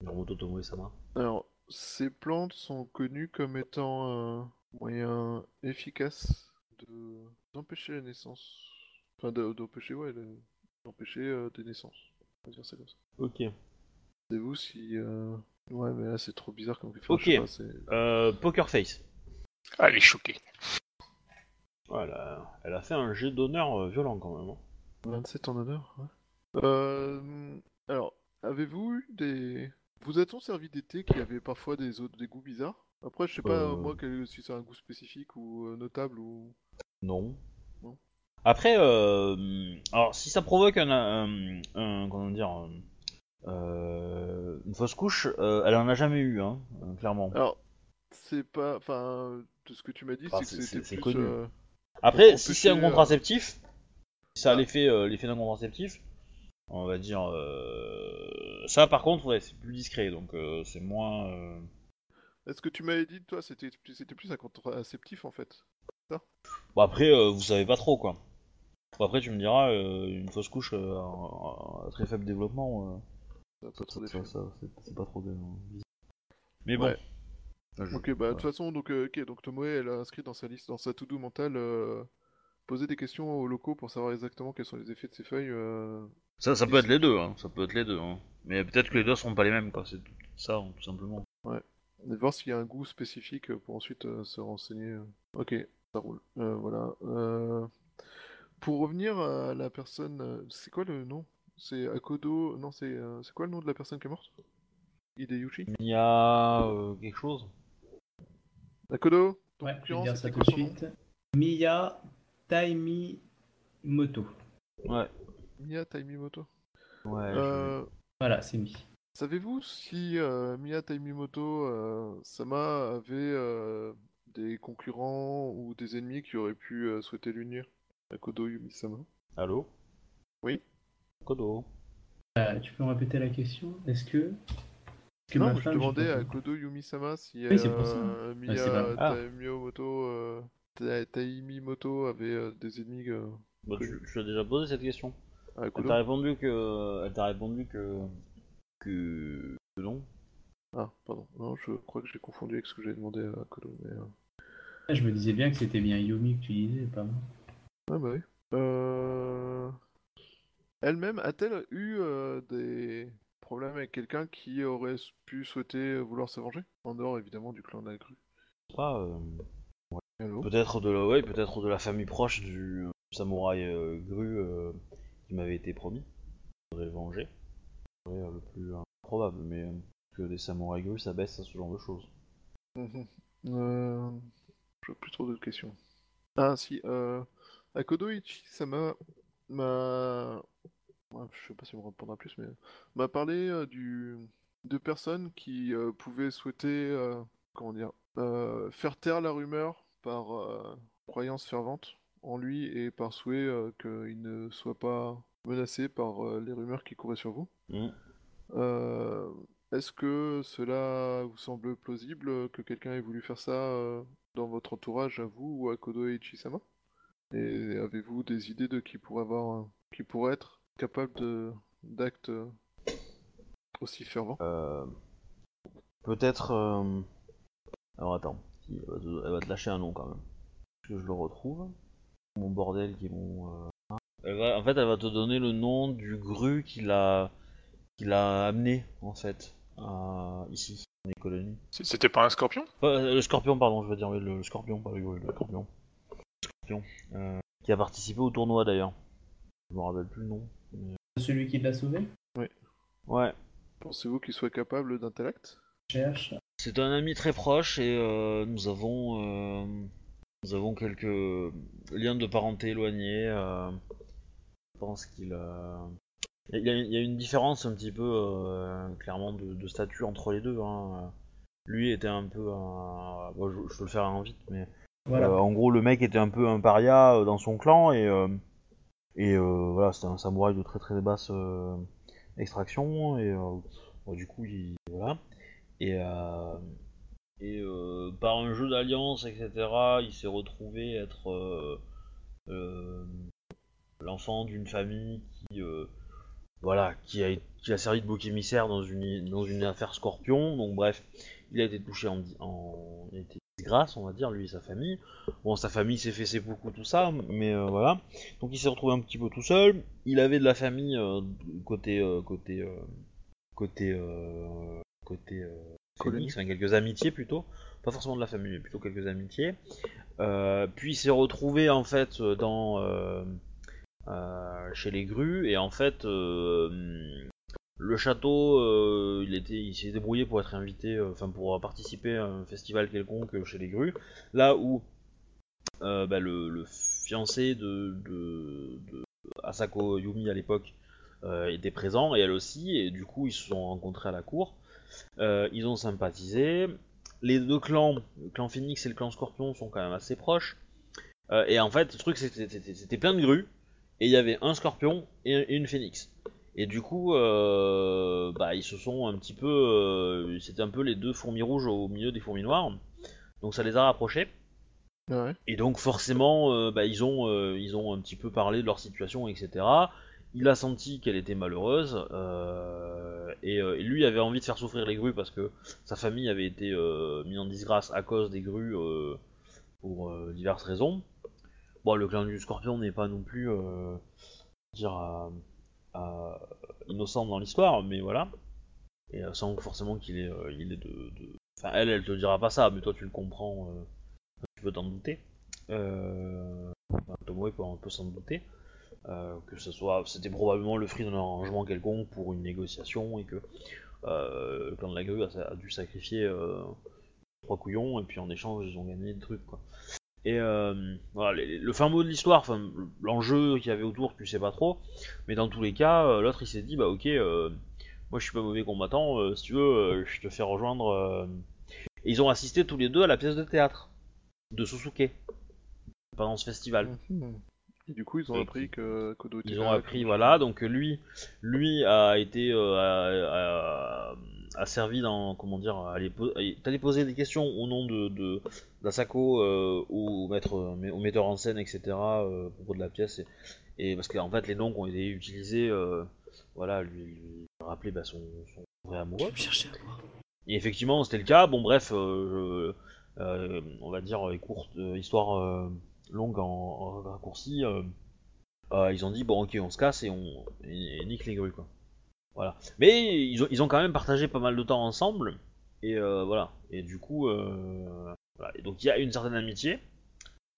Miromoto Tomoe-sama. Alors, ces plantes sont connues comme étant un moyen efficace de d'empêcher la naissance. Enfin, de- d'empêcher, ouais, le- d'empêcher euh, des naissances. On va dire ça comme ça. Ok. C'est vous si. euh, Ouais, mais là c'est trop bizarre comme enfin, Ok. je sais pas, Euh, Poker Face. Ah, elle est choquée. Voilà. Elle a fait un jet d'honneur euh, violent quand même. hein. 27 en honneur, ouais. Euh, alors, avez-vous eu des. Vous a-t-on servi des thés qui avaient parfois des, autres, des goûts bizarres? Après, je sais pas, Euh. moi, quel- si c'est un goût spécifique ou euh, notable ou. Non. Non. Après, euh, alors si ça provoque un, un- un- comment dire, un- euh, une fausse couche, euh, elle en a jamais eu, hein, clairement. Alors, c'est pas. Enfin, de ce que tu m'as dit, Enfin, c'est que c'est- c'était plus. connu. euh, Après, si c'est un euh, contraceptif, ça a l'effet, euh, l'effet d'un contraceptif, on va dire, euh, ça par contre, ouais, c'est plus discret, donc euh, c'est moins. euh, Est-ce que tu m'avais dit, toi, c'était plus, c'était plus un contraceptif en fait Bon après, euh, vous savez pas trop quoi. Bon, après, tu me diras, euh, une fausse couche euh, à, à très faible développement. euh, Ça pas trop Ça, ça, c'est- pas trop. Mais bon. Ouais. Ah, je- Ok, bah de toute façon, donc, euh, ok, donc Tomoe, elle a inscrit dans sa liste, dans sa to-do mentale, euh, poser des questions aux locaux pour savoir exactement quels sont les effets de ces feuilles. euh, Ça, ça peut être les deux, hein. ça peut être les deux. Hein. Mais peut-être que les deux seront pas les mêmes, quoi. C'est tout ça, hein, tout simplement. et voir s'il y a un goût spécifique euh, pour ensuite euh, se renseigner. euh. Ok, ça roule. Euh, voilà. Euh, Pour revenir à la personne, euh, c'est quoi le nom? C'est Akodo. Non, c'est euh, c'est quoi le nom de la personne qui est morte? Hideyuchi Il y a euh, quelque chose Akodo? Ton Ouais, je vais concurrent, dire ça c'était tout de quoi son nom? suite. Miya Taimi Moto. Ouais. Miya Taimimoto. Ouais. je- Euh, Voilà, c'est Mi. Savez-vous si euh, Miya Taimimoto euh, Sama avait euh, des concurrents ou des ennemis qui auraient pu euh, souhaiter l'unir? À Kodo Yumi-sama Allô? Oui. Kodo. Euh, tu peux me répéter la question? Est-ce que. est-ce que Non, ma je femme, j'ai demandais à. Kodo Yumi-sama si Oui, euh, Miya pas- Ah. Taimimoto, euh, Ta- Taimimoto avait euh, des ennemis euh, Bah, tu, tu as déjà posé cette question. à Elle t'a répondu que. Elle t'a répondu que. Que. que non. Ah, pardon. Non, je crois que j'ai confondu avec ce que j'ai demandé à Kodo. Mais, euh, Ah, Je me disais bien que c'était bien Yomi que tu disais, pas moi. Ah bah oui. Euh... Elle-même a-t-elle eu euh, des problèmes avec quelqu'un qui aurait pu souhaiter vouloir se venger En dehors évidemment du clan de la grue? Pas. euh, Allô Peut-être de la. Ouais, peut-être de la famille proche du euh, samouraï euh, gru euh, qui m'avait été promis. Je voudrais venger. C'est euh, le plus euh, probable, mais. euh, que des samouraïs grus ça baisse à ce genre de choses. Euh... Je plus trop d'autres questions. Ah si, euh... Akodo ça m'a... je sais pas si on me répondra plus, mais... m'a parlé du... de personnes qui pouvaient souhaiter... comment dire... faire taire la rumeur par euh, croyance fervente en lui et par souhait euh, qu'il ne soit pas menacé par euh, les rumeurs qui couraient sur vous. Euh, Est-ce que cela vous semble plausible que quelqu'un ait voulu faire ça dans votre entourage, à vous ou à Kodo et Ichisama Et avez-vous des idées de qui pourrait avoir, qui pourrait être capable d'actes aussi fervents? Peut-être. Alors attends, Elle va, te... elle va te lâcher un nom quand même. Que je le retrouve. Mon bordel qui est mon. euh. Elle va... En fait, elle va te donner le nom du gru qui l'a qui l'a amené en fait ici, dans les colonies. C'était pas un scorpion? Euh, le scorpion, pardon, je veux dire oui, le, le scorpion, pas le gru, le scorpion. Le scorpion. euh, Qui a participé au tournoi d'ailleurs. Je me rappelle plus le nom. mais- Celui qui l'a sauvé? Ouais. Pensez-vous qu'il soit capable d'intellect? Cherche. C'est un ami très proche et euh, nous avons euh, nous avons quelques liens de parenté éloignés. euh, je pense qu'il a Il y, a- il y a une différence un petit peu euh, clairement de, de statut entre les deux. Hein. Lui était un peu un... bon, je, je peux le faire en vite, mais Voilà. euh, en gros le mec était un peu un paria euh, dans son clan et et voilà c'était un samouraï de très très basse extraction et bon, du coup il voilà et euh, euh, par un jeu d'alliance etc il s'est retrouvé être euh, l'enfant d'une famille qui voilà qui a qui a servi de bouc émissaire dans une dans une affaire Scorpion. Donc bref il a été touché en, en été disgrâce on va dire lui et sa famille. Bon sa famille s'est fait ses beaucoup tout ça mais voilà. Donc il s'est retrouvé un petit peu tout seul. Il avait de la famille côté côté côté côté euh. Phoenix, enfin, quelques amitiés plutôt. Pas forcément de la famille mais plutôt quelques amitiés. Euh, puis il s'est retrouvé en fait dans euh, euh, chez les grues. Et en fait euh, le château euh, il était il s'est débrouillé pour être invité euh, enfin pour participer à un festival quelconque chez les grues. Là où euh, bah, le, le fiancé de, de, de Asako Yumi à l'époque euh, était présent. Et elle aussi. Et du coup ils se sont rencontrés à la cour. Euh, ils ont sympathisé. Les deux clans le clan Phoenix et le clan Scorpion sont quand même assez proches. Euh, et en fait le truc c'était- plein de grues et il y avait un Scorpion et, et une Phoenix. Et du coup euh, bah ils se sont un petit peu euh, c'était un peu les deux fourmis rouges au milieu des fourmis noires. Donc ça les a rapprochés. Ouais. et donc forcément, euh, bah, ils, ont, euh, ils ont un petit peu parlé de leur situation, etc. Il a senti qu'elle était malheureuse, euh, et, euh, et lui avait envie de faire souffrir les grues parce que sa famille avait été euh, mise en disgrâce à cause des grues pour diverses raisons. Bon, le clan du scorpion n'est pas non plus dire innocent dans l'histoire, mais voilà. Et sans forcément qu'il est, euh, il est de, Enfin, elle, elle te dira pas ça, mais toi tu le comprends. tu peux t'en douter. Euh... Tomoe peut s'en douter. Euh, que ce soit, c'était probablement le fruit d'un arrangement quelconque pour une négociation et que euh, le clan de la grue a, dû sacrifier euh, trois couillons et puis en échange ils ont gagné des trucs quoi. Et euh, voilà, le fin mot de l'histoire, l'enjeu qu'il y avait autour, tu sais pas trop, mais dans tous les cas, euh, l'autre il s'est dit bah ok, moi je suis pas mauvais combattant, si tu veux, je te fais rejoindre. Et ils ont assisté tous les deux à la pièce de théâtre de Susuke pendant ce festival. Mhm. Et du coup, ils ont appris que Kodo était Ils là, ont appris, que- voilà, donc lui, lui a été, euh, a, a- a servi dans, comment dire, allé poser des questions au nom de, de d'Asako euh, au maître, au metteur en scène, etc. euh, à propos de la pièce, et, et parce qu'en fait les noms qui ont été utilisés, euh, voilà, lui, lui rappeler bah, son, son vrai amoureux. voir. Et effectivement, c'était le cas. Bon, bref, euh, je- euh, on va dire euh, courte euh, histoire euh, longue en, en raccourci. euh, euh, ils ont dit bon, ok, on se casse et on et, et nique les grues quoi. Voilà. Mais ils ont, ils ont quand même partagé pas mal de temps ensemble et euh, voilà. Et du coup, voilà. Et donc il y a une certaine amitié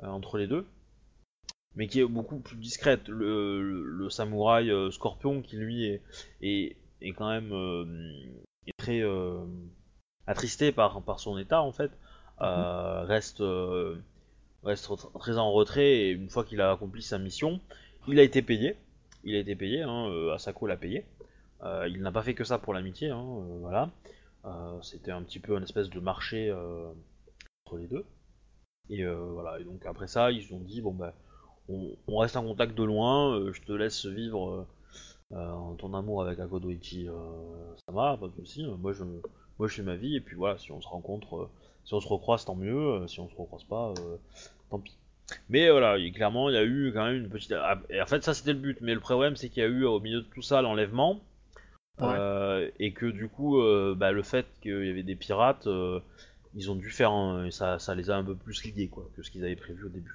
entre les deux, mais qui est beaucoup plus discrète. Le, le, le samouraï euh, Scorpion qui lui est est, est quand même euh, est très euh, attristé par, par son état en fait, euh, reste, reste tr- très en retrait et une fois qu'il a accompli sa mission, il a été payé. Il a été payé, hein, euh, Asako l'a payé. Euh, il n'a pas fait que ça pour l'amitié, hein, euh, voilà. C'était un petit peu une espèce de marché entre les deux. Et voilà, et donc après ça, ils se sont dit bon ben, on, reste en contact de loin, je te laisse vivre ton amour avec Akodoichi Sama, pas de soucis, moi je, moi je fais ma vie, et puis voilà, si on se rencontre, si on se recroise, tant mieux, euh, si on se recroise pas, euh, tant pis. Mais voilà, il- clairement, il y a eu quand même une petite. ah, Et en fait, ça c'était le but, mais le problème c'est qu'il y a eu au milieu de tout ça l'enlèvement, Ouais. euh, et que du coup, euh, bah, le fait qu'il y avait des pirates, euh, ils ont dû faire un... ça, ça les a un peu plus liés quoi, que ce qu'ils avaient prévu au début.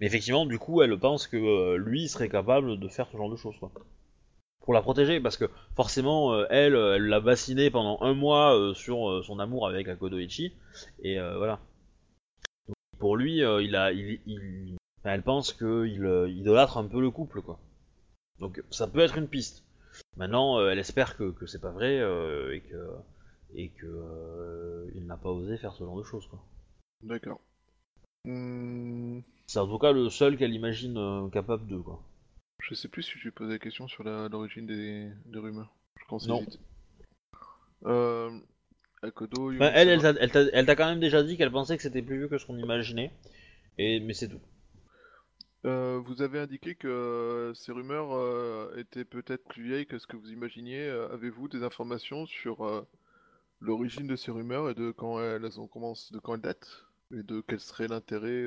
Mais effectivement, du coup, elle pense que euh, lui il serait capable de faire ce genre de choses quoi. Pour la protéger, parce que forcément, euh, elle, euh, elle l'a bassinée pendant un mois euh, sur son amour avec Akodoichi, et voilà. Donc, pour lui, il a, il, il- enfin, elle pense qu'il idolâtre un peu le couple quoi. Donc ça peut être une piste. Maintenant, elle espère que, que c'est pas vrai et que et que il n'a pas osé faire ce genre de choses quoi. D'accord. C'est en tout cas le seul qu'elle imagine capable de quoi. Je sais plus si je lui posé la question sur l'origine des, des rumeurs. Je pense Non. Euh, Akodo, Bah, elle, elle, t'a- quand même déjà dit qu'elle pensait que c'était plus vieux que ce qu'on imaginait. Et, mais c'est tout. Euh, vous avez indiqué que euh, ces rumeurs euh, étaient peut-être plus vieilles que ce que vous imaginiez. Avez-vous des informations sur l'origine de ces rumeurs et de quand elles ont commencé, de quand elles datent et de quel serait l'intérêt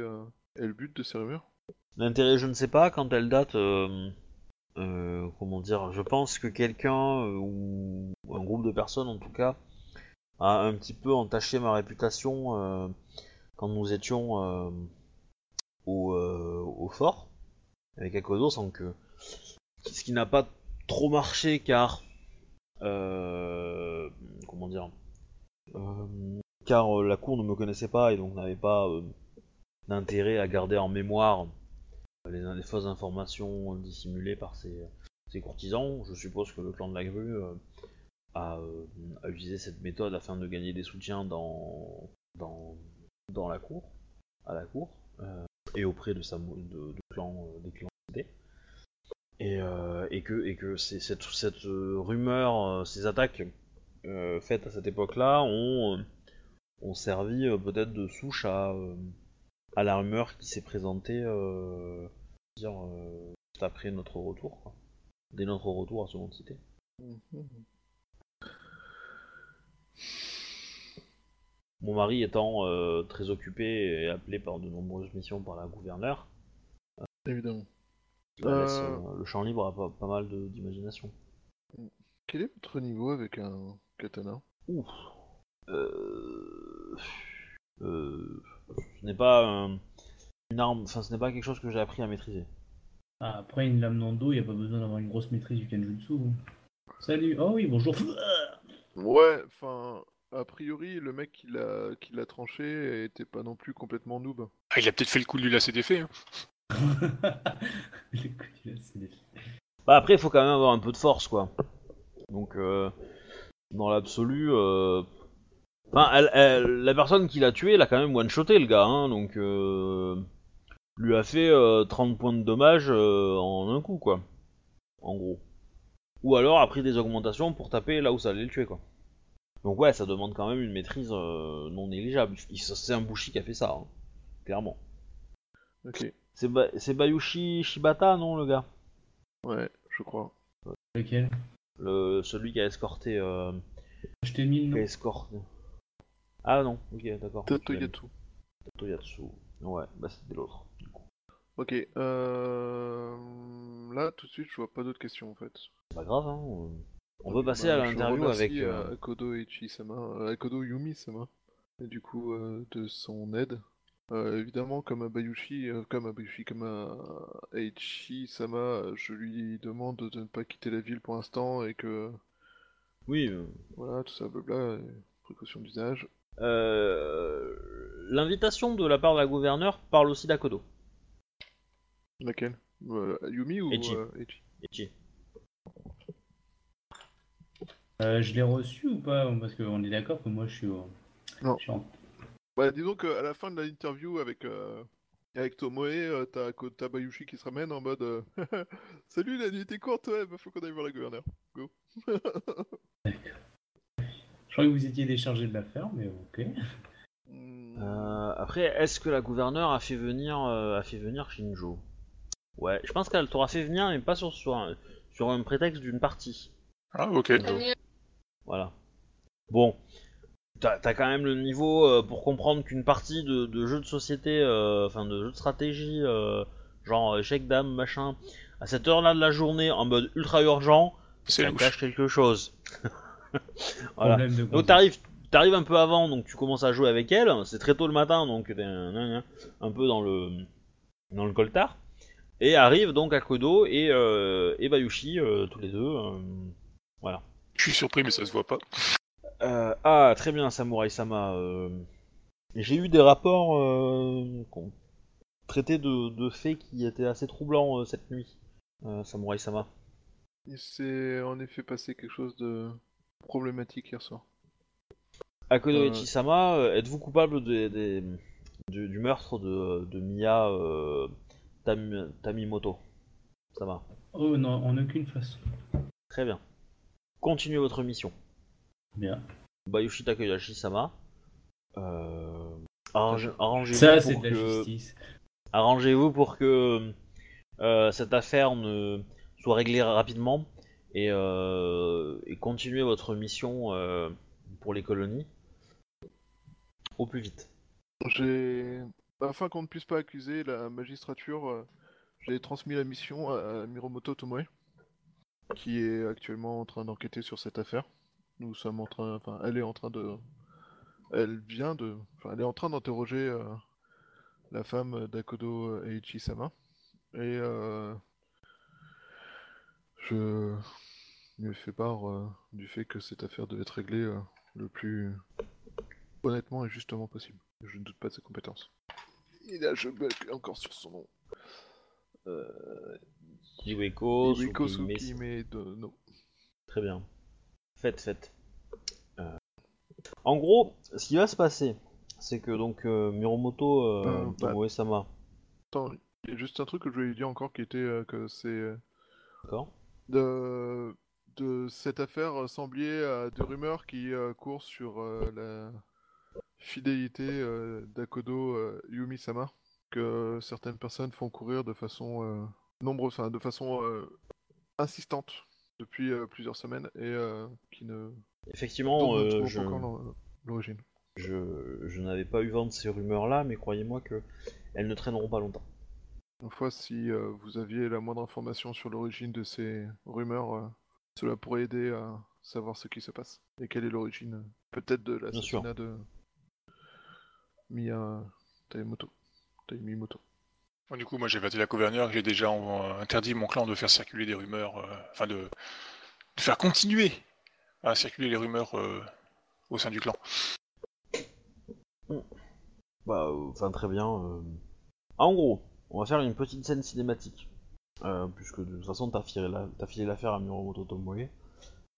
et le but de ces rumeurs? L'intérêt, je ne sais pas, quand elle date, euh, euh, comment dire, je pense que quelqu'un, euh, ou un groupe de personnes en tout cas, a un petit peu entaché ma réputation quand nous étions au, fort, avec Akodo, sans que... Ce qui n'a pas trop marché car... comment dire Car la cour ne me connaissait pas et donc n'avait pas d'intérêt à garder en mémoire les, fausses informations dissimulées par ces, ces courtisans. Je suppose que le clan de la grue euh, a, euh, a utilisé cette méthode afin de gagner des soutiens dans, la cour, à la cour, euh, et auprès de, sa, de, de clans, euh, des clans. Et, et que, cette, rumeur, ces attaques faites à cette époque-là ont, servi peut-être de souche à, la rumeur qui s'est présentée dire, euh, juste après notre retour, quoi. dès notre retour à Seconde Cité. [LAUGHS] Mon mari étant euh, très occupé et appelé par de nombreuses missions par la gouverneure, Évidemment. laisse Euh. euh, le champ libre à pas, pas mal de- d'imagination. Quel est votre niveau avec un katana? Ouf. Euh... Euh... Ce n'est pas un- une arme, enfin ce n'est pas quelque chose que j'ai appris à maîtriser. Ah, après, une lame dans le dos, il n'y a pas besoin d'avoir une grosse maîtrise du Kenjutsu. Salut, oh oui, bonjour. Ouais, enfin, a priori, le mec qui l'a qui l'a tranché était pas non plus complètement noob. Ah, il a peut-être fait le coup de lui lasser des faits. Hein. [LAUGHS] Le coup du lacet des- Bah après, il faut quand même avoir un peu de force, quoi. Donc, euh, dans l'absolu, euh... enfin, elle- elle- la personne qui l'a tué, elle a quand même one-shoté le gars, hein, donc euh... lui a fait euh, 30 points de dommage euh, en un coup, quoi. En gros. Ou alors a pris des augmentations pour taper là où ça allait le tuer, quoi. Donc ouais, ça demande quand même une maîtrise euh, non négligeable. C'est un Bushi qui a fait ça, hein, clairement. Ok, C'est Ba- c'est Bayushi Shibata, non, le gars? Ouais, je crois. Lequel? Le, Celui qui a escorté... Euh... Je t'ai mis le Qui a nom. escorté... Ah non, ok, d'accord. Tatoyatsu. Tatoyatsu. Ouais, bah c'était l'autre. Ok, euh... là tout de suite je vois pas d'autres questions en fait. C'est pas grave, hein. euh, On peut passer Bah, à l'interview avec... euh, euh, Akodo Ichi-sama, euh, Akodo Yumi-sama, et du coup euh, de son aide. Euh, évidemment, comme à Bayushi, euh, comme à Bayushi, comme à Eichi-sama, euh, je lui demande de ne pas quitter la ville pour l'instant et que Oui, euh, voilà, tout ça, blabla, précaution d'usage. euh, l'invitation de la part de la gouverneure parle aussi d'Akodo. Laquelle Euh, Yumi ou euh, Eichi Ichi. Euh, je l'ai reçu ou pas? Parce qu'on est d'accord que moi je suis au. Non. je suis en- Bah, disons qu'à la fin de l'interview avec, euh, avec Tomoe, euh, t'as Ko- t'as Bayushi qui se ramène en mode euh, [LAUGHS] Salut, la nuit était courte, ouais, bah faut qu'on aille voir la gouverneure. Go. [LAUGHS] Je crois que vous étiez déchargé de l'affaire, mais ok. Hmm, Euh, après, est-ce que la gouverneure a fait venir, euh, a fait venir Shinjo? Ouais, je pense qu'elle t'aura fait venir, mais pas sur, sur, un, sur un prétexte d'une partie. Ah, ok. Voilà. Bon, t'as as quand même le niveau euh, pour comprendre qu'une partie de, de jeu de société, euh, enfin de jeu de stratégie, euh, genre échec dame, machin, à cette heure-là de la journée, en mode ultra urgent, ça cache quelque chose. [LAUGHS] voilà. Donc t'arrives, t'arrives un peu avant, donc tu commences à jouer avec elle. C'est très tôt le matin, donc t'es un, un peu dans le dans le coltard. Et arrive donc Akodo et, euh, et Bayushi, euh, tous les deux. euh, voilà. Je suis surpris, mais ça se voit pas. Euh, ah, très bien, Samurai Sama. euh, J'ai eu des rapports euh, qu'on traités de, de faits qui étaient assez troublants euh, cette nuit, euh, Samurai Sama. Il s'est en effet passé quelque chose de problématique hier soir. Akodo Euh. Ichi-sama, euh, êtes-vous coupable des- des- du, du meurtre de, euh, Tam- Tamimoto Sama Oh non, en aucune façon. Très bien. Continuez votre mission. Bien. Bayushi Takeyashi-sama. Euh... arrange- Arrangez-vous Ça, c'est pour de la que... justice. Arrangez-vous pour que euh, cette affaire ne soit réglée rapidement et, euh, et continuez votre mission euh, pour les colonies au plus vite. J'ai. Afin qu'on ne puisse pas accuser la magistrature, euh, j'ai transmis la mission à Miromoto Tomoe, qui est actuellement en train d'enquêter sur cette affaire. Nous sommes en train. Enfin, elle est en train de. Elle vient de. Enfin, elle est en train d'interroger euh, la femme d'Akodo Eiichi-sama. Et. euh, Je. lui ai fait part du fait que cette affaire devait être réglée le plus honnêtement et justement possible. Je ne doute pas de ses compétences. Et là, je bug encore sur son nom. Euh, Iweko, Tsukihime, Tsukihime de no. Très bien. Faites, faites. Euh, En gros, ce qui va se passer, c'est que donc euh, Miromoto euh, Euh, bah. Tomoe-sama, Attends, il y a juste un truc que je voulais lui dire encore qui était que c'est d'accord de de cette affaire semblait à des rumeurs qui courent sur la fidélité euh, d'Akodo euh, Yumi-sama que certaines personnes font courir de façon euh, nombreuse, enfin, de façon euh, insistante depuis plusieurs semaines et qui ne Effectivement, je, pas encore l'or- l'origine. je, je n'avais pas eu vent de ces rumeurs-là, mais croyez-moi que elles ne traîneront pas longtemps. Une fois, si euh, vous aviez la moindre information sur l'origine de ces rumeurs, euh, cela pourrait aider à savoir ce qui se passe et quelle est l'origine peut-être de De Miya Taimoto. Taimimoto. Bon, du coup, moi, j'ai averti la gouverneure que j'ai déjà interdit mon clan de faire circuler des rumeurs, euh, enfin de, de faire continuer à circuler les rumeurs euh, au sein du clan. Bah, euh, enfin très bien. euh. Ah, en gros, on va faire une petite scène cinématique. Euh, puisque de toute façon, t'as filé la- t'as filé l'affaire à Miromoto Tomoe.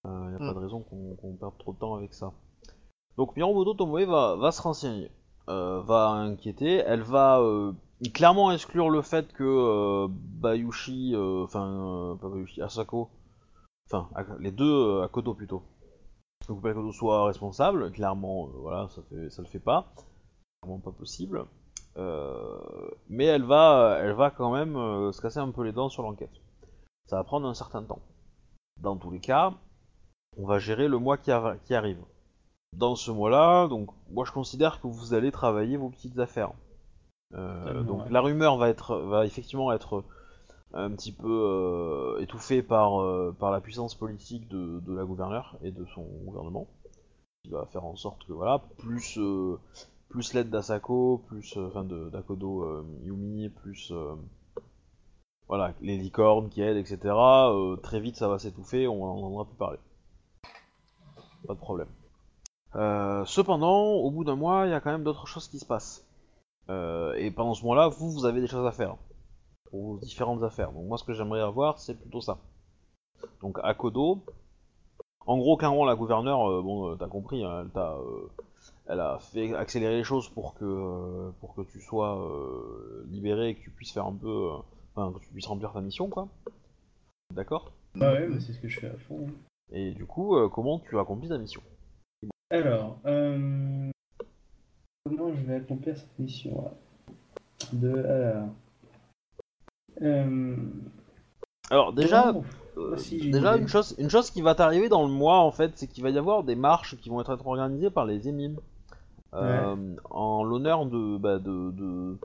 Il n'y a pas Mm. de raison qu'on perde trop de temps avec ça. Donc Miromoto Tomoe va, va se renseigner, va inquiéter, elle va euh, clairement exclure le fait que euh, Bayushi, euh, enfin euh, pas Bayushi, Asako, enfin les deux euh, Akodo plutôt, que Akodo soit responsable, clairement, euh, voilà, ça, fait, ça le fait pas, clairement pas possible. Euh, mais elle va, elle va quand même euh, se casser un peu les dents sur l'enquête. Ça va prendre un certain temps. Dans tous les cas, on va gérer le mois qui, arri- qui arrive. Dans ce mois-là, donc moi je considère que vous allez travailler vos petites affaires. Euh, donc ouais. la rumeur va être, va effectivement être un petit peu euh, étouffée par, euh, par la puissance politique de, de la gouverneure et de son gouvernement, qui va faire en sorte que voilà, plus euh, plus l'aide d'Asako, plus euh, enfin de d'Akodo euh, Yumi, plus euh, voilà les licornes qui aident, etc. euh, très vite ça va s'étouffer, on n'en entendra plus parler. Pas de problème. Euh, cependant, au bout d'un mois, il y a quand même d'autres choses qui se passent. Euh, et pendant ce mois-là, vous, vous avez des choses à faire. Pour vos différentes affaires. Donc moi, ce que j'aimerais avoir, c'est plutôt ça. Donc Akodo, en gros, clairement, la gouverneure, euh, bon, t'as compris, hein, elle t'a, elle a fait accélérer les choses pour que, pour que tu sois libéré et que tu puisses faire un peu, enfin, que tu puisses remplir ta mission, quoi. D'accord? Bah ouais, mais c'est ce que je fais à fond. hein. Et du coup, comment tu accomplis ta mission? Alors, euh... comment je vais accomplir cette mission là De alors. Euh... Alors déjà, oh, Euh, si, déjà une chose, une chose qui va t'arriver dans le mois en fait, c'est qu'il va y avoir des marches qui vont être organisées par les émimes euh, en l'honneur de, bah, de, de-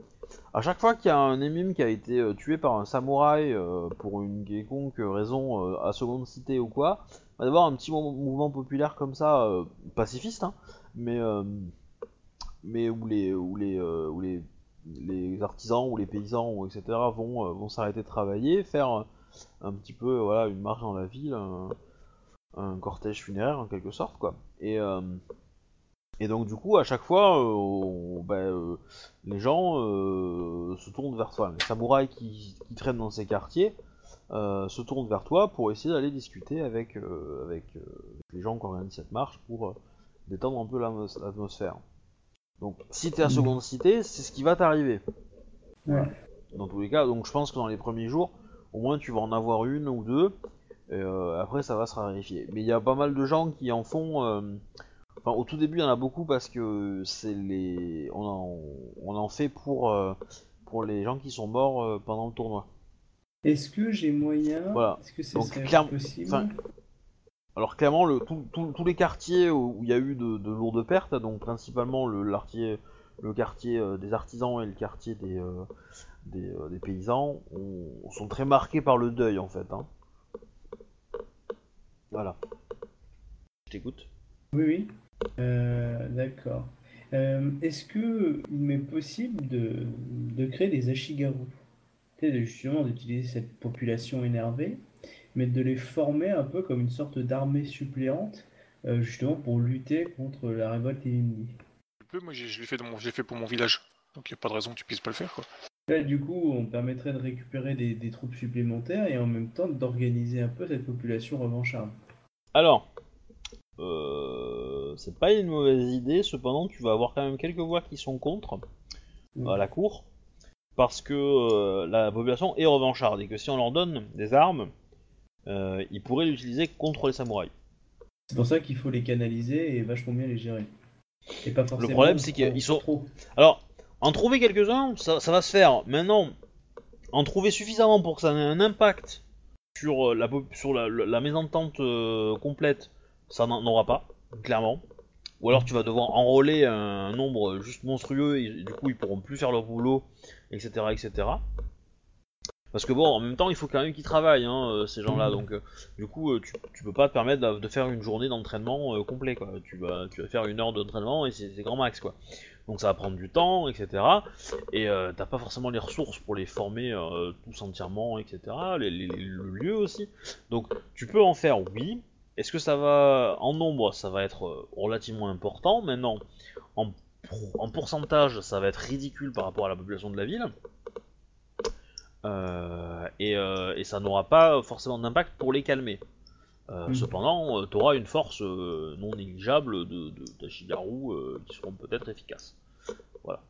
À chaque fois qu'il y a un émime qui a été euh, tué par un samouraï euh, pour une quelconque raison euh, à seconde cité ou quoi, va y un petit mou- mouvement populaire comme ça, pacifiste, hein, mais mais où les où les où les artisans ou les paysans etc vont vont s'arrêter de travailler, faire un petit peu une marche dans la ville, un, cortège funéraire en quelque sorte quoi. Et donc du coup à chaque fois euh, on- bah, euh, les gens euh, se tournent vers toi, les samouraïs qui, qui traînent dans ces quartiers se tournent vers toi pour essayer d'aller discuter avec les gens qui organisent cette marche pour détendre un peu l'atmos- l'atmosphère. Donc si t'es à seconde cité, c'est ce qui va t'arriver. Ouais. Dans tous les cas, donc je pense que dans les premiers jours, au moins tu vas en avoir une ou deux. Et euh, après, ça va se raréfier. Mais il y a pas mal de gens qui en font. euh, Enfin, au tout début, il y en a beaucoup parce que c'est les. On en, on en fait pour, euh, pour les gens qui sont morts euh, pendant le tournoi. Est-ce que j'ai moyen? Voilà. Est-ce que ce Donc, serait clairement- possible? enfin, Alors clairement, le, tout- tout- tous les quartiers où où il y a eu de, de lourdes pertes, donc principalement le, l'artier- le quartier euh, des artisans et le quartier des, euh, des, euh, des paysans, ont- sont très marqués par le deuil en fait. hein. Voilà. Je t'écoute. Oui, oui. Euh, D'accord. Euh, Est-ce que il m'est possible de, de créer des ashigaru? Justement d'utiliser cette population énervée, mais de les former un peu comme une sorte d'armée suppléante, euh, justement pour lutter contre la révolte Ilindi. Tu peux, moi j'ai- je l'ai fait, dans mon- je l'ai fait pour mon village. Donc il n'y a pas de raison que tu puisses pas le faire. Quoi. Là, du coup, on permettrait de récupérer des, des troupes supplémentaires et en même temps d'organiser un peu cette population revancharde. Alors, euh, c'est pas une mauvaise idée, cependant tu vas avoir quand même quelques voix qui sont contre Mm. à la cour, parce que euh, la population est revancharde et que si on leur donne des armes, euh, ils pourraient l'utiliser contre les samouraïs. C'est pour ça qu'il faut les canaliser et vachement bien les gérer. Et pas forcément problème, c'est qu'ils sont- trop. Alors, en trouver quelques-uns, ça, ça va se faire. Maintenant, en trouver suffisamment pour que ça ait un impact sur euh, la, sur la, la- la mésentente euh, complète, ça n'en aura pas, clairement. Ou alors tu vas devoir enrôler un nombre juste monstrueux et du coup ils pourront plus faire leur boulot, etc. etc. Parce que bon, en même temps, il faut quand même qu'ils travaillent, hein, euh, ces gens-là. Donc, euh, du coup, euh, tu, tu peux pas te permettre de, faire une journée d'entraînement complet, quoi. Tu vas, tu vas faire une heure d'entraînement et c'est c'est grand max, quoi. Donc ça va prendre du temps, etc. Et euh, t'as pas forcément les ressources pour les former euh, tous entièrement, etc. Les, les- les- le lieu aussi. Donc tu peux en faire, oui. Est-ce que ça va en nombre, ça va être euh, relativement important? Maintenant, en, en pourcentage, ça va être ridicule par rapport à la population de la ville. Euh, et, euh, et ça n'aura pas forcément d'impact pour les calmer. Euh, Mm. Cependant, tu auras une force non négligeable de, de, qui seront peut-être efficaces. Voilà.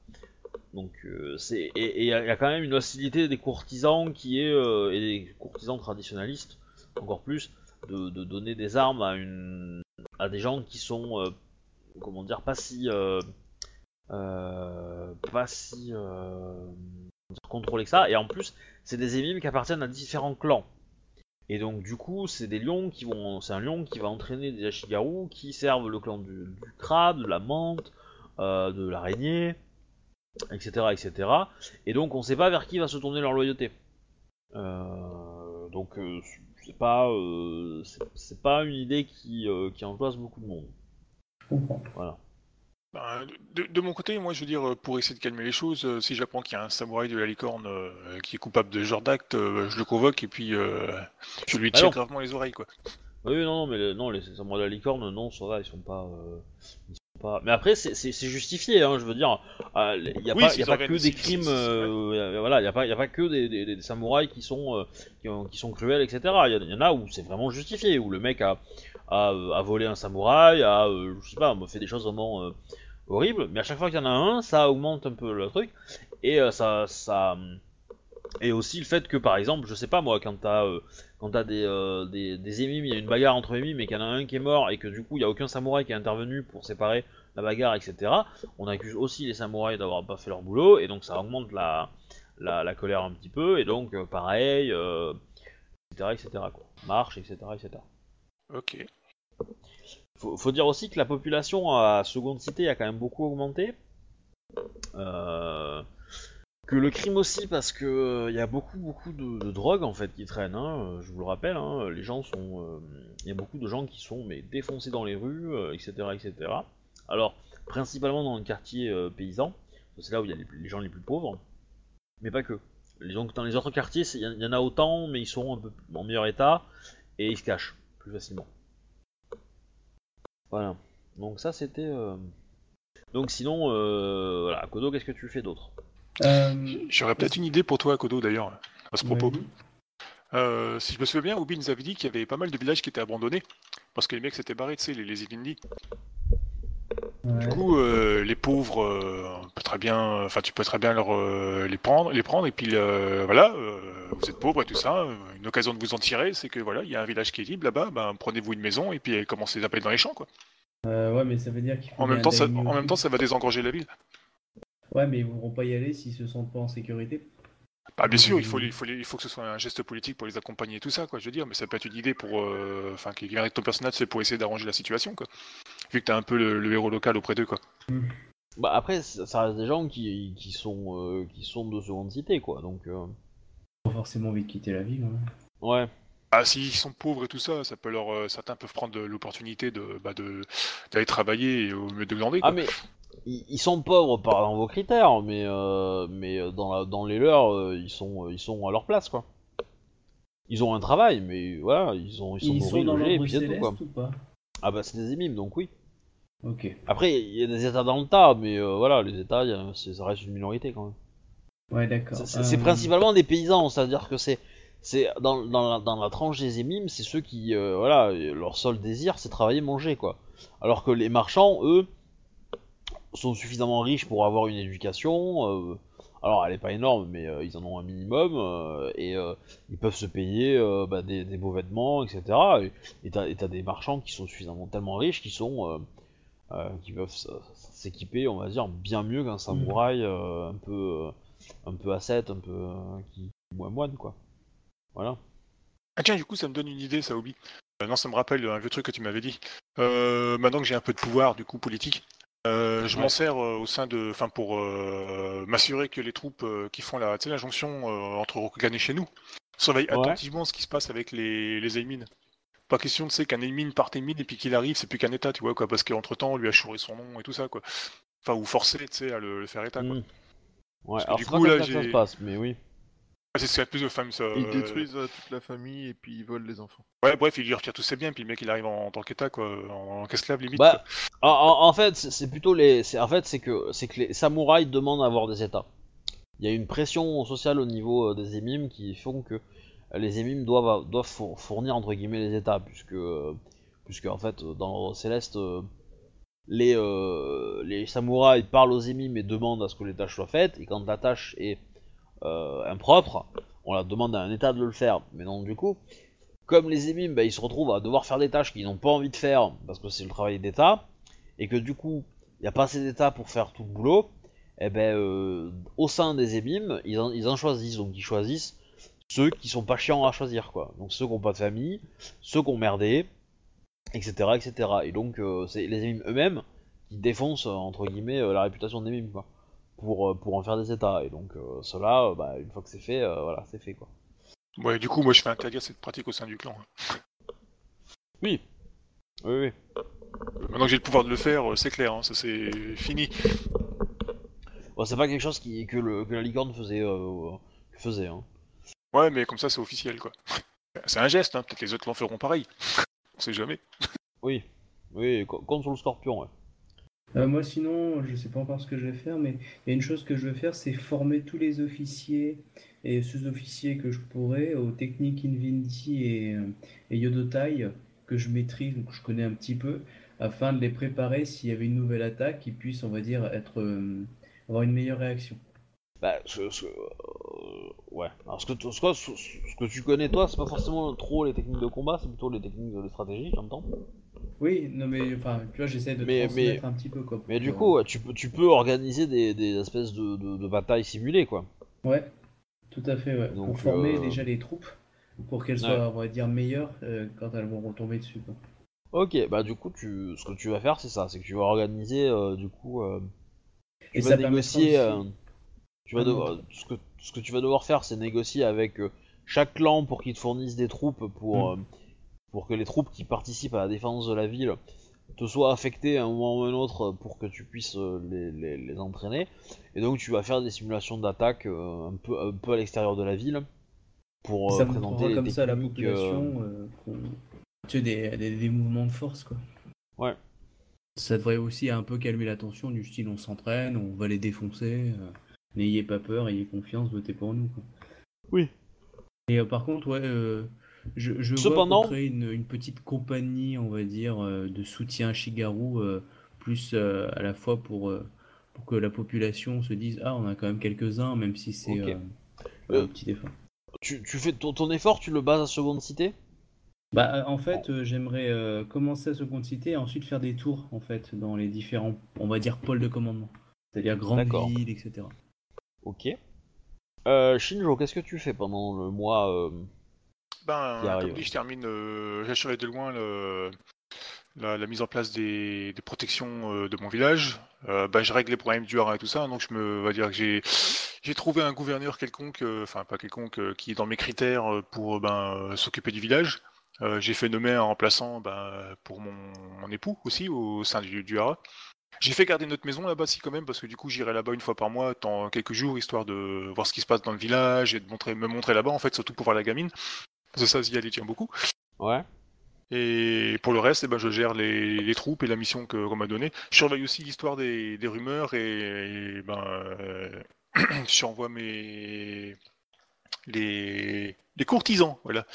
Donc c'est et il y, a y a quand même une hostilité des courtisans qui est et des courtisans traditionnalistes encore plus de, donner des armes à des gens qui sont euh, comment dire pas si euh, euh, pas si contrôlés que ça. Et en plus c'est des émimes qui appartiennent à différents clans. Et donc du coup c'est des lions qui vont c'est un lion qui va entraîner des Ashigaru qui servent le clan du, crabe de la menthe de l'araignée etc etc et donc on sait pas vers qui va se tourner leur loyauté. Donc c'est pas euh, c'est- pas une idée qui euh, qui angoisse beaucoup de monde Je comprends. voilà Ben, de, de mon côté, moi je veux dire, pour essayer de calmer les choses, euh, si j'apprends qu'il y a un samouraï de la licorne euh, qui est coupable de ce genre d'acte, euh, je le convoque et puis euh, je lui Ah tire gravement les oreilles. quoi. Oui, non, non, mais le- non, les samouraïs de la licorne, non, ça va, ils sont pas. euh, ils sont pas... Mais après, c'est justifié, hein, je veux dire. Il n'y a Oui, pas, y a pas que des crimes. euh, voilà, il n'y a, a pas que des, des- des samouraïs qui sont, euh, qui, ont- qui sont cruels, etc. Il y, en a où c'est vraiment justifié, où le mec a, a, a volé un samouraï, a, euh, je sais pas, fait des choses vraiment euh, horribles, mais à chaque fois qu'il y en a un, ça augmente un peu le truc. Et euh, ça. ça et aussi le fait que par exemple, je sais pas moi, quand t'as euh, quand t'as des, euh, des, des émimes, il y a une bagarre entre émimes et qu'il y en a un qui est mort et que du coup il y a aucun samouraï qui est intervenu pour séparer la bagarre, etc. On accuse aussi les samouraïs d'avoir pas fait leur boulot et donc ça augmente la, la, la colère un petit peu et donc euh, pareil, euh, etc., etc. Quoi. Marche, etc., etc. Ok. Faut, faut dire aussi que la population à seconde cité a quand même beaucoup augmenté. Euh, que le crime aussi parce que il y a beaucoup beaucoup de, de drogue en fait qui traînent. hein, euh, je vous le rappelle, hein, les gens sont, euh, il y a beaucoup de gens qui sont mais défoncés dans les rues, euh, etc., etc. Alors principalement dans le quartier euh, paysan, c'est là où il y a les, gens les plus pauvres, mais pas que. Dans les autres quartiers, il y, en- a autant, mais ils sont un peu en meilleur état et ils se cachent plus facilement. Voilà. Donc ça c'était. euh, Donc sinon, euh, voilà, Kodo, qu'est-ce que tu fais d'autre? Euh, J'aurais peut-être une idée pour toi, Kodo, d'ailleurs, à ce propos. Euh, si je me souviens bien, Obi nous avait dit qu'il y avait pas mal de villages qui étaient abandonnés parce que les mecs s'étaient barrés, tu sais, les, les. Ouais. Du coup, euh, les pauvres, euh, on peut très bien, enfin, tu peux très bien leur, euh, les prendre, les prendre et puis euh, voilà, euh, vous êtes pauvre et tout ça, euh, une occasion de vous en tirer, c'est que voilà, il y a un village qui est libre là-bas, ben, prenez-vous une maison et puis commencez à appeler dans les champs, quoi. Euh, ouais, mais ça veut dire qu'il En même temps, ça, daigner en même aussi. temps, ça va désengorger la ville. Ouais, mais ils voudront pas y aller s'ils se sentent pas en sécurité. Bah, bien sûr, il Mhm. faut, il, faut, il faut que ce soit un geste politique pour les accompagner et tout ça, quoi, je veux dire, mais ça peut être une idée pour. euh, Enfin, qui vient avec ton personnage, c'est pour essayer d'arranger la situation, quoi. Vu que t'as un peu le, le héros local auprès d'eux, quoi. Bah après, ça reste des gens qui, qui sont euh, qui sont de seconde cité, quoi. Donc euh, Pas forcément envie de quitter la ville. hein. ouais. Ah, s'ils sont pauvres et tout ça, ça peut leur, euh, certains peuvent prendre l'opportunité de, bah, de, d'aller travailler au mieux de glander, quoi. Ah mais ils, ils sont pauvres par dans vos critères, mais euh, mais euh, dans la, dans les leurs, euh, ils sont ils sont à leur place, quoi. Ils ont un travail, mais voilà, ils sont ils sont Ils nourris, sont dans logés, et puis tout, quoi. ou pas? Ah bah c'est des émimes, donc oui. Ok. Après, il y a des états dans le tas, mais euh, voilà, les états, y a- ça reste une minorité quand même. Ouais, d'accord. C'est- Euh, principalement des paysans, c'est-à-dire que c'est c'est dans, dans, la, dans la tranche des émimes, c'est ceux qui euh, voilà leur seul désir c'est travailler manger quoi. Alors que les marchands eux sont suffisamment riches pour avoir une éducation. euh, alors elle est pas énorme, mais euh, ils en ont un minimum euh, et ils peuvent se payer bah, des, des beaux vêtements, etc. Et t'as et des marchands qui sont suffisamment tellement riches qui sont qui peuvent s'équiper, on va dire, bien mieux qu'un samouraï euh, un peu un peu ascète, un peu qui moins moine quoi. Voilà. Ah tiens, du coup, ça me donne une idée, ça, Obi. Non, ça me rappelle un vieux truc que tu m'avais dit. Maintenant que j'ai un peu de pouvoir, du coup, politique, euh, je Ouais. m'en sers euh, au sein de... Enfin, pour euh, m'assurer que les troupes qui font la, tu jonction entre Rokugan et chez nous surveillent Ouais. attentivement ce qui se passe avec les, les Aimines. Pas question de sais qu'un Aimin parte Aimin et puis qu'il arrive, c'est plus qu'un état, tu vois, quoi, parce qu'entre temps, on lui a chouré son nom et tout ça, quoi. Enfin, ou forcé, tu sais, à le, le faire état, quoi. Mm. Ouais, Parce que alors du coup, là, ça que ça j'ai- se passe, mais oui. Ah, C'est ce qu'il y a de plus de femmes, ça. Ils euh, détruisent euh, toute la famille et puis ils volent les enfants. Ouais, bref, il lui retire tous ses biens, puis le mec, il arrive en, en tant qu'état, quoi, en, en esclave limite. Bah, quoi. En, fait, c'est plutôt les. En fait, c'est que c'est que les samouraïs demandent à avoir des états. Il y a une pression sociale au niveau euh, des émimes qui font que les émimes doivent doivent four- fournir entre guillemets les états, puisque puisque en fait dans l'ordre céleste les euh, les samouraïs parlent aux émimes et demandent à ce que les tâches soient faites, et quand la tâche est impropre, on la demande à un état de le faire. Mais donc du coup, comme les émimes, bah, ils se retrouvent à devoir faire des tâches qu'ils n'ont pas envie de faire parce que c'est le travail d'État, et que du coup, il n'y a pas assez d'État pour faire tout le boulot, et ben euh, au sein des émimes, ils en, choisissent. Donc ils choisissent ceux qui sont pas chiants à choisir, quoi. Donc ceux qui n'ont pas de famille, ceux qui ont merdé, etc. etc. Et donc euh, c'est les émimes eux-mêmes qui défoncent, euh, entre guillemets, euh, la réputation des mimes, quoi. Pour, euh, pour en faire des États. Et donc euh, cela, euh, bah, une fois que c'est fait, voilà, c'est fait, quoi. Ouais, du coup, moi, je fais interdire cette pratique au sein du clan. hein. Oui. Oui, oui. Maintenant que j'ai le pouvoir de le faire, c'est clair, hein, ça c'est fini. Bon, c'est pas quelque chose qui, que, le, que la licorne faisait. euh, faisait hein. Ouais, mais comme ça, c'est officiel, quoi. C'est un geste, hein, peut-être les autres l'en feront pareil. On sait jamais. Oui. Oui, co- comme sur le scorpion, ouais. Euh, moi, sinon, je sais pas encore ce que je vais faire, mais il y a une chose que je veux faire, c'est former tous les officiers et sous-officiers que je pourrais aux techniques Invinity et, euh, et Yodotai que je maîtrise, donc que je connais un petit peu, afin de les préparer s'il y avait une nouvelle attaque, qu'ils puissent, on va dire, être, euh, avoir une meilleure réaction. Bah, ce, euh, ouais. Alors, ce que, tu- ce, que, ce que tu connais, toi, c'est pas forcément trop les techniques de combat, c'est plutôt les techniques de stratégie, j'entends. Oui, non mais enfin, tu vois, j'essaie de Mais- un petit peu quoi. Mais du coup, ouais, tu peux, tu peux organiser des, des espèces de, de, de batailles simulées, quoi. euh, Ouais, tout à fait, ouais. Donc, pour former euh, déjà les troupes, pour qu'elles Ouais. soient, on va dire, meilleures euh, quand elles vont retomber dessus. Quoi. Ok, bah du coup, tu, ce que tu vas faire, c'est ça, c'est que tu vas organiser, euh, du coup, euh, tu Et vas ça négocier, euh, tu vas devoir, ce que, ce que tu vas devoir faire, c'est négocier avec euh, chaque clan pour qu'ils te fournissent des troupes pour, Mm. Euh, pour que les troupes qui participent à la défense de la ville te soient affectées à un moment ou à un autre pour que tu puisses euh, les, les- les entraîner. Et donc tu vas faire des simulations d'attaque euh, un, peu, un peu à l'extérieur de la ville pour euh, ça présenter montrera les comme ça à la euh, population euh, tu sais, des, des, des mouvements de force quoi. Ouais. Ça devrait aussi un peu calmer la tension du style on s'entraîne, on va les défoncer. euh, N'ayez pas peur, ayez confiance, votez pour nous. Quoi. Oui. Et euh, par contre, ouais, euh, je, je vois Cependant- pour créer une, une petite compagnie, on va dire, euh, de soutien à Shigaru, euh, plus euh, à la fois pour, pour que la population se dise Ah, on a quand même quelques-uns, même si c'est un petit effort. tu, tu fais ton, ton effort, tu le bases à seconde cité? Bah, en fait, euh, j'aimerais euh, commencer à seconde cité et ensuite faire des tours, en fait, dans les différents, on va dire, pôles de commandement. C'est-à-dire grandes D'accord. villes, etc. Ok. Euh, Shinjo, qu'est-ce que tu fais pendant le mois Ben, arrive. comme dit, je termine, euh, de loin le- la, la mise en place des, des protections euh, de mon village. Euh, ben, je règle les problèmes du haras et tout ça, donc je me, va dire que j'ai, j'ai trouvé un gouverneur quelconque, euh, enfin pas quelconque, qui est dans mes critères pour ben, s'occuper du village. J'ai fait nommer un remplaçant ben, pour mon, mon époux aussi au sein du, du haras. J'ai fait garder notre maison là-bas si quand même parce que du coup j'irai là-bas une fois par mois, dans quelques jours, histoire de voir ce qui se passe dans le village et de montrer, me montrer là-bas en fait, surtout pour voir la gamine. Parce que ça, Zia, elle y tient beaucoup. Ouais. Et pour le reste, eh ben, je gère les, les troupes et la mission qu'on m'a donnée. Je surveille aussi l'histoire des, des rumeurs et, et, ben, euh, [CLEARS THROAT] j'envoie mes les, les courtisans, voilà,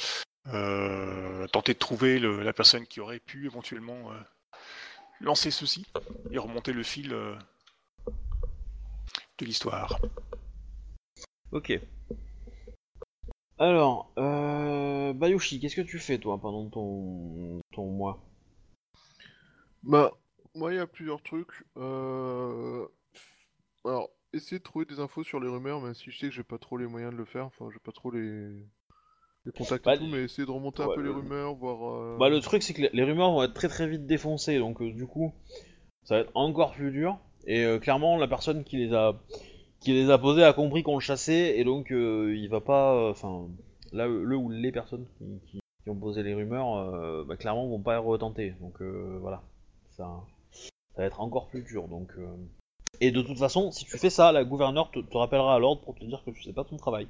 euh, tenter de trouver le- la personne qui aurait pu éventuellement euh, lancer ceci et remonter le fil de l'histoire. Ok. Alors, euh, Bayoshi, qu'est-ce que tu fais toi pendant ton, ton mois? Bah, moi, il y a plusieurs trucs. Euh... Alors, essayer de trouver des infos sur les rumeurs, même si je sais que j'ai pas trop les moyens de le faire. Enfin, j'ai pas trop les, les contacts Bah, et tout, mais essayer de remonter ouais, un peu les le- rumeurs, voir. euh, Bah le truc c'est que les- rumeurs vont être très très vite défoncées, donc euh, du coup ça va être encore plus dur. Et euh, clairement la personne qui les a qui les a posées a compris qu'on le chassait et donc euh, il va pas, euh, enfin là le ou les personnes qui, qui- qui ont posé les rumeurs, euh, bah, clairement vont pas retenter. Donc euh, voilà, ça ça va être encore plus dur. Donc euh, et de toute façon si tu fais ça, la gouverneure te, te rappellera à l'ordre pour te dire que tu sais pas ton travail,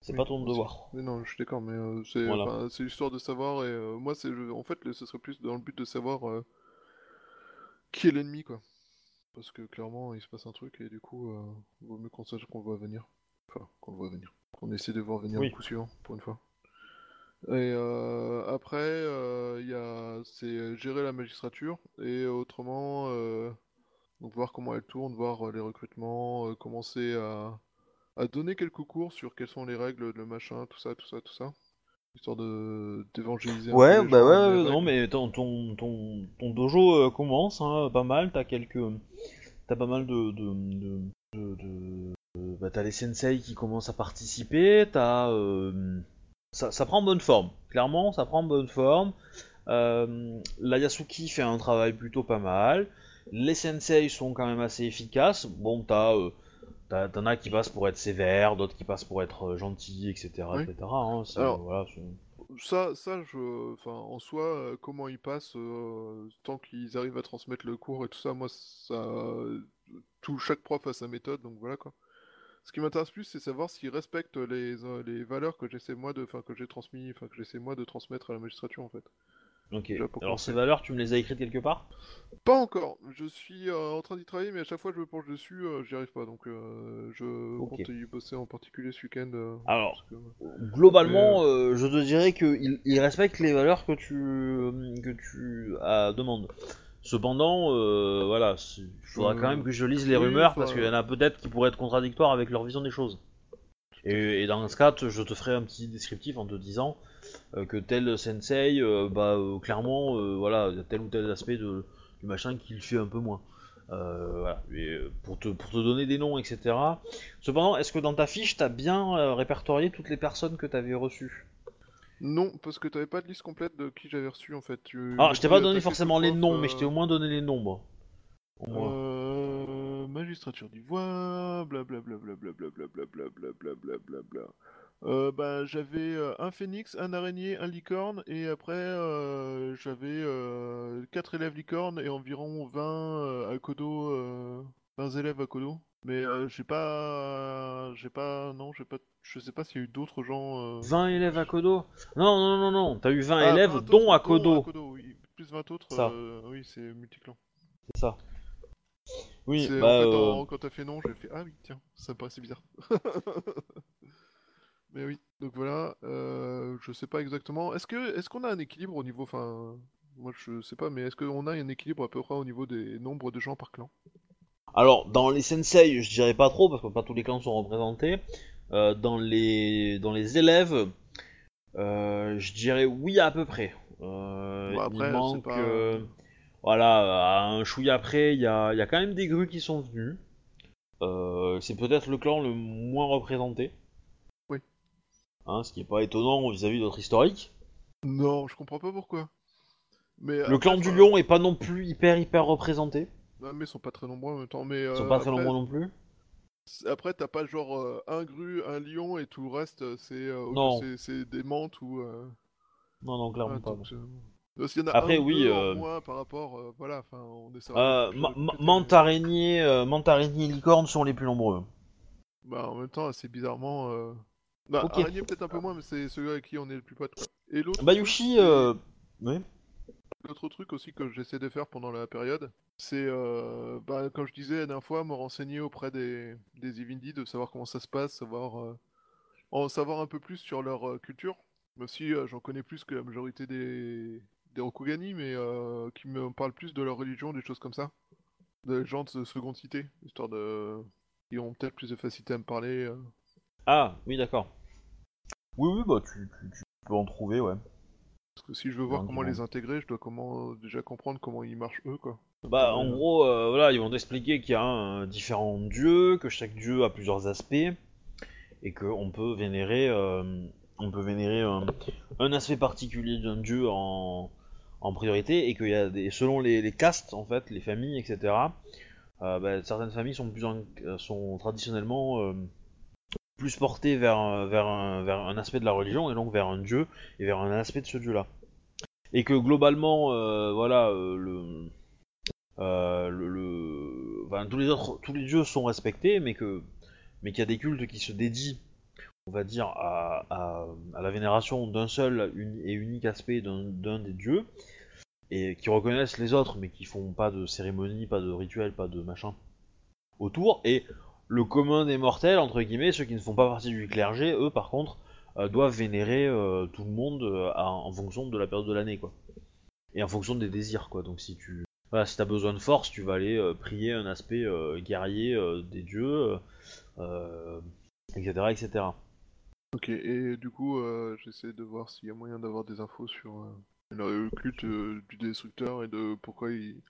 c'est Oui, pas ton aussi. devoir. Mais non, je suis d'accord, mais c'est Voilà. l'histoire de savoir, et moi, c'est en fait, ce serait plus dans le but de savoir qui est l'ennemi, quoi. Parce que clairement, il se passe un truc, et du coup, euh, vaut mieux qu'on sache qu'on le voit venir. Enfin, qu'on le voit venir. Qu'on essaie de voir venir Oui. le coup suivant, pour une fois. Et euh, après, euh, il y a... c'est gérer la magistrature, et autrement, euh, donc voir comment elle tourne, voir euh, les recrutements, euh, commencer à à donner quelques cours sur quelles sont les règles, le machin, tout ça, tout ça, tout ça. Histoire de d'évangéliser un peu Ouais, bah ouais, non mais ton, ton, ton, ton dojo euh, commence, hein, pas mal, t'as quelques... T'as pas mal de... de, bah, t'as les sensei qui commencent à participer, t'as... euh, ça, ça prend bonne forme, clairement, ça prend bonne forme. Euh, la Yasuki fait un travail plutôt pas mal. Les sensei sont quand même assez efficaces. Bon, t'as... euh, t'as- T'en as qui passent pour être sévères, d'autres qui passent pour être euh, gentils, etc. Oui. etc. hein, c'est- Alors, voilà, c'est- Ça, ça, je, enfin, en soi, euh, comment ils passent, euh, tant qu'ils arrivent à transmettre le cours et tout ça, moi, ça, tout chaque prof a sa méthode, donc voilà quoi. Ce qui m'intéresse plus, c'est savoir s'ils respectent les, euh, les valeurs que j'essaie moi de, enfin, que j'ai transmis, enfin, que j'essaie moi de transmettre à la magistrature en fait. Ok. Alors ces valeurs, tu me les as écrites quelque part? Pas encore. Je suis euh, en train d'y travailler, mais à chaque fois que je me penche dessus, euh, j'y arrive pas. Donc, euh, je Ok. compte y bosser en particulier ce week-end. Alors, que- globalement, je te dirais qu'ils ils respectent les valeurs que tu que tu demandes. Cependant, voilà, il faudra quand même que je lise les oui, rumeurs parce qu'il y en a peut-être qui pourraient être contradictoires avec leur vision des choses. Et, et dans ce cas, je te ferai un petit descriptif en te disant que tel sensei, euh, bah euh, clairement, euh, voilà, il y a tel ou tel aspect de, du machin qui le fait un peu moins. Euh, voilà, Et, euh, pour, te, pour te donner des noms, etc. Cependant, est-ce que dans ta fiche, t'as bien euh, répertorié toutes les personnes que t'avais reçues? Non, parce que t'avais pas de liste complète de qui j'avais reçu en fait. Tu Ah, m'as je t'ai pas donné forcément les noms, mais euh, je t'ai au moins donné les nombres. Au moins. Euh, magistrature d'ivoire, blablabla, blablabla, blablabla, blablabla, blablabla. Euh, bah, j'avais euh, un phénix, un araignée, un licorne, et après euh, j'avais euh, 4 élèves licornes et environ 20 euh, à Kodo, euh, 20 élèves à Kodo. Mais euh, j'ai pas, j'ai pas, non, j'ai pas, je sais pas s'il y a eu d'autres gens. euh, 20 élèves à Kodo Non, non, non, non, t'as eu 20 ah, élèves, 20 dont autres, à Kodo. oui. Plus 20 autres, Ça. euh, oui, c'est multiclan. C'est ça. Oui, C'est- bah. en fait, euh, en- quand t'as fait non, j'ai fait ah oui, tiens, ça me paraissait bizarre. [LAUGHS] Mais oui, donc voilà, euh, je sais pas exactement. Est-ce que est-ce qu'on a un équilibre au niveau, enfin, moi je sais pas, mais est-ce qu'on a un équilibre à peu près au niveau des nombres de gens par clan? Alors, dans les sensei, je dirais pas trop, parce que pas tous les clans sont représentés. euh, dans les dans les élèves, euh, je dirais oui à peu près. Bon, après, il manque, pas- voilà, à un chouïa après, il y a, y a quand même des grues qui sont venus. Euh, c'est peut-être le clan le moins représenté. Hein, ce qui est pas étonnant vis-à-vis de notre historique. Non, je comprends pas pourquoi. Mais Le après, clan du enfin, lion est pas non plus hyper hyper représenté. non, mais ils sont pas très nombreux en même temps. Mais Ils sont euh, pas très après, nombreux non plus. Après, t'as pas genre euh, un gru, un lion et tout le reste, euh, c'est euh, c'est- des mantes ou. euh, Non, non, clairement pas. donc, euh, donc, s'il y en a Après, un oui, euh, moins par rapport, euh, voilà, enfin, on est Euh, ma- ma- Mante araignée, euh, Mante araignée et licorne sont les plus nombreux. Bah, en même temps, assez bizarrement. Bah, Ok. araignée peut-être un peu moins, mais c'est celui avec qui on est le plus pote. quoi. Et l'autre. Bayushi, euh... oui. L'autre truc aussi que j'essaie de faire pendant la période, c'est, euh, bah, comme je disais la dernière fois, me renseigner auprès des, des Evindi, de savoir comment ça se passe, savoir, euh, en savoir un peu plus sur leur euh, culture. Même si euh, j'en connais plus que la majorité des, des Rokugani, mais qui me parlent plus de leur religion, des choses comme ça. Des gens de seconde cité, histoire de. qui ont peut-être plus de facilité à me parler. Ah, oui, d'accord. Oui, oui, bah tu, tu- tu peux en trouver, ouais. Parce que si je veux voir comment les intégrer, je dois comment déjà comprendre comment ils marchent eux, quoi. Bah, en Euh. gros, euh, voilà, ils vont t'expliquer qu'il y a un, différents dieux, que chaque dieu a plusieurs aspects, et qu'on peut vénérer, euh, on peut vénérer un, un aspect particulier d'un dieu en, en priorité, et qu'il y a des, selon les, les castes, en fait, les familles, etc. euh, bah, certaines familles sont plus, en- sont traditionnellement euh, plus portées vers, un- aspect de la religion, et donc vers un dieu, et vers un aspect de ce dieu-là. Et que globalement, euh, voilà, euh, euh, le, le- tous les autres, dieux sont respectés, mais qu'il y a des cultes qui se dédient, on va dire, à, à, la vénération d'un seul et unique aspect d'un d'un des dieux, et qui reconnaissent les autres, mais qui font pas de cérémonie, pas de rituel, pas de machin autour. Et le commun des mortels, entre guillemets, ceux qui ne font pas partie du clergé, eux, par contre, euh, doivent vénérer euh, tout le monde euh, à- en fonction de la période de l'année, quoi. Et en fonction des désirs, quoi. Donc si tu voilà, si t'as besoin de force, tu vas aller euh, prier un aspect euh, guerrier euh, des dieux, euh, etc., etc. Ok, et du coup, euh, j'essaie de voir s'il y a moyen d'avoir des infos sur euh, le culte euh, du destructeur et de pourquoi ils.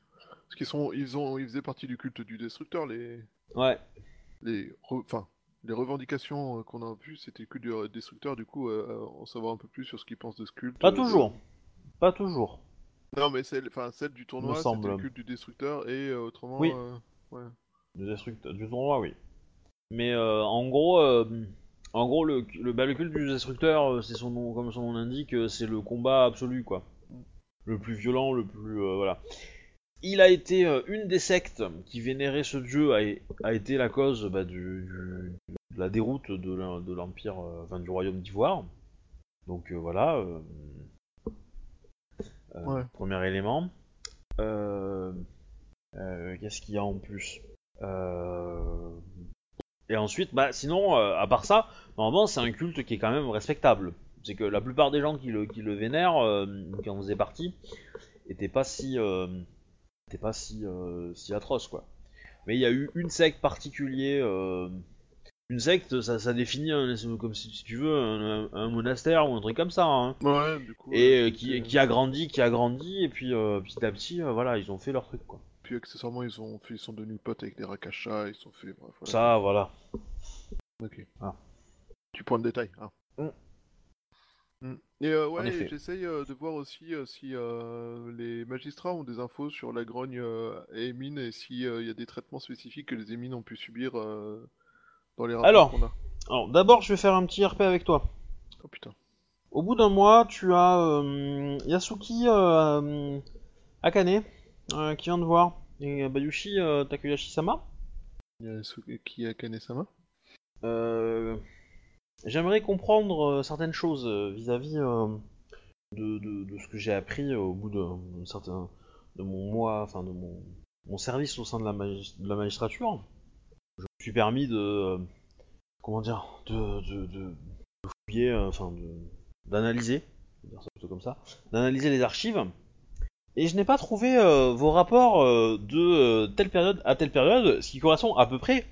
Parce qu'ils sont, ils ont, ils faisaient partie du culte du destructeur, les, Ouais. Les, re- enfin, les revendications euh, qu'on a vues, c'était le culte du euh, destructeur. Du coup, euh, en savoir un peu plus sur ce qu'ils pensent de ce culte. Pas toujours. Pas toujours. Non, mais celle, enfin, celle du tournoi, c'était culte du destructeur et autrement. Oui. ouais. Du, destructeur, du tournoi, oui. Mais euh, en gros, euh, en gros, le, le, bah, le culte du destructeur, c'est son nom, comme son nom l'indique, c'est le combat absolu, quoi. Le plus violent, le plus, euh, voilà. Il a été euh, une des sectes qui vénérait ce dieu a, a été la cause bah, du, du- de la déroute de l'em- de l'empire, euh, enfin du royaume d'Ivoire. Donc euh, voilà. Ouais. Premier élément. Qu'est-ce qu'il y a en plus Et ensuite, bah sinon, à part ça, normalement c'est un culte qui est quand même respectable. C'est que la plupart des gens qui le, qui le vénèrent, qui en faisaient partie, étaient pas si, étaient pas si, euh, si atroces quoi. Mais il y a eu une secte particulière. euh, une secte, ça, ça définit un, comme si, si tu veux un, un monastère ou un truc comme ça. hein. Ouais, du coup. Et euh, qui, c'était- qui a grandi, qui a grandi, et puis euh, petit à petit, euh, voilà, ils ont fait leur truc quoi. Puis accessoirement, ils ont fait, ils sont devenus potes avec des rakachas, ils sont fait. Bref, voilà. Ça, voilà. Ok. Ah. Tu prends le détail. Hein. Mm. Mm. Et euh, ouais, j'essaye euh, de voir aussi euh, si les magistrats ont des infos sur la grogne et Emine et s'il y a des traitements spécifiques que les Émines ont pu subir dans les rapports Alors. qu'on a. Alors, d'abord, je vais faire un petit RP avec toi. Oh putain. Au bout d'un mois, tu as Yasuki Akane qui vient de voir. Et Bayushi euh, Takuyashi-sama. Il y a ce- qui a Kane-sama Euh, J'aimerais comprendre euh, certaines choses euh, vis-à-vis euh, de, ce que j'ai appris au bout de, certain- de mon mois, enfin de mon, service au sein de la, de la magistrature. Je me suis permis de, comment dire, de, de, de- fouiller, euh, d'analyser, comme ça, d'analyser les archives. Et je n'ai pas trouvé vos rapports de telle période à telle période, ce qui correspond à peu près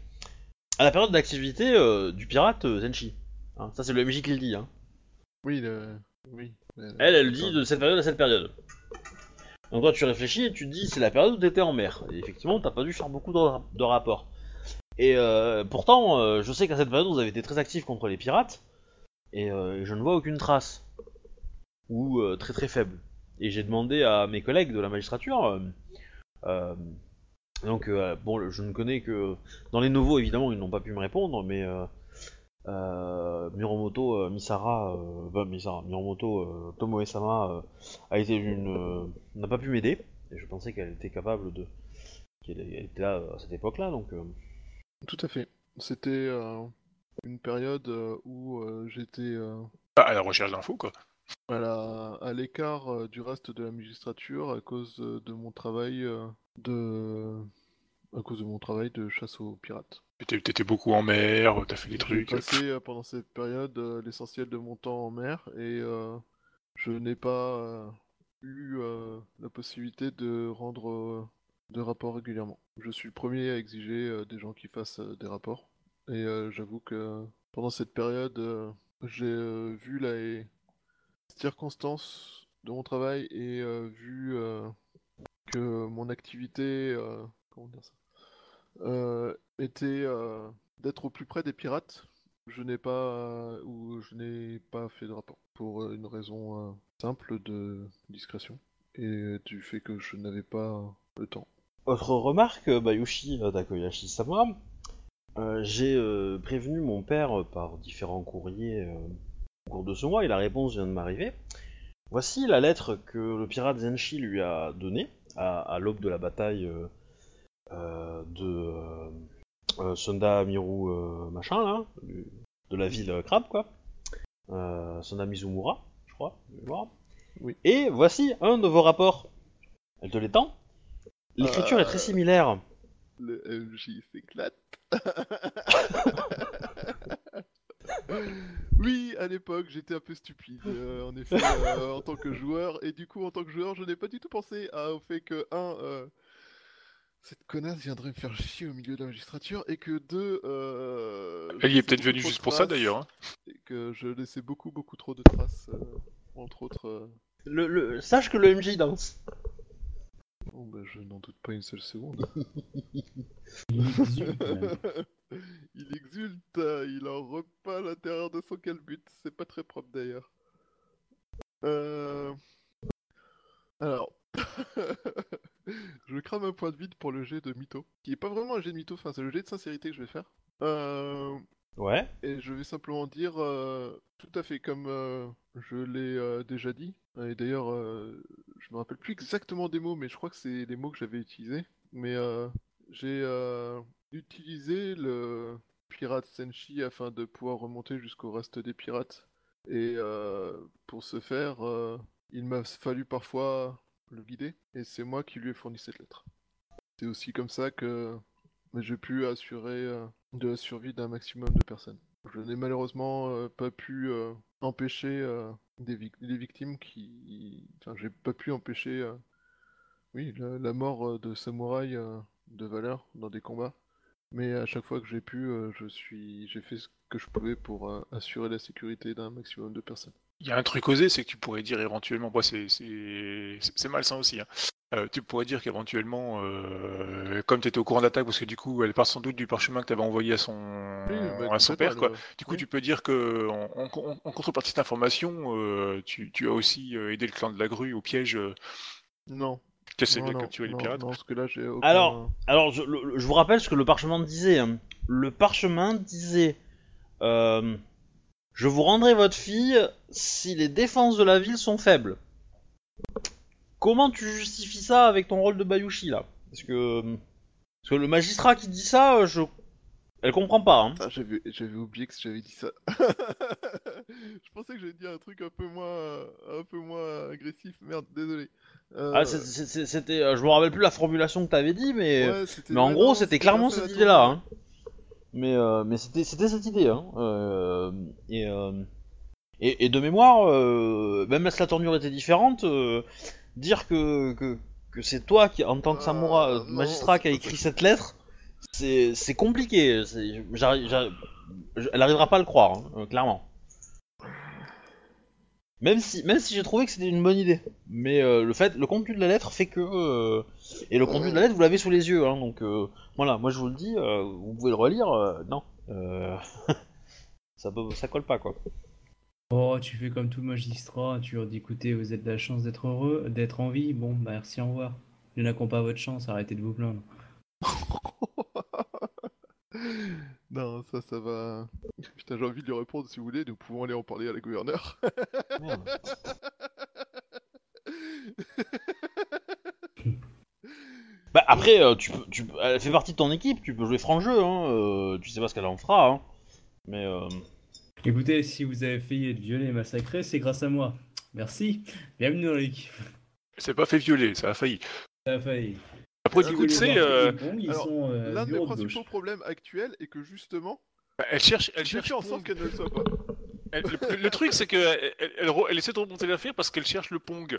à la période d'activité du pirate Zenshi. Hein, ça, c'est le MJ qui le dit. Hein. Oui, le... oui. Elle, elle dit de cette période à cette période. Donc toi, tu réfléchis et tu te dis, c'est la période où t'étais en mer. Et effectivement, t'as pas dû faire beaucoup de, ra- de rapports. Et euh, pourtant, euh, je sais qu'à cette période, vous avez été très actif contre les pirates. Et euh, je ne vois aucune trace. Ou très très faible. Et j'ai demandé à mes collègues de la magistrature. donc, bon, je ne connais que. Dans les nouveaux, évidemment, ils n'ont pas pu me répondre, mais. Euh, Miromoto euh, Misara, euh, bah, Misara, Miromoto euh, Tomoe-sama euh, a été une, euh, n'a pas pu m'aider et je pensais qu'elle était capable de, qu'elle elle était là à cette époque-là donc. euh, Tout à fait. C'était euh, une période euh, où euh, j'étais euh, Ah, à la recherche d'infos, quoi. à l'écart euh, du reste de la magistrature à cause de mon travail euh, de à cause de mon travail de chasse aux pirates. T'étais beaucoup en mer, t'as fait des J'ai trucs. passé euh, pendant cette période euh, l'essentiel de mon temps en mer et euh, je n'ai pas euh, eu euh, la possibilité de rendre euh, de rapports régulièrement. Je suis le premier à exiger euh, des gens qui fassent euh, des rapports et euh, j'avoue que pendant cette période euh, j'ai euh, vu les circonstances de mon travail et euh, vu euh, que mon activité euh, comment dire ça? euh, était euh, d'être au plus près des pirates. Je n'ai pas euh, ou je n'ai pas fait de rapport pour euh, une raison euh, simple de discrétion et du fait que je n'avais pas le temps. Autre remarque, euh, Bayushi euh, Takoyashi-sama, euh, j'ai euh, prévenu mon père euh, par différents courriers euh, au cours de ce mois et la réponse vient de m'arriver. Voici la lettre que le pirate Zenshi lui a donnée à, l'aube de la bataille euh, euh, de euh, euh, Sunda Miru euh, machin là, du- de la ville euh, crabe quoi. Euh, Sunda Mizumura, je crois. Oui. Et voici un de vos rapports. Elle te l'étend L'écriture est très Euh, similaire. Le MJ s'éclate. [LAUGHS] oui, à l'époque, j'étais un peu stupide, euh, en effet, euh, en tant que joueur. Et du coup, en tant que joueur, je n'ai pas du tout pensé à- au fait que, un, euh, cette connasse viendrait me faire chier au milieu de la magistrature, et que deux, euh, je Elle y est laissais peut-être beaucoup venue trop de juste pour ça, traces, d'ailleurs. hein. Et que je laissais beaucoup, beaucoup trop de traces, euh, entre autres. euh, Le, le- sache que le MJ danse. Bon, bah, je n'en doute pas une seule seconde. Il exulte, même. [LAUGHS] il exulte, euh, il en repas à l'intérieur de son calbut. C'est pas très propre d'ailleurs. Euh... Alors, [LAUGHS] je crame un point de vide pour le jet de mytho, qui est pas vraiment un jet de mytho, enfin c'est le jet de sincérité que je vais faire. Euh... Ouais. Et je vais simplement dire, euh, tout à fait comme euh, je l'ai euh, déjà dit, et d'ailleurs, je me rappelle plus exactement des mots, mais je crois que c'est les mots que j'avais utilisés. Mais j'ai utilisé le pirate Senshi afin de pouvoir remonter jusqu'au reste des pirates. Et pour ce faire, il m'a fallu parfois le guider, et c'est moi qui lui ai fourni cette lettre. C'est aussi comme ça que j'ai pu assurer euh, de la survie d'un maximum de personnes. Je n'ai malheureusement euh, pas pu euh, empêcher des, vic- des victimes qui... Enfin, j'ai pas pu empêcher oui, la, la mort de samouraïs de valeur dans des combats. Mais à chaque fois que j'ai pu, je suis, j'ai fait ce que je pouvais pour assurer la sécurité d'un maximum de personnes. Il y a un truc osé, c'est que tu pourrais dire éventuellement, c'est malsain aussi. Hein. Euh, tu pourrais dire qu'éventuellement, euh, comme tu étais au courant d'attaque, parce que du coup, elle part sans doute du parchemin que tu avais envoyé à son, Oui, bah, à son complètement, père, quoi. Du coup, oui. tu peux dire que en, en- en- en contrepartie de cette information, euh, tu, tu as aussi aidé le clan de la grue au piège, euh, Non. non, bien non, capturer les non, pirates. non, parce que là aucun... Alors, alors je, le- le- je vous rappelle ce que le parchemin disait. hein. Le parchemin disait euh, Je vous rendrai votre fille si les défenses de la ville sont faibles. Comment tu justifies ça avec ton rôle de Bayushi là? Parce que, parce que le magistrat qui dit ça, je. Elle comprend pas. Hein. Ah, j'avais, j'avais oublié que j'avais dit ça. [LAUGHS] je pensais que j'avais dit un truc un peu moins, un peu moins agressif. Merde, désolé. Euh, Ah, c'est- c'est- c'est- c'était. euh, Je me rappelle plus la formulation que t'avais dit, mais. ouais, Mais en gros, c'était clairement cette idée-là. Hein. Mais, euh, mais c'était, c'était cette idée. Hein. Euh, et, euh, et, et de mémoire, même si la tournure était différente, dire que, que, que c'est toi qui, en tant que non, magistrat, qui a écrit cette lettre, c'est c'est compliqué. c'est- elle arrivera pas à le croire, hein, clairement. Même si, même si j'ai trouvé que c'était une bonne idée. Mais le fait, le contenu de la lettre fait que. Et le contenu de la lettre, vous l'avez sous les yeux. Hein, donc euh, voilà, moi je vous le dis, euh, vous pouvez le relire. euh, non. Euh, [LAUGHS] ça, peut- ça colle pas quoi. Oh, tu fais comme tout magistrat, tu leur dis écoutez, vous êtes de la chance d'être heureux, d'être en vie. Bon, bah merci, au revoir. Il y en a qui n'ont pas votre chance, arrêtez de vous plaindre. [LAUGHS] non, ça, ça va. Putain, j'ai envie de lui répondre si vous voulez, nous pouvons aller en parler à la gouverneure. [LAUGHS] Bah après, euh, tu peux, tu, peux- elle fait partie de ton équipe, tu peux jouer franc jeu, hein, euh, tu sais pas ce qu'elle en fera, hein. Mais euh, Écoutez, si vous avez failli être violé et massacré, c'est grâce à moi. Merci, bienvenue dans l'équipe. C'est pas fait violer, ça a failli. Ça a failli. Après, Ah, du coup, tu sais, Les euh, Pong, ils alors, sont euh, L'un des de principaux gauche. problèmes actuels est que justement, bah, elle cherche, elle cherche fait en sorte Pong. qu'elle ne le soit pas. Elle- le, le truc, c'est que elle, elle- elle re- elle essaie de remonter l'affaire parce qu'elle cherche le Pong.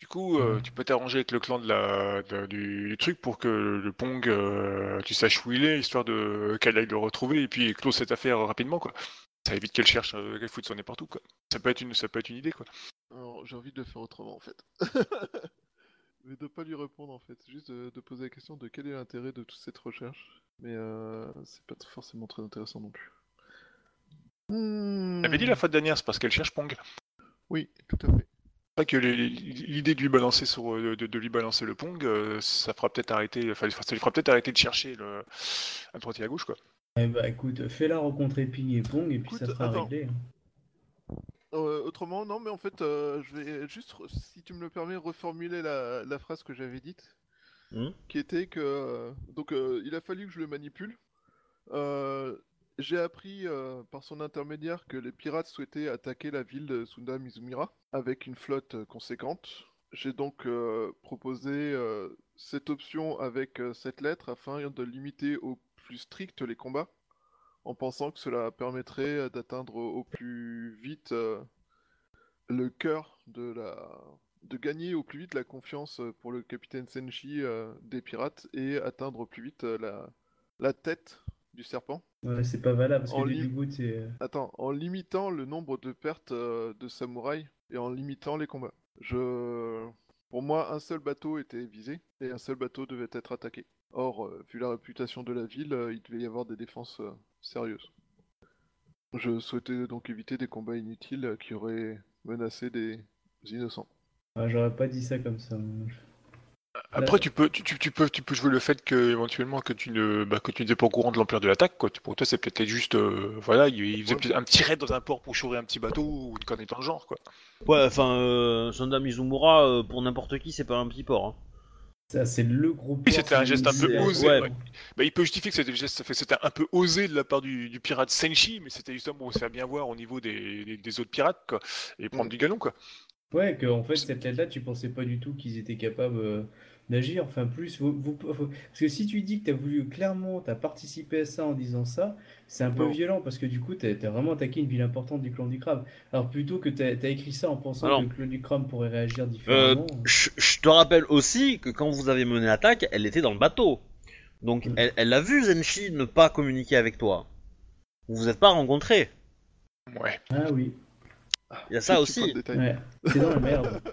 Du coup, euh, Mhm. tu peux t'arranger avec le clan de la, de- du, du truc pour que le Pong, euh, tu saches où il est, histoire de qu'elle aille le retrouver et puis close cette affaire rapidement, quoi. Ça évite qu'elle cherche, euh, qu'elle foute son nez partout, quoi. Ça peut être une, ça peut être une idée, quoi. Alors, j'ai envie de le faire autrement en fait. [LAUGHS] Mais de pas lui répondre en fait, juste de, de poser la question de quel est l'intérêt de toute cette recherche. Mais euh, c'est pas forcément très intéressant non plus. Elle avait dit la fois dernière, c'est parce qu'elle cherche Pong. Oui, tout à fait. Vrai que l'idée de lui balancer sur, euh, de, de lui balancer le Pong, euh, ça fera peut-être arrêter, enfin, ça lui fera peut-être arrêter de chercher le, à droite et à gauche, quoi. Eh bah écoute, fais-la rencontrer Ping et Pong et puis Écoute, ça sera attends. réglé. Euh, autrement, non, mais en fait, euh, je vais juste, si tu me le permets, reformuler la, la phrase que j'avais dite, Mhm. qui était que donc euh, il a fallu que je le manipule. J'ai appris euh, par son intermédiaire que les pirates souhaitaient attaquer la ville de Sunda Mizumira avec une flotte euh, conséquente. J'ai donc euh, proposé cette option avec cette lettre afin de limiter au plus strict les combats en pensant que cela permettrait d'atteindre au plus vite le cœur de la de gagner au plus vite la confiance pour le capitaine Senshi des pirates et atteindre au plus vite la la tête du serpent. Ouais, c'est pas valable parce En que lim- du coup, c'est. euh, Attends, en limitant le nombre de pertes euh, de samouraïs et en limitant les combats. Je pour moi, un seul bateau était visé et un seul bateau devait être attaqué. Or, euh, vu la réputation de la ville, euh, il devait y avoir des défenses sérieuses. Je souhaitais donc éviter des combats inutiles qui auraient menacé des innocents. ah, J'aurais pas dit ça comme ça. moi. Après, tu peux, tu, tu- tu peux, tu peux jouer le fait que éventuellement que tu ne, bah, que tu n'étais pas au courant de l'ampleur de l'attaque, quoi. Pour toi, c'est peut-être juste, euh, voilà, il, il faisait Ouais. peut-être un petit raid dans un port pour chourer un petit bateau ou une connerie dans le genre, quoi. ouais, enfin, euh, Sunda Mizumura, euh, pour n'importe qui, c'est pas un petit port. Hein. Ça, c'est le gros Oui, c'était un geste un peu osé, ouais. ouais. Bah, il peut justifier que c'était le geste, ça fait- c'était un peu osé de la part du, du pirate Senshi, mais c'était justement pour se faire bien voir au niveau des, des, des autres pirates, quoi, et prendre Mm. du galon, quoi. Ouais, que en fait, cette lettre-là, tu pensais pas du tout qu'ils étaient capables euh, d'agir. Enfin, plus, vous, vous- parce que si tu dis que tu as voulu clairement, tu as participé à ça en disant ça, c'est un peu Non. violent parce que du coup, tu as, vraiment attaqué une ville importante du clan du crabe. Alors, plutôt que tu as, écrit ça en pensant Alors. que le clan du crabe pourrait réagir Euh, différemment. je je te rappelle aussi que quand vous avez mené l'attaque, elle était dans le bateau. Donc Mm. elle, elle a vu Zenshi ne pas communiquer avec toi. Vous vous êtes pas rencontrés. Ouais. Ah oui, Il y a ça aussi. ouais, c'est dans la merde. [LAUGHS]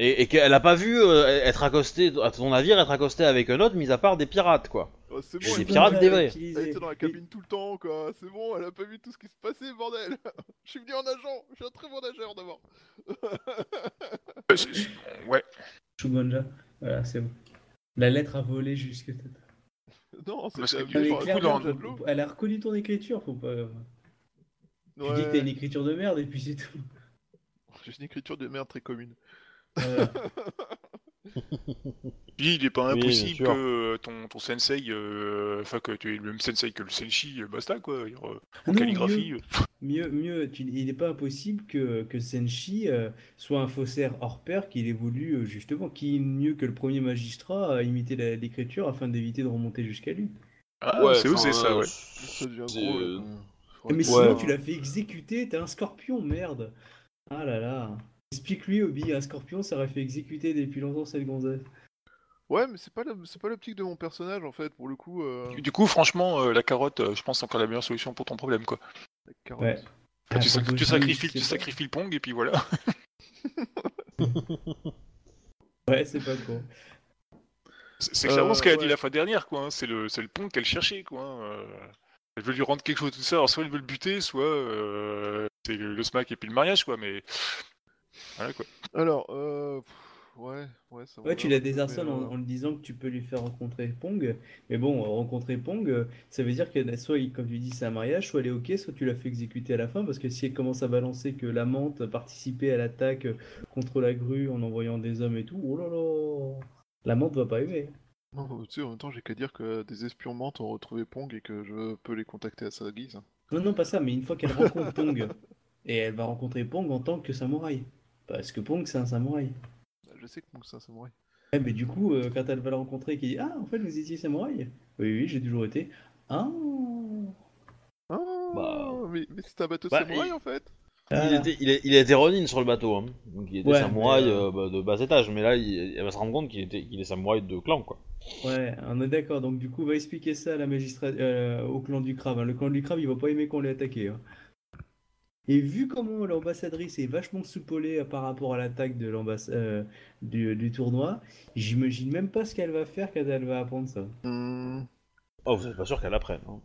Et, et qu'elle a pas vu euh, être accostée, à ton navire, être accostée avec un autre, mis à part des pirates, quoi. Oh, c'est bon, elle, pirates des elle vrais. elle était dans la cabine tout le temps, quoi. C'est bon, elle a pas vu tout ce qui se passait, bordel. [LAUGHS] Je suis venu en nageant. Je suis un très bon nageur d'abord. Euh, c'est- c'est- ouais. Voilà, c'est bon. La lettre a volé jusque. non, l'eau. faut- elle a reconnu ton écriture, faut pas. Tu dis que t'as Ouais. une écriture de merde et puis c'est tout. [LAUGHS] J'ai une écriture de merde très commune. Voilà. [LAUGHS] [LAUGHS] Puis, il est pas Oui, bien impossible sûr. que ton, ton sensei, euh, enfin que tu aies le même sensei que le senshi, euh, basta quoi. En Non, calligraphie. euh, Mieux, mieux, tu- il n'est pas impossible que, que Senshi euh, soit un faussaire hors pair, qu'il évolue euh, justement, qui mieux que le premier magistrat à imiter la- l'écriture afin d'éviter de remonter jusqu'à lui. Ah, c'est osé ça, ouais. Ça devient c'est- gros. là, euh, quand- Mais Ouais. sinon, tu l'as fait exécuter, t'es un scorpion, merde. Ah là là. Explique-lui, Obi, un scorpion, ça aurait fait exécuter depuis longtemps cette gonzesse. Ouais, mais c'est pas c'est pas l'optique de mon personnage en fait. Pour le coup, euh, Du- coup, franchement, euh, la carotte, euh, je pense que c'est encore la meilleure solution pour ton problème, quoi. la carotte. Ouais. Enfin, tu, Ah, sac- faut tu que je sacrifies, tu sacrifies le pong et puis voilà. [LAUGHS] Ouais, c'est pas con. C'est clairement Euh, ce qu'elle a dit la fois dernière, quoi. hein. C'est le, c'est le pont qu'elle cherchait, quoi. hein. Elle veut lui rendre quelque chose, tout ça. Alors, soit elle veut le buter, soit euh, c'est le, smack et puis le mariage, quoi. Mais voilà, quoi. Alors, euh, ouais, ouais, ça. Ouais, tu la désarçonnes en, euh, en lui disant que tu peux lui faire rencontrer Pong. Mais bon, euh, rencontrer Pong, euh, ça veut dire que soit, il- comme tu dis, c'est un mariage, soit elle est ok, soit tu la fais exécuter à la fin. Parce que si elle commence à balancer que la menthe participait à l'attaque contre la grue en envoyant des hommes et tout, oh là là, la menthe va pas aimer. Non, tu sais, en même temps, j'ai qu'à dire que des espions mentent ont retrouvé Pong et que je peux les contacter à sa guise. Non, non, pas ça, mais une fois qu'elle rencontre Pong, et elle va rencontrer Pong en tant que samouraï. Parce que Pong, c'est un samouraï. Je sais que Pong, c'est un samouraï. Ouais, mais du coup, euh, quand elle va la rencontrer qu'elle dit Ah, en fait, vous étiez samouraï? Oui, oui, j'ai toujours été. Ah Ah, Bah. mais, mais c'est un bateau Bah, samouraï en fait. Il, Ah. était, il, est- il a été Ronin sur le bateau, hein. donc il était Ouais, samouraï mais, euh, euh, bah, de bas étage, mais là il, elle va se rendre compte qu'il était, qu'il est samouraï de clan quoi. Ouais, on est d'accord. Donc, du coup, on va expliquer ça à la magistrat... euh, au clan du crabe. hein. Le clan du crabe, il va pas aimer qu'on l'ait attaqué. hein. Et vu comment l'ambassadrice est vachement soupolée par rapport à l'attaque de l'ambass... euh, du, du tournoi, j'imagine même pas ce qu'elle va faire quand elle va apprendre ça. Hmm, Oh, vous êtes pas sûr qu'elle apprenne. Hein.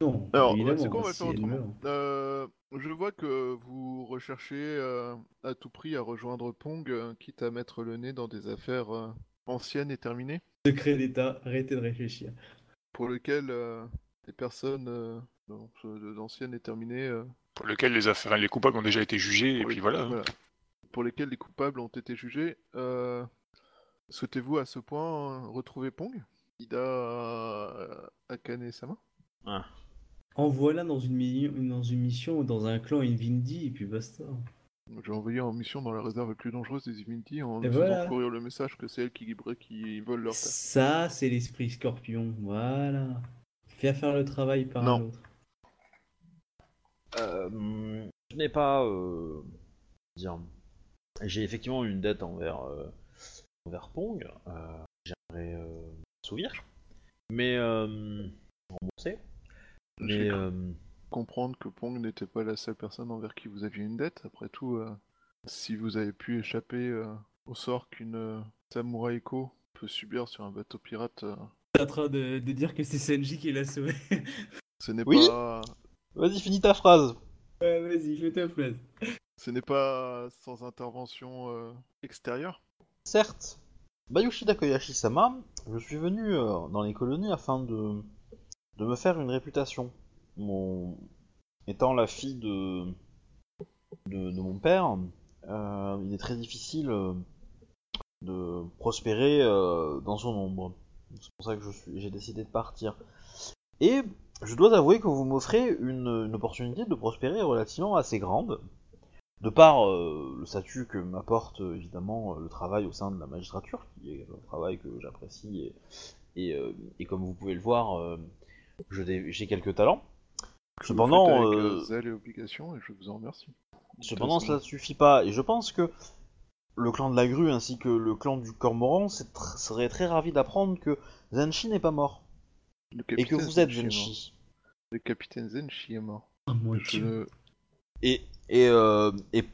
Non, Alors, c'est quoi, on va si faire autrement. Euh, Je vois que vous recherchez euh, à tout prix à rejoindre Pong, euh, quitte à mettre le nez dans des affaires euh, anciennes et terminées, Secret d'État, arrêtez de réfléchir. pour lesquelles euh, les personnes d'anciennes et terminées, euh, Pour lequel les affaires, les coupables ont déjà été jugés, et puis voilà. hein. pour lesquelles les coupables ont été jugés. Euh, Souhaitez-vous à ce point retrouver Pong? Ida euh, Akane-sama Envoie-la dans une, mi- dans une mission, dans un clan Invindi, et puis basta. J'ai envoyé en mission dans la réserve la plus dangereuse des Divinity en Et faisant voilà. courir le message que c'est elles qui, qui volent leur terre. Ça, c'est l'esprit scorpion. Voilà. Fais faire le travail par Non. un autre. Euh, je n'ai pas. euh, dire. J'ai effectivement une dette envers, euh, envers Pong. Euh, J'aimerais euh, souvenir. Mais. Euh, rembourser. J'ai Mais. euh, comprendre que Pong n'était pas la seule personne envers qui vous aviez une dette. Après tout, euh, si vous avez pu échapper euh, au sort qu'une euh, samouraï Ko peut subir sur un bateau pirate, euh, T'es en train de, de dire que c'est Senji qui l'a sauvé. [LAUGHS] ce n'est Oui. pas, Vas-y, finis ta phrase. ouais, vas-y, fais ta place. ce n'est pas sans intervention euh, extérieure. Certes. Bayushi Takoyashi-sama, je suis venu euh, dans les colonies afin de, me faire une réputation. Mon... Étant la fille de, de, mon père, euh, il est très difficile euh, de prospérer dans son ombre. C'est pour ça que j'ai décidé de partir. Et je dois avouer que vous m'offrez une opportunité de prospérer relativement assez grande, de par euh, le statut que m'apporte euh, évidemment euh, le travail au sein de la magistrature, qui est un travail que j'apprécie et, et, euh, et comme vous pouvez le voir, euh, j'ai quelques talents. Cependant, faites avec, euh, zèle et obligation, et je vous en remercie. Cependant, cela ne suffit pas, et je pense que le clan de la grue ainsi que le clan du cormoran tr- serait très ravi d'apprendre que Zenshi n'est pas mort, Le et que vous êtes Zenshi. Le capitaine Zenshi est mort. Oh mon Je Et, et, euh, et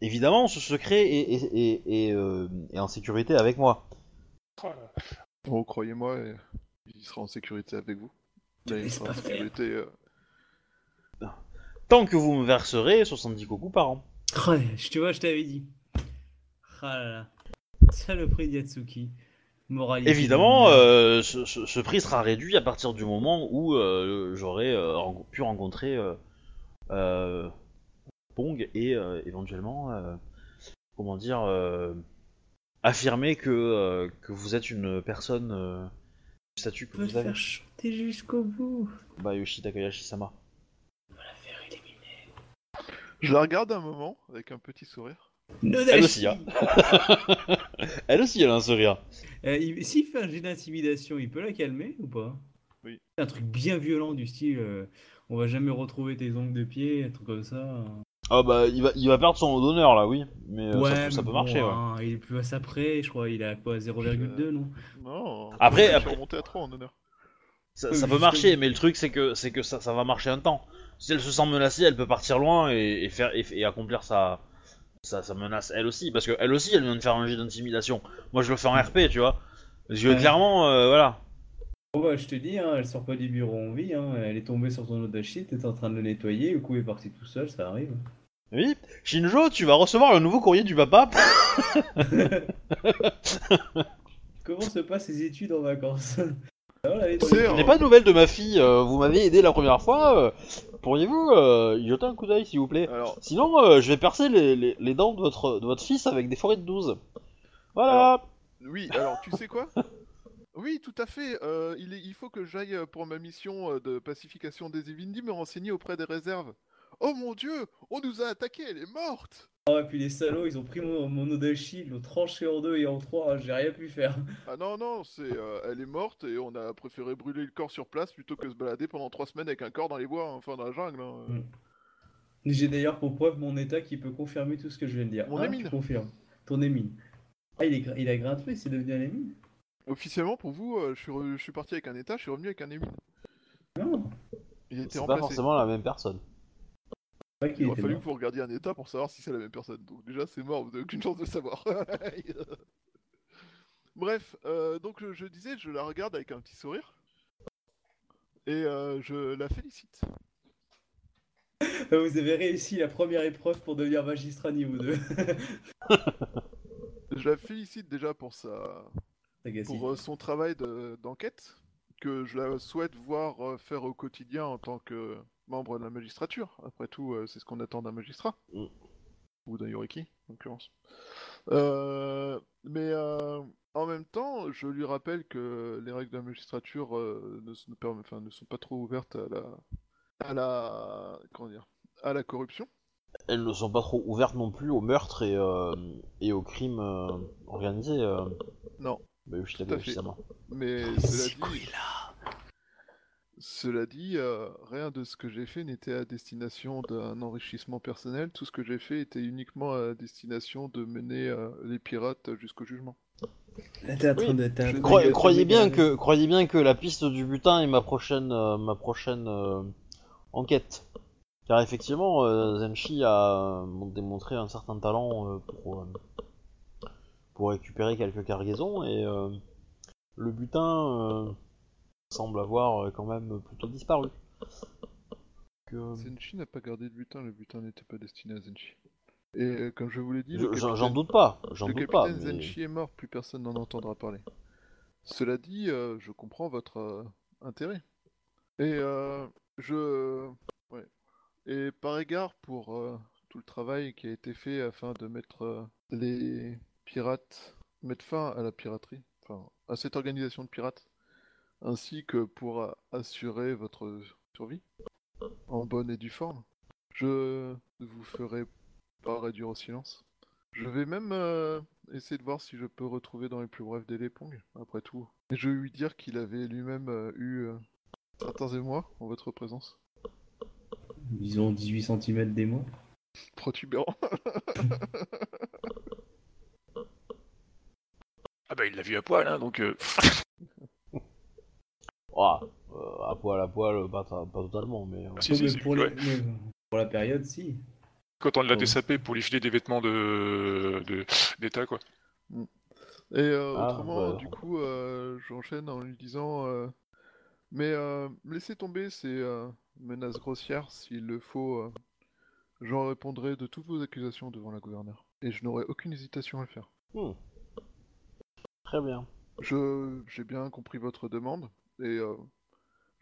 évidemment, ce secret est, est- est- est, euh, est en sécurité avec moi. Oh. Oh, croyez-moi, et- il sera en sécurité avec vous. Là, il sera en sécurité. euh, Tant que vous me verserez 70 koku par an. Ouais, je te vois, je t'avais dit. Ah là là. Saloperie d'Yatsuki. Moralité. Évidemment, euh, ce, ce- ce prix sera réduit à partir du moment où euh, j'aurai euh, pu rencontrer euh, euh, Pong et euh, éventuellement, euh, comment dire, euh, affirmer que, euh, que vous êtes une personne euh, du statut que On vous avez. faire chanter jusqu'au bout. Bah, Yoshi Takayashi-sama. On va la faire éliminer. Je la regarde un moment avec un petit sourire. Elle aussi, hein. [LAUGHS] Elle aussi, elle a un sourire. Euh, il- S'il fait un jet d'intimidation, il peut la calmer ou pas? Oui. Un truc bien violent du style euh, on va jamais retrouver tes ongles de pied, un truc comme ça. Ah bah il va, il va perdre son haut d'honneur là, oui, mais euh, ouais, ça, peut- ça mais peut bon, marcher. Ouais. hein, il est plus à ça près, je crois, il est à quoi 0,2 non? Non. Après- après- à 3 en honneur. Ça, peut marcher, mais le truc c'est que c'est que ça, ça va marcher un temps. Si elle se sent menacée, elle peut partir loin et, et faire et, et accomplir sa, sa sa menace elle aussi, parce que elle aussi elle vient de faire un jet d'intimidation. Moi je le fais en RP, tu vois. Parce que Ouais. clairement, euh, voilà. Bon bah je te dis, hein, elle sort pas du bureau en vie, hein, elle est tombée sur ton Odashi, t'es en train de le nettoyer, le coup est parti tout seul, ça arrive. Oui, Shinjo, tu vas recevoir un nouveau courrier du papa. [LAUGHS] Comment se passent les études en vacances? Je n'ai pas de nouvelles de ma fille. euh, vous m'avez aidé la première fois. euh, Pourriez-vous euh, y jeter un coup d'œil, s'il vous plaît? Alors, Sinon, euh, je vais percer les, les- les dents de votre, de votre fils avec des forêts de 12. Voilà. oui, alors tu sais quoi? Oui, tout à fait. euh, il, est- il faut que j'aille euh, pour ma mission euh, de pacification des Evindi me renseigner auprès des réserves. Oh mon dieu, on nous a attaqué, elle est morte Ah, et puis les salauds, ils ont pris mon, mon Odashi, ils l'ont tranché en deux et en trois, j'ai rien pu faire. Ah non, non, c'est, euh, elle est morte et on a préféré brûler le corps sur place plutôt que se balader pendant trois semaines avec un corps dans les bois, hein, enfin dans la jungle. hein. Mm. J'ai d'ailleurs pour preuve mon état qui peut confirmer tout ce que je viens de dire. Mon Hein, émine. tu confirmes. Ton émine. Ah, il, est, gra- il a gradué, c'est devenu un émine? Officiellement, pour vous, euh, je, suis re- je suis parti avec un état, je suis revenu avec un émine. Non, Il a été C'est pas remplacé. forcément la même personne. Il qu'il aurait était fallu mort. que vous regardiez un état pour savoir si c'est la même personne. Donc déjà, c'est mort, vous n'avez aucune chance de savoir. [LAUGHS] Bref, euh, donc je, je disais, je la regarde avec un petit sourire. Et euh, je la félicite. [LAUGHS] Vous avez réussi la première épreuve pour devenir magistrat niveau 2. [LAUGHS] Je la félicite déjà pour sa. Pour euh, son travail de- d'enquête que je la souhaite voir euh, faire au quotidien en tant que membre de la magistrature. Après tout, euh, c'est ce qu'on attend d'un magistrat. Mm. Ou d'un Yoriki, en l'occurrence. Euh, mais euh, en même temps, je lui rappelle que les règles de la magistrature euh, ne, s- ne permet- enfin, ne sont pas trop ouvertes à la, à la, comment dire, à la corruption. Elles ne sont pas trop ouvertes non plus au meurtre et, euh, et au crime euh, organisé. Euh... Non. Bah oui, je l'avais officiellement. Mais cela dit, cela dit, euh, rien de ce que j'ai fait n'était à destination d'un enrichissement personnel. Tout ce que j'ai fait était uniquement à destination de mener euh, les pirates jusqu'au jugement. Là, Oui, de. je Croyez, bien que croyez bien que la piste du butin est ma prochaine euh, ma prochaine euh, enquête. Car effectivement, euh, Zenshi a euh, démontré un certain talent euh, pour euh, pour récupérer quelques cargaisons et euh, le butin euh, semble avoir euh, quand même plutôt disparu. Que- Zenshi n'a pas gardé de butin, le butin n'était pas destiné à Zenshi. Et euh, comme je vous l'ai dit, Je- J'en capitaine- doute pas, j'en doute pas. mais- Zenshi est mort, plus personne n'en entendra parler. Cela dit, je comprends votre intérêt. Et je... Ouais. Et par égard pour tout le travail qui a été fait afin de mettre les pirates, mettre fin à la piraterie, enfin à cette organisation de pirates, ainsi que pour assurer votre survie en bonne et due forme, je ne vous ferai pas réduire au silence. Je vais même euh, essayer de voir si je peux retrouver dans les plus brefs délais Pong, après tout. Et je vais lui dire qu'il avait lui-même euh, eu euh, certains émois en votre présence. Disons 18 cm des mois. Protubérant. [LAUGHS] Ah bah il l'a vu à poil, hein, donc... euh, [LAUGHS] Ah, euh, à poil, à poil, pas, pas totalement, mais. euh, Ah, si, Ouais, si, mais si, pour, ouais. mais pour la période, si. Quand on l'a désapé pour lui filer des vêtements de de- d'état, quoi. Et euh, Ah, autrement, ouais. du coup, euh, j'enchaîne en lui disant euh, Mais euh, laissez tomber ces euh, menaces grossières, s'il le faut. euh, J'en répondrai de toutes vos accusations devant la gouverneure. Et je n'aurai aucune hésitation à le faire. hmm. Très bien. Je j'ai bien compris votre demande et euh,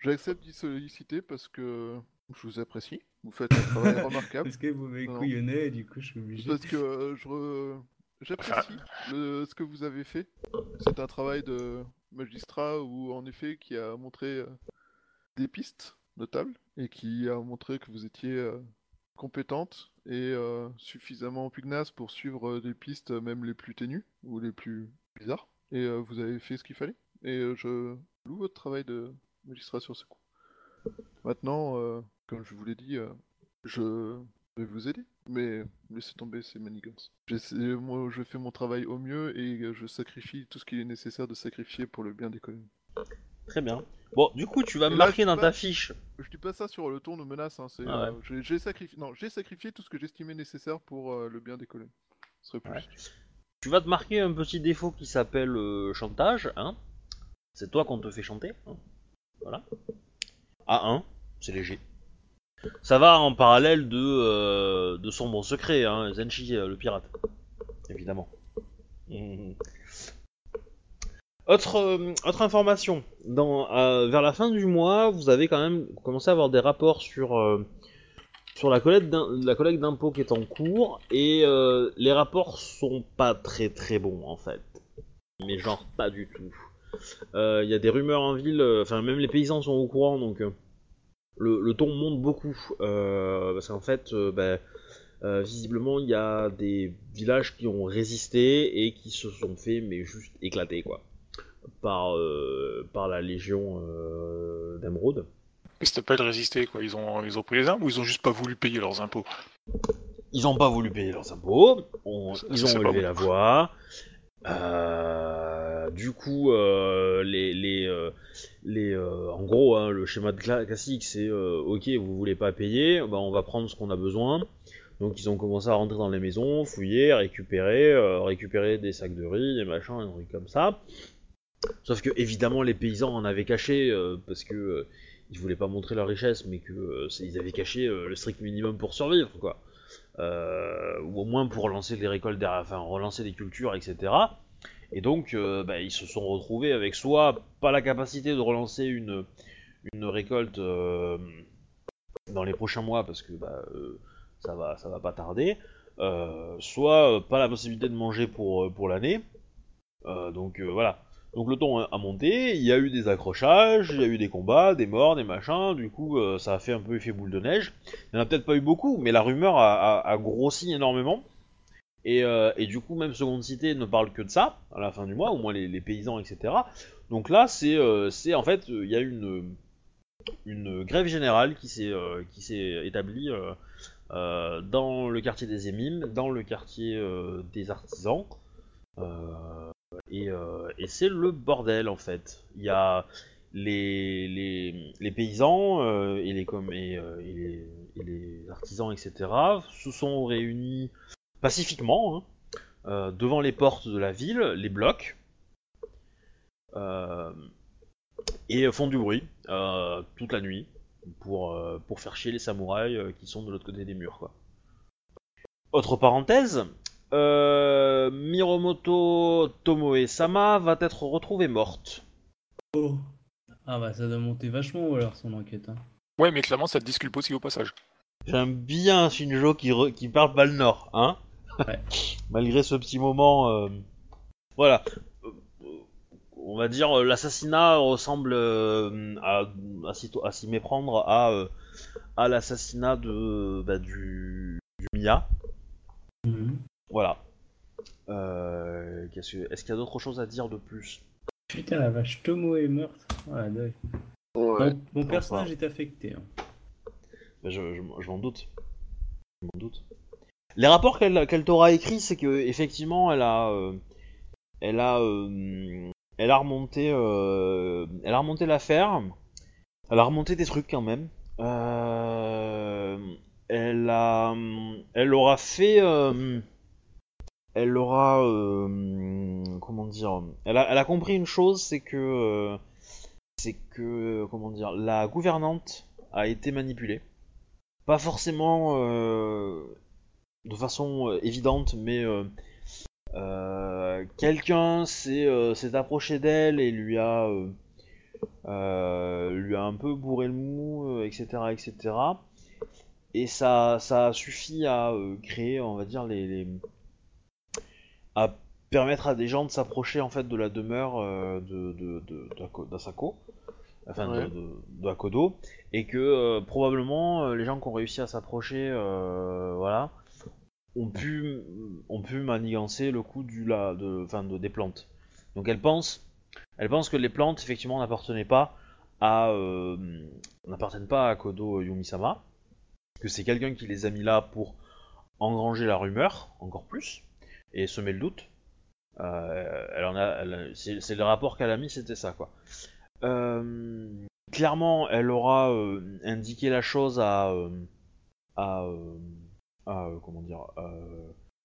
j'accepte d'y solliciter parce que je vous apprécie. Vous faites un travail [LAUGHS] remarquable. Parce que vous couillonné, et du coup, je suis obligé. Parce que [LAUGHS] euh, je re- j'apprécie le- ce que vous avez fait. C'est un travail de magistrat où en effet qui a montré euh, des pistes notables et qui a montré que vous étiez euh, compétente et euh, suffisamment pugnace pour suivre euh, des pistes même les plus ténues ou les plus bizarres. Et euh, vous avez fait ce qu'il fallait. Et euh, je loue votre travail de magistrat sur ce coup. Maintenant, euh, comme je vous l'ai dit, je vais vous aider. Mais laissez tomber ces manigances. Moi, je fais mon travail au mieux et je sacrifie tout ce qu'il est nécessaire de sacrifier pour le bien des colonies. Très bien. Bon, du coup, tu vas là, marquer dans ta fiche. Je dis pas ça sur le ton de menace, hein, Ah ouais. euh, j'ai, j'ai sacrifié... Non, j'ai sacrifié tout ce que j'estimais nécessaire pour euh, le bien des colonies. Ce serait plus. Ouais. Tu vas te marquer un petit défaut qui s'appelle euh, chantage, hein. C'est toi qu'on te fait chanter. hein. Voilà. A1, c'est léger. Ça va en parallèle de, euh, son bon secret, hein, Zenshi, euh, le pirate. Évidemment. [LAUGHS] Autre, information. Vers la fin du mois, vous avez quand même commencé à avoir des rapports sur, sur la collecte d'impôts qui est en cours et euh, les rapports sont pas très très bons en fait. Mais genre pas du tout. Euh, Il y a des rumeurs en ville, euh, enfin même les paysans sont au courant donc euh, le, ton monte beaucoup euh, parce qu'en fait euh, ben, euh, visiblement il y a des villages qui ont résisté et qui se sont fait mais juste éclater quoi par, euh, par la légion euh, d'Emeraude. Mais c'était pas de résister, quoi. Ils ont, ils ont pris les armes ou ils ont juste pas voulu payer leurs impôts? Ils n'ont pas voulu payer leurs impôts, on- Ça, ils ont élevé bon. la voix. Euh, du coup, euh, les, les, euh, les, en gros, hein, le schéma de cla- classique, c'est ok, vous voulez pas payer, bah, on va prendre ce qu'on a besoin. Donc ils ont commencé à rentrer dans les maisons, fouiller, récupérer, récupérer des sacs de riz, des machins, des trucs comme ça. Sauf que évidemment les paysans en avaient caché parce que ils voulaient pas montrer leur richesse, mais que euh, avaient caché euh, le strict minimum pour survivre, quoi. Euh, ou au moins pour relancer les récoltes, derrière- enfin relancer les cultures, etc. Et donc, bah, ils se sont retrouvés avec soit pas la capacité de relancer une, une récolte dans les prochains mois parce que bah, ça va ça va pas tarder, soit pas la possibilité de manger pour, pour l'année. Donc voilà. Donc le ton a monté, il y a eu des accrochages, il y a eu des combats, des morts, des machins, du coup euh, ça a fait un peu effet boule de neige. Il n'y en a peut-être pas eu beaucoup, mais la rumeur a, grossi énormément. Et, euh, et du coup, même Seconde Cité ne parle que de ça, à la fin du mois, au moins les, paysans, etc. Donc là, c'est euh, c'est, en fait, il y a une, une grève générale qui s'est établie dans le quartier des Émimes, dans le quartier des artisans. Et euh, et c'est le bordel, en fait. Il y a les, les, les paysans euh, et, les, euh, et les, et les artisans, etc., se sont réunis pacifiquement hein, devant les portes de la ville, les blocs, et font du bruit toute la nuit pour, faire chier les samouraïs qui sont de l'autre côté des murs. Autre parenthèse, euh, Miromoto Tomoe-sama va être retrouvée morte. Ah bah ça doit monter vachement alors son enquête. Hein. Ouais, mais clairement, ça te disculpe aussi au passage. J'aime bien Shinjo qui, re- qui parle pas le nord, hein Ouais. [LAUGHS] Malgré ce petit moment. euh, Voilà. Euh, On va dire euh, l'assassinat ressemble euh, à, à s'y à s'y méprendre à, euh, à l'assassinat de bah, du, du Mia. Mhm. Voilà. Euh, qu'est-ce que- Est-ce qu'il y a d'autres choses à dire de plus Putain la vache, Tomo est meurtre. Ouais. Mon, mon personnage est affecté. hein. Ben, je, je, je m'en doute. Je m'en doute. Les rapports qu'elle t'aura écrits, c'est que effectivement, elle a, euh, elle a, euh, elle a remonté, euh, elle a remonté l'affaire. Elle a remonté des trucs quand même. Euh, elle a, elle aura fait, euh, elle aura, euh, comment dire, elle a, compris une chose, c'est que, euh, c'est que, comment dire, la gouvernante a été manipulée pas forcément euh, de façon euh, évidente, mais euh, euh, quelqu'un s'est euh, approché d'elle et lui a euh, euh, lui a un peu bourré le mou, euh, etc., etc. Et ça, ça a suffi à euh, créer, on va dire, les- à permettre à des gens de s'approcher en fait de la demeure euh, de, de, enfin Ouais. de, Akodo, et que euh, probablement euh, les gens qui ont réussi à s'approcher, euh, voilà, ont pu, ont pu manigancer le coup du la, de, de, des plantes. Donc elle pense, elle pense que les plantes effectivement n'appartenaient pas à, n'appartiennent pas à Akodo Yumisama, que c'est quelqu'un qui les a mis là pour engranger la rumeur encore plus et semer le doute. Euh, elle en a, elle a- c'est le rapport qu'elle a mis, c'était ça quoi. Euh, clairement, elle aura euh, indiqué la chose à euh, à, à, comment dire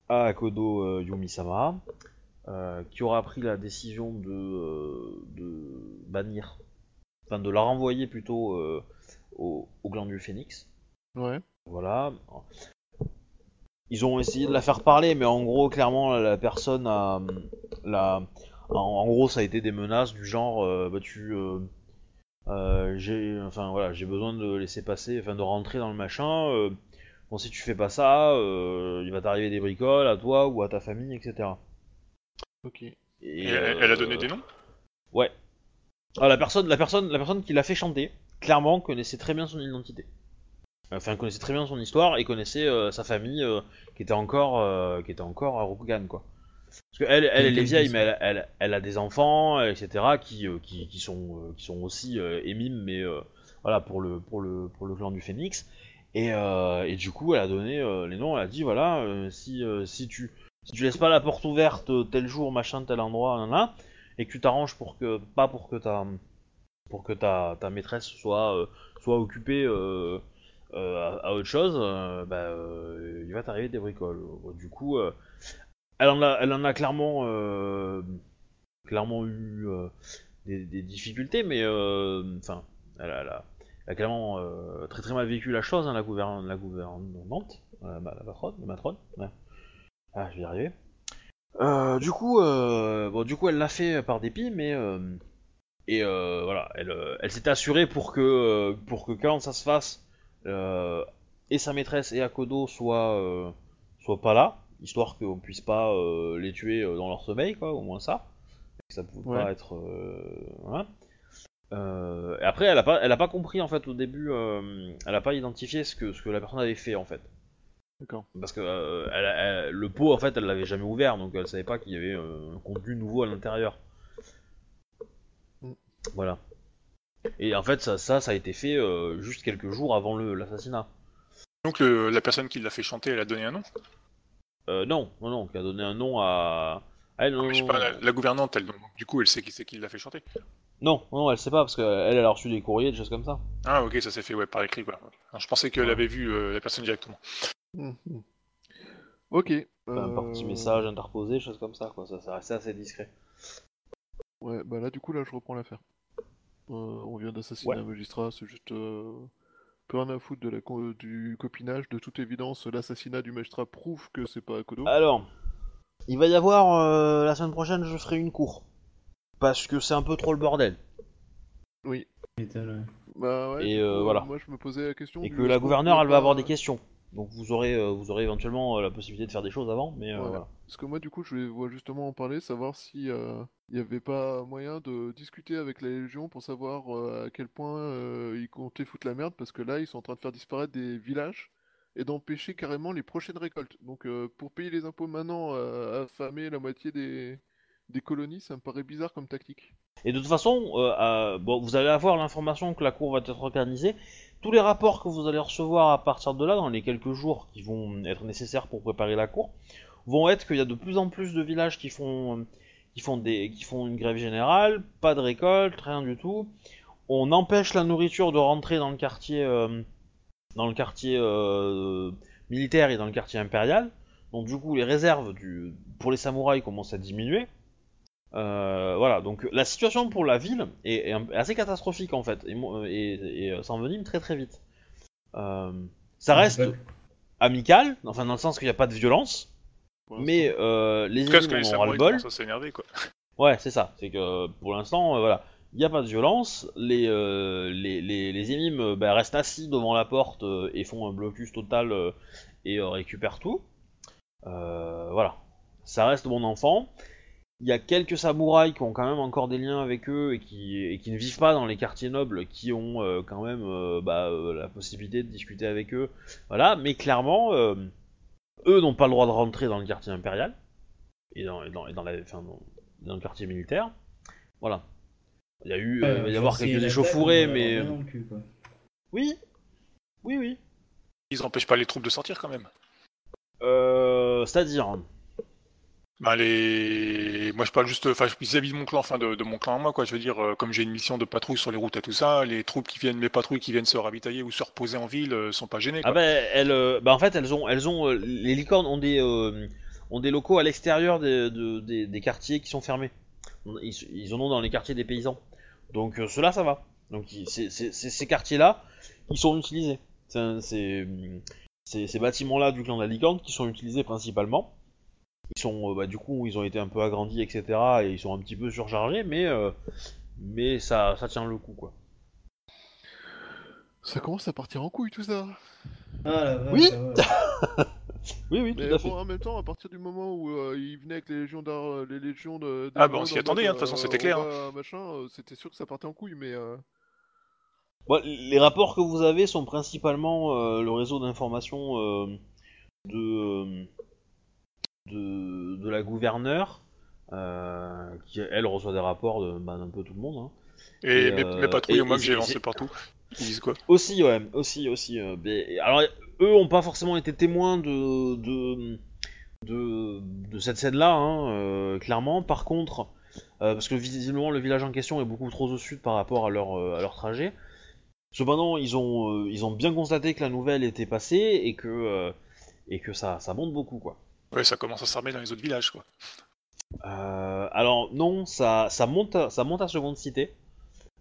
à Akodo Yumi-sama, qui aura pris la décision de de bannir, enfin de la renvoyer plutôt au, au clan du Phénix. Ouais. Voilà. Ils ont essayé de la faire parler, mais en gros, clairement, la personne a. La... En, en gros, ça a été des menaces du genre euh, bah, tu. euh, euh, j'ai enfin voilà j'ai besoin de laisser passer enfin de rentrer dans le machin euh, bon si tu fais pas ça euh, il va t'arriver des bricoles à toi ou à ta famille etc Ok. et, Et elle, elle a donné euh, des noms? Ouais ah, la personne la personne la personne qui l'a fait chanter clairement connaissait très bien son identité enfin connaissait très bien son histoire et connaissait euh, sa famille euh, qui était encore euh, qui était encore à Rokugan quoi. Parce qu'elle elle, elle est vieille mais elle, elle, elle a des enfants etc qui, qui, qui sont qui sont aussi euh, émimes mais euh, voilà pour le pour le pour le clan du Phénix. Et, euh, et du coup elle a donné les noms elle a dit voilà si si tu si tu laisses pas la porte ouverte tel jour machin tel endroit nanana, et que tu t'arranges pour que pas pour que ta pour que ta, ta maîtresse soit soit occupée à, à autre chose euh, bah, euh, il va t'arriver des bricoles. Du coup euh, elle en a clairement euh, clairement eu euh, des, difficultés mais euh, enfin elle, a- clairement euh, très très mal vécu la chose hein, la gouvernante euh, la, patronne la matrone ah je vais y arriver. Euh, du coup, euh, bon, du coup, elle l'a fait par dépit, mais euh, et euh, voilà, elle, euh, s'était assurée pour que euh, pour que quand ça se fasse, euh, et sa maîtresse et Akodo soient euh, soient pas là, histoire qu'on puisse pas euh, les tuer euh, dans leur sommeil, quoi, au moins ça. Que ça pouvait Ouais. pas être euh, voilà. Euh, et après, elle a pas, elle a pas compris en fait au début, euh, elle a pas identifié ce que ce que la personne avait fait en fait. D'accord. Parce que euh, elle a- elle- le pot, en fait, elle l'avait jamais ouvert, donc elle savait pas qu'il y avait euh, un contenu nouveau à l'intérieur. Mm. Voilà. Et en fait, ça, ça, ça a été fait euh, juste quelques jours avant le- l'assassinat. Donc le- la personne qui l'a fait chanter, elle a donné un nom? Euh, non, non, non, qui a donné un nom à. Ah, non, Je sais non, pas, la, la gouvernante, elle, donc, du coup, elle sait qui c'est qui l'a fait chanter. non, non, elle sait pas, parce qu'elle, elle a reçu des courriers, des choses comme ça. Ah ok, ça s'est fait ouais, par écrit quoi. Alors, je pensais qu'elle Ouais. avait vu euh, la personne directement. Mhm. Ok. Enfin, par petit euh, message interposé, des choses comme ça, quoi. Ça, ça restait assez discret. Ouais, bah là, du coup, là, je reprends l'affaire. Euh, on vient d'assassiner Ouais. un magistrat, c'est juste. Euh... Peu rien à foutre de la co- du copinage. De toute évidence, l'assassinat du magistrat prouve que c'est pas Akodo. Alors, il va y avoir euh, la semaine prochaine, je ferai une cour. Parce que c'est un peu trop le bordel. Oui. Bah ouais. Et, euh, voilà. Moi, je me posais la question. Et que la gouverneure, elle va avoir des questions. Donc vous aurez, euh, vous aurez éventuellement euh, la possibilité de faire des choses avant, mais euh, voilà. Parce que moi, du coup, je voulais justement en parler, savoir si euh, il n'y avait pas moyen de discuter avec la Légion pour savoir euh, à quel point euh, ils comptaient foutre la merde, parce que là, ils sont en train de faire disparaître des villages et d'empêcher carrément les prochaines récoltes. Donc, euh, pour payer les impôts maintenant, affamer la moitié des... des colonies, ça me paraît bizarre comme tactique. Et de toute façon, bon, vous allez avoir l'information que la cour va être organisée. Tous les rapports que vous allez recevoir à partir de là, dans les quelques jours qui vont être nécessaires pour préparer la cour, vont être qu'il y a de plus en plus de villages qui font, qui font, des, qui font une grève générale, pas de récolte, rien du tout. On empêche la nourriture de rentrer dans le quartier, euh, dans le quartier euh, militaire et dans le quartier impérial. Donc du coup, les réserves du, pour les samouraïs commencent à diminuer. Euh, voilà, donc la situation pour la ville est, assez catastrophique en fait, et, et, et, s'envenime très très vite. Ça reste amical, enfin dans le sens qu'il n'y a pas de violence, mais euh, les Parce que les ont à s'énerver quoi. [LAUGHS] Ouais, c'est ça. C'est que pour l'instant, euh, voilà, il n'y a pas de violence. Les euh, les les, les émimes euh, bah, restent assis devant la porte euh, et font un blocus total euh, et euh, récupèrent tout. Euh, voilà, ça reste bon enfant. Il y a quelques samouraïs qui ont quand même encore des liens avec eux et qui et qui ne vivent pas dans les quartiers nobles, qui ont euh, quand même euh, bah, euh, la possibilité de discuter avec eux. Voilà, mais clairement, euh, eux n'ont pas le droit de rentrer dans le quartier impérial et dans, et dans, et dans la, enfin, dans- dans le quartier militaire. Voilà. Il y a eu, euh, il va y avoir quelques échauffourées, mais euh, cul, quoi. oui, oui, oui. Ils empêchent pas les troupes de sortir quand même. Euh, C'est-à-dire Bah les, moi je parle juste, enfin vis-à-vis de mon clan, enfin de, de mon clan à moi quoi. Je veux dire, euh, comme j'ai une mission de patrouille sur les routes et tout ça, les troupes qui viennent, mes patrouilles qui viennent se ravitailler ou se reposer en ville, euh, sont pas gênées. Ah Quoi. bah, elles, euh, bah en fait elles ont, elles ont, euh, les licornes ont des, euh, ont des locaux à l'extérieur des, de- des, des quartiers qui sont fermés. Ils, ils en ont dans les quartiers des paysans. Donc ceux-là ça va. Donc c'est- c'est- c'est- ces quartiers-là, ils sont utilisés. C'est- c'est- ces bâtiments-là du clan de la licorne qui sont utilisés principalement. Ils sont, euh, bah, du coup, ils ont été un peu agrandis, etc. Et ils sont un petit peu surchargés, mais, euh, mais ça, ça tient le coup, quoi. Ça commence à partir en couille tout ça. Ah Oui. [LAUGHS] Oui, oui, tout Mais à fait. bon, en même temps, à partir du moment où euh, il venait avec les légions d'art, les légions de. Ah, bah, on s'y attendait, hein, de toute façon, c'était clair, va, machin, c'était sûr que ça partait en couille, mais. euh, Bon, les rapports que vous avez sont principalement euh, le réseau d'information euh, de, euh, de de la gouverneure, euh, qui elle reçoit des rapports de bah, d'un peu tout le monde. hein. Et, et, mes, euh, mes patrouilles, et- moi que j'ai lancé partout, ils disent quoi? Aussi, ouais, aussi, aussi. euh, mais- alors, eux ont pas forcément été témoins de de de, de cette scène-là, hein, clairement. Par contre, parce que visiblement le village en question est beaucoup trop au sud par rapport à leur à leur trajet. Cependant, ils ont euh, ils ont bien constaté que la nouvelle était passée et que euh, et que ça ça monte beaucoup, quoi. Ouais, ça commence à s'armer dans les autres villages quoi. Euh, alors non, ça, ça monte, à, ça monte à seconde cité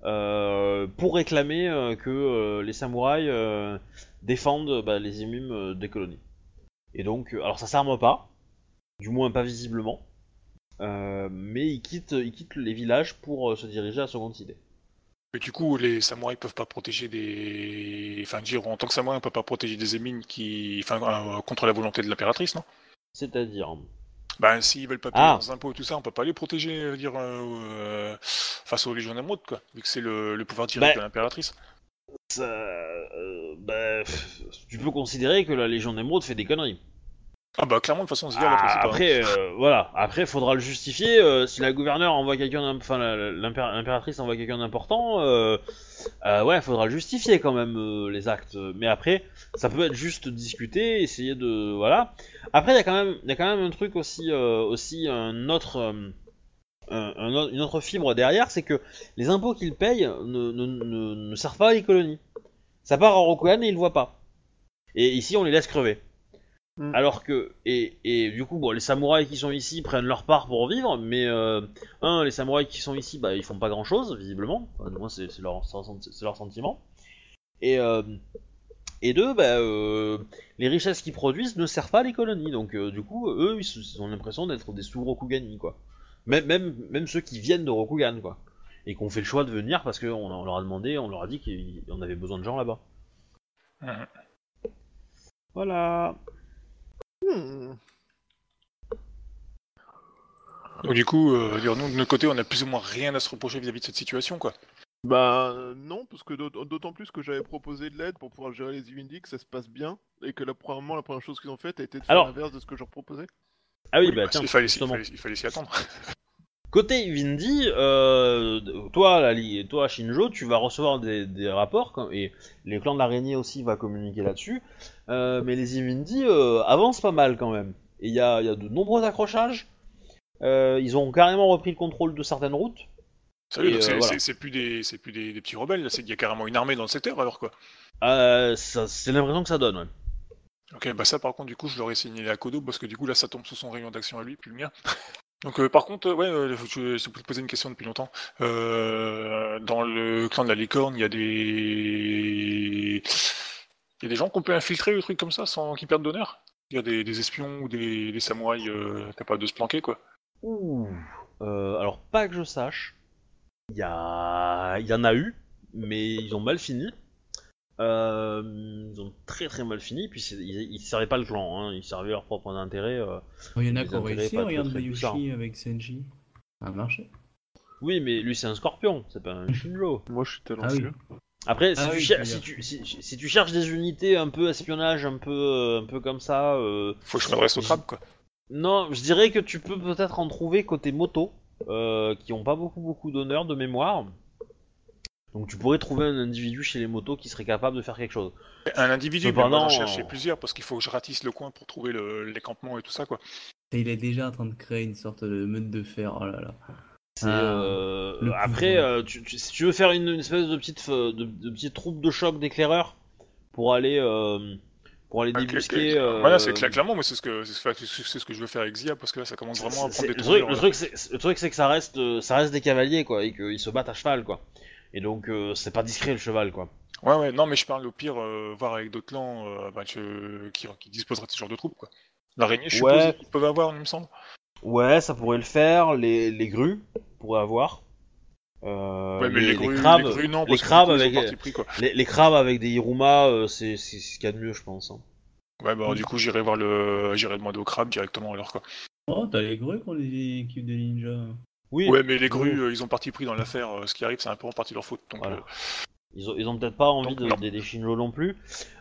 euh, pour réclamer euh, que les samouraïs défendent bah, les immumes des colonies. Et donc, alors ça s'arme pas, du moins pas visiblement, mais ils quittent, ils quittent les villages pour se diriger à seconde cité. Mais du coup, les samouraïs peuvent pas protéger des. Enfin, dire, en tant que samouraï, on peut pas protéger des émines qui. Enfin, contre la volonté de l'impératrice, non? C'est-à-dire, Ben, s'ils veulent pas payer Ah. leurs impôts et tout ça, on peut pas les protéger, dire, euh, euh, face aux légions d'émeraude, quoi, vu que c'est le, le pouvoir direct Bah, de l'impératrice. ça, euh, bah, pff, tu peux considérer que la Légion d'Émeraude fait des conneries. Ah bah, clairement, de toute façon, on se dit, Ah, après, c'est pas- après, euh, voilà. Après, faudra le justifier. euh, si la gouverneure envoie quelqu'un, enfin, l'impératrice envoie quelqu'un d'important, euh, euh, ouais, faudra le justifier quand même euh, les actes. Mais après, ça peut être juste discuter, essayer de, voilà. Après, il y a quand même, il y a quand même un truc aussi, aussi un autre. un- un autre- une autre fibre derrière, c'est que les impôts qu'ils payent ne, ne, ne, ne servent pas à les colonies. Ça part à Rokugan et ils le voient pas. Et ici, on les laisse crever. Mm. Alors que, et, et du coup, bon, les samouraïs qui sont ici prennent leur part pour vivre, mais euh, un, les samouraïs qui sont ici, bah, ils font pas grand chose, visiblement. Enfin, du moins, c'est c'est leur, c'est leur sentiment. Et, euh, et deux, bah, euh, les richesses qu'ils produisent ne servent pas à les colonies. Donc, euh, du coup, eux, ils, ont l'impression d'être des sous-Rokugani, quoi. Même, même, même ceux qui viennent de Rokugan, quoi. Et qui ont fait le choix de venir parce qu'on on leur a demandé, on leur a dit qu'on avait besoin de gens là-bas. Voilà. Hmm. Donc, du coup, euh, dire, nous, de notre côté, on a plus ou moins rien à se reprocher vis-à-vis de cette situation, quoi. Bah non, parce que d'aut- d'autant plus que j'avais proposé de l'aide pour pouvoir gérer les que ça se passe bien, et que la, premièrement, la première chose qu'ils ont faite a été de faire Alors- l'inverse de ce que je leur proposais. Ah oui, Oui, bah, bah, tiens, il, fallait, il, justement. fallait, il fallait s'y attendre. [LAUGHS] Côté Vindy, euh, toi, Lali, et toi, Shinjo, tu vas recevoir des, des rapports, et les clans de l'araignée aussi va communiquer là-dessus, mais les Vindy euh, avancent pas mal quand même. Et il y a, il y a de nombreux accrochages, euh, ils ont carrément repris le contrôle de certaines routes. Sérieux, euh, c'est voilà. plus, des, plus des, des petits rebelles, qu'il y a carrément une armée dans le secteur, alors quoi. Euh, c'est l'impression que ça donne, ouais. Ok, bah ça par contre, du coup, je l'aurais signalé à Kodo parce que du coup, là, ça tombe sous son rayon d'action à lui, plus le mien. [LAUGHS] Donc, euh, par contre, euh, ouais, euh, je, je te poser une question depuis longtemps. Euh, dans le clan de la licorne, il y a des. Il y a des gens qu'on peut infiltrer, ou des trucs comme ça, sans qu'ils perdent d'honneur? Il y a des, des espions ou des, des samouraïs euh, capables de se planquer, quoi. Ouh. Euh, alors, pas que je sache. Il y, a... y en a eu, mais ils ont mal fini. Euh, ils ont très très mal fini, puis ils, ils servaient pas le clan, hein, ils servaient leur propre intérêt. euh. Il y en a qui ont intérêts réussi, regarde. Bayushi avec Senji. Ça a marché. Oui, mais lui c'est un scorpion, c'est pas un [LAUGHS] Shinjo. Moi, je suis Ah oui. Après, si, Ah tu oui, cher- tu si, tu, si, si tu cherches des unités un peu espionnage, un peu, euh, un peu comme ça, euh, Faut que je m'adresse au crabe, quoi. non, je dirais que tu peux peut-être en trouver côté moto, euh, qui ont pas beaucoup beaucoup d'honneur de mémoire. Donc tu pourrais trouver un individu chez les motos qui serait capable de faire quelque chose. Un individu, mais Cependant, moi, j'en cherchais euh, plusieurs parce qu'il faut que je ratisse le coin pour trouver le- les campements et tout ça, quoi. Et il est déjà en train de créer une sorte de meute de fer. Oh là là. Ah, euh, après, euh, tu- tu- si tu veux faire une, une espèce de petite, f- de, de petite troupe de choc d'éclaireurs pour aller, euh, pour aller Ah, débusquer. que- euh, Voilà, c'est cla- clairement, moi, c'est ce que c'est ce- que je veux faire avec Zia parce que là, ça commence vraiment à prendre des le truc, le truc, le truc, c'est que ça reste, euh, ça reste des cavaliers quoi, et qu'ils se battent à cheval quoi. Et donc euh, c'est pas discret le cheval quoi. Ouais, ouais, non, mais je parle au pire, euh, voir avec d'autres clans euh, bah, qui, qui disposeraient de ce genre de troupes, quoi. L'araignée, je Ouais. suppose, ils peuvent avoir, il me semble. Ouais, ça pourrait le faire. Les, les grues pourraient avoir. Euh, ouais, mais les, grues, crabes, les grues, non, les parce que crabes ils ont avec- parti pris, quoi. les, les crabes avec des Hiruma, euh, c'est c'est ce qu'il y a de mieux, je pense. hein. Ouais, bah, du coup, j'irai voir le, j'irai demander au crabe directement alors, quoi. Oh, t'as les grues qu'on est équipe de ninja. Oui, Ouais, mais les grues. grues, euh, ils ont parti pris dans l'affaire. ce qui arrive, c'est un peu en partie leur faute. Donc, Voilà. euh, Ils ont, ils ont peut-être pas envie Donc, de- non. d'aider Shinjo non plus.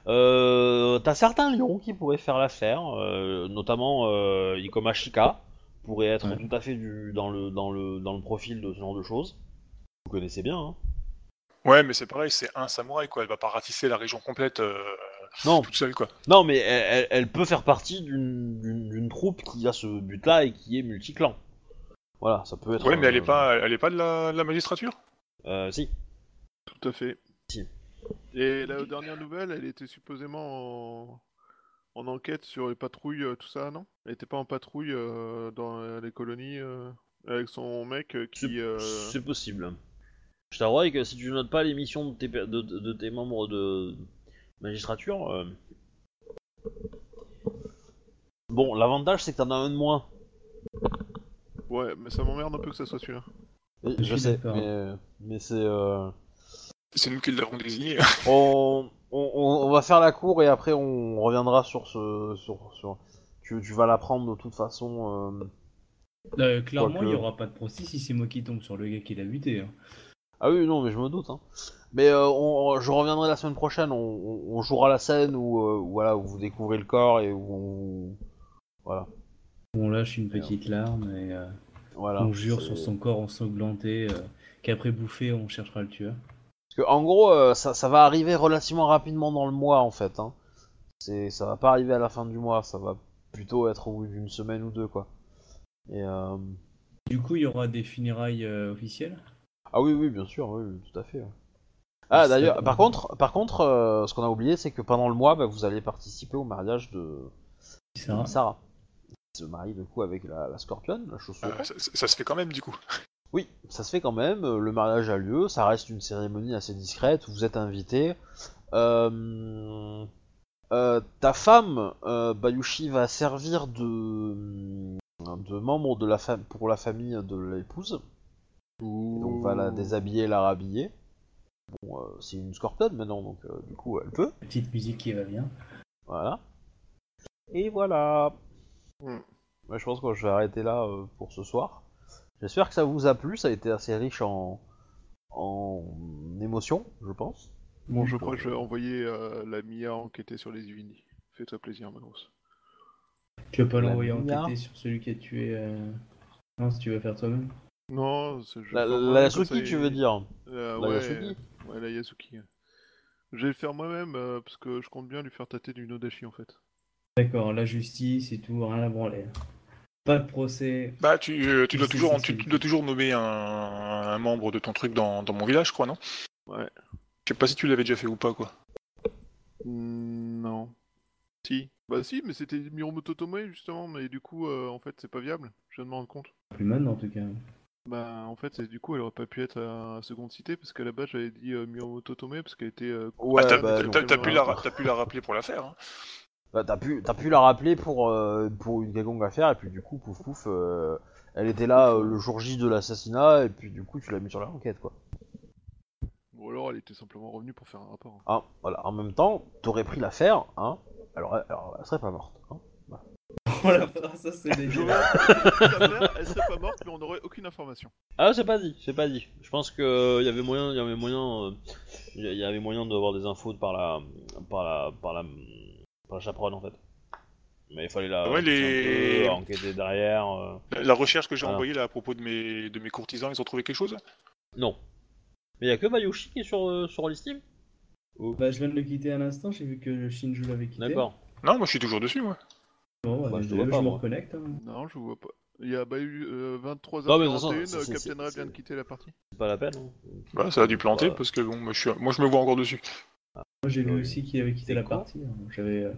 Euh, T'as certains lions qui pourraient faire l'affaire, euh, notamment euh, Ikoma Shika pourrait être Ouais. tout à fait du, dans, le, dans, le, dans le profil de ce genre de choses. Vous connaissez bien, hein Ouais, mais c'est pareil, c'est un samouraï, quoi. Elle va pas ratisser la région complète euh, Non, toute seule, quoi. non, mais elle, elle- elle peut faire partie d'une- troupe qui a ce but-là et qui est multiclan. Voilà, ça peut être. Ouais, mais elle est euh, pas, elle est pas de la, de la magistrature? Euh, si. Tout à fait. Si. Et la dernière nouvelle, elle était supposément en, en enquête sur les patrouilles, euh, tout ça, non? Elle était pas en patrouille euh, dans euh, les colonies euh, avec son mec C'est qui. euh, c'est possible. Je t'avouerai que si tu notes pas les missions de tes, de, de- de tes membres de magistrature. euh, Bon, l'avantage c'est que t'en as un de moins. Ouais, mais ça m'emmerde un peu que ça soit celui-là. Je sais, mais, mais c'est. euh, C'est nous qui l'avons désigné. [LAUGHS] On, on, on- on va faire la cour et après on reviendra sur ce. Sur, sur... Tu, tu vas la prendre de toute façon. euh, Euh, clairement, il n'y aura pas de procès si c'est moi qui tombe sur le gars qui l'a buté. hein. Ah oui, non, mais je me doute. Hein. Mais euh, on- je reviendrai la semaine prochaine. On, on- on jouera la scène où, euh, où, voilà, où vous découvrez le corps et où on. Voilà. On lâche une petite larme et euh, voilà. on jure sur son corps ensanglanté euh, qu'après bouffer, on cherchera le tueur. Que, en gros, euh, ça, ça va arriver relativement rapidement dans le mois en fait. Hein. C'est, ça va pas arriver à la fin du mois. Ça va plutôt être au bout d'une semaine ou deux, quoi. Et euh... Du coup, il y aura des funérailles euh, officielles? Ah oui, oui, bien sûr, oui, tout à fait. ouais. Ah d'ailleurs, par contre, par contre, euh, ce qu'on a oublié, c'est que pendant le mois, bah, vous allez participer au mariage de Sarah. Sarah. Qui se marie du coup avec la, la scorpionne, la chaussure. Euh, ça, ça- ça se fait quand même, du coup. Oui, ça se fait quand même. euh, Le mariage a lieu. Ça reste une cérémonie assez discrète. Vous êtes invité. Euh, euh, ta femme, euh, Bayushi, va servir de de membre de la fam- pour la famille de l'épouse. Donc va la déshabiller, la rhabiller. Bon, euh, c'est une scorpionne maintenant, donc euh, du coup elle peut. Petite musique qui va bien. Voilà. Et voilà. Hmm. Ouais, je pense que je vais arrêter là euh, pour ce soir. J'espère que ça vous a plu. Ça a été assez riche en en émotions, je pense. Bon, je crois que je vais envoyer euh, la Mia enquêter sur les Uvini. Fais-toi plaisir, Manos. Tu veux pas l'envoyer Mia. enquêter sur celui qui a tué. euh, Non, si tu veux faire toi-même. Non, c'est La, la, la Yasuki, tu veux dire Euh, La ouais, Yasuki ouais, la Yasuki. Je vais le faire moi-même euh, parce que je compte bien lui faire tâter du Nodashi en fait. D'accord, la justice et tout, rien à branler. Pas de procès. Bah, tu, euh, tu, dois toujours, tu, tu dois toujours nommer un, un membre de ton truc dans, dans mon village, je crois, non? Ouais. Je sais pas si tu l'avais déjà fait ou pas, quoi. Hmm, non. Si. Bah si, mais c'était Miromoto Tomoe justement, mais du coup, euh, en fait, c'est pas viable. Je viens de me rendre compte. Plus maintenant en tout cas. Bah en fait, c'est- du coup, elle aurait pas pu être à, à seconde cité parce qu'à la base, j'avais dit euh, Miromoto Tomoe parce qu'elle était. euh, Ouais, Ah, t'as bah, pu la, pu la rappeler pour l'affaire. Hein. Bah, t'as pu, t'as pu la rappeler pour, euh, pour une quelconque affaire, et puis du coup, pouf pouf, euh, elle était là euh, le jour J de l'assassinat, et puis du coup, tu l'as mis sur la enquête, quoi. Ou alors, elle était simplement revenue pour faire un rapport. Hein, voilà. En même temps, t'aurais pris l'affaire, hein, alors, elle- alors elle serait pas morte. Hein. Voilà, [LAUGHS] ça c'est [LAUGHS] des J'aurais l'affaire, elle serait pas morte, mais on n'aurait aucune information. Ah, c'est pas dit, c'est pas dit. Je pense que il y avait moyen, il y avait moyen, euh, il y avait moyen d'avoir des infos par la, par la, par la, la chaperonne en fait. Mais il fallait la Ouais, les- un peu, enquêter derrière. euh. La, la recherche que j'ai Voilà. envoyée là à propos de mes, de mes courtisans, ils ont trouvé quelque chose? Non. Mais y a que Bayoshi qui est sur, euh, sur Steam Bah, je viens de le quitter à l'instant, j'ai vu que Shinju l'avait quitté. D'accord. Non, moi je suis toujours dessus, moi. Bah, Bah, je te désolé, vois pas, je me reconnecte. hein. Non, je vois pas. Il y a bah, eu euh, 23h41, Non, mais de toute façon, euh, c'est- c'est- Captain c'est- Red vient de quitter la partie. C'est pas la peine. hein. Bah, ça a dû planter parce que bon, moi je, suis... moi, je me vois encore dessus. Moi, j'ai vu Ouais. aussi qu'il avait quitté la partie. hein. J'avais euh,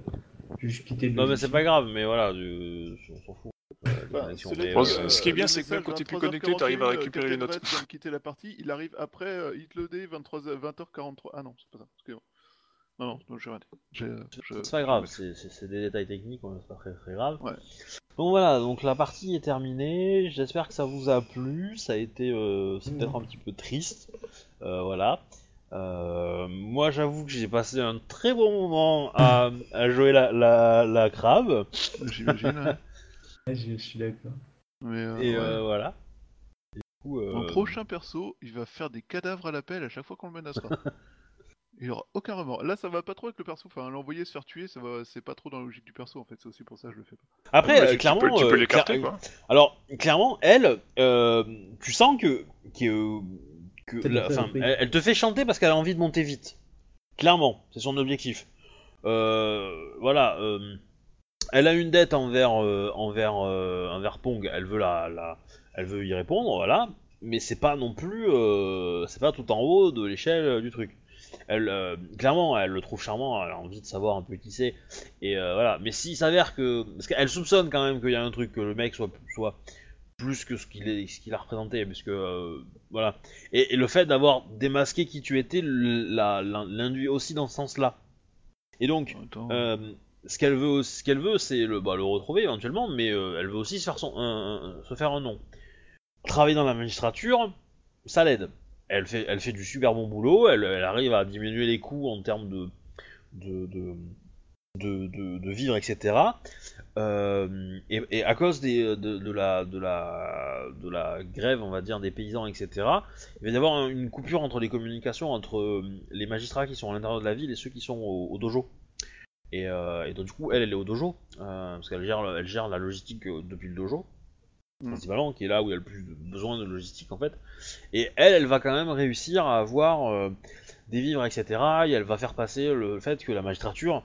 juste quitté le Non, mais c'est pas grave, mais voilà, du- on s'en fout. Euh, Bah, connexion, cela mais, dit, Bon, euh, ce qui est bien, c'est que même quand t'es plus 23h41, connecté, t'arrives à récupérer les notes. Vient de quitter la partie, il arrive après euh, Hitloadé 23 20h43. Ah non, c'est pas ça, excusez-moi. Non, non, non j'ai euh, je- C'est pas grave, c'est c'est- c'est des détails techniques, hein, c'est pas très très grave. Ouais. Donc voilà, donc la partie est terminée. J'espère que ça vous a plu. Ça a été, euh, c'est Mhm. peut-être un petit peu triste, Euh, voilà. Euh, moi, j'avoue que j'ai passé un très bon moment à, à jouer la, la, la crabe. J'imagine. ouais. [LAUGHS] Ouais, je, je suis d'accord. Euh, Et ouais. euh, voilà. Et du coup, euh, Mon prochain perso, il va faire des cadavres à l'appel à chaque fois qu'on le menacera. [LAUGHS] il y aura aucun remords. Là, ça va pas trop avec le perso. Enfin, l'envoyer se faire tuer, ça va... c'est pas trop dans la logique du perso en fait. C'est aussi pour ça que je le fais pas. Après, Ouais, euh, clairement, tu peux, tu peux euh, l'écarter, cla- quoi. Alors, clairement, elle, euh, tu sens que, que, que la- elle, elle te fait chanter parce qu'elle a envie de monter vite. Clairement, c'est son objectif. Euh, voilà, euh, elle a une dette envers, euh, envers, envers Pong. Elle veut la, la, elle veut y répondre, voilà. Mais c'est pas non plus, c'est pas tout en haut de l'échelle du truc. Elle, clairement, elle le trouve charmant. Elle a envie de savoir un peu qui c'est. Et voilà. Mais s'il s'avère que, parce qu'elle soupçonne quand même qu'il y a un truc que le mec soit, soit plus que ce qu'il est, ce qu'il a représenté, parce que euh, voilà. Et, et le fait d'avoir démasqué qui tu étais l'induit aussi dans ce sens-là. Et donc, euh, ce qu'elle veut, ce qu'elle veut, c'est le, bah, le retrouver éventuellement, mais euh, elle veut aussi se faire son, un- un- se faire un nom. Travailler dans la magistrature, ça l'aide. Elle fait, elle fait du super bon boulot. Elle, elle arrive à diminuer les coûts en termes de, de, de, de, de- de vivre, etc. Euh, et, et à cause des, de, la, de, la, de la grève, on va dire, des paysans, etc., il va y avoir un- une coupure entre les communications entre euh, les magistrats qui sont à l'intérieur de la ville et ceux qui sont au, au dojo. Et, euh, et donc, du coup, elle, elle est au dojo, euh, parce qu'elle gère, le- elle gère la logistique depuis le dojo, Mm. principalement, qui est là où il y a le plus besoin de logistique, en fait. Et elle, elle va quand même réussir à avoir euh, des vivres, etc., et elle va faire passer le fait que la magistrature,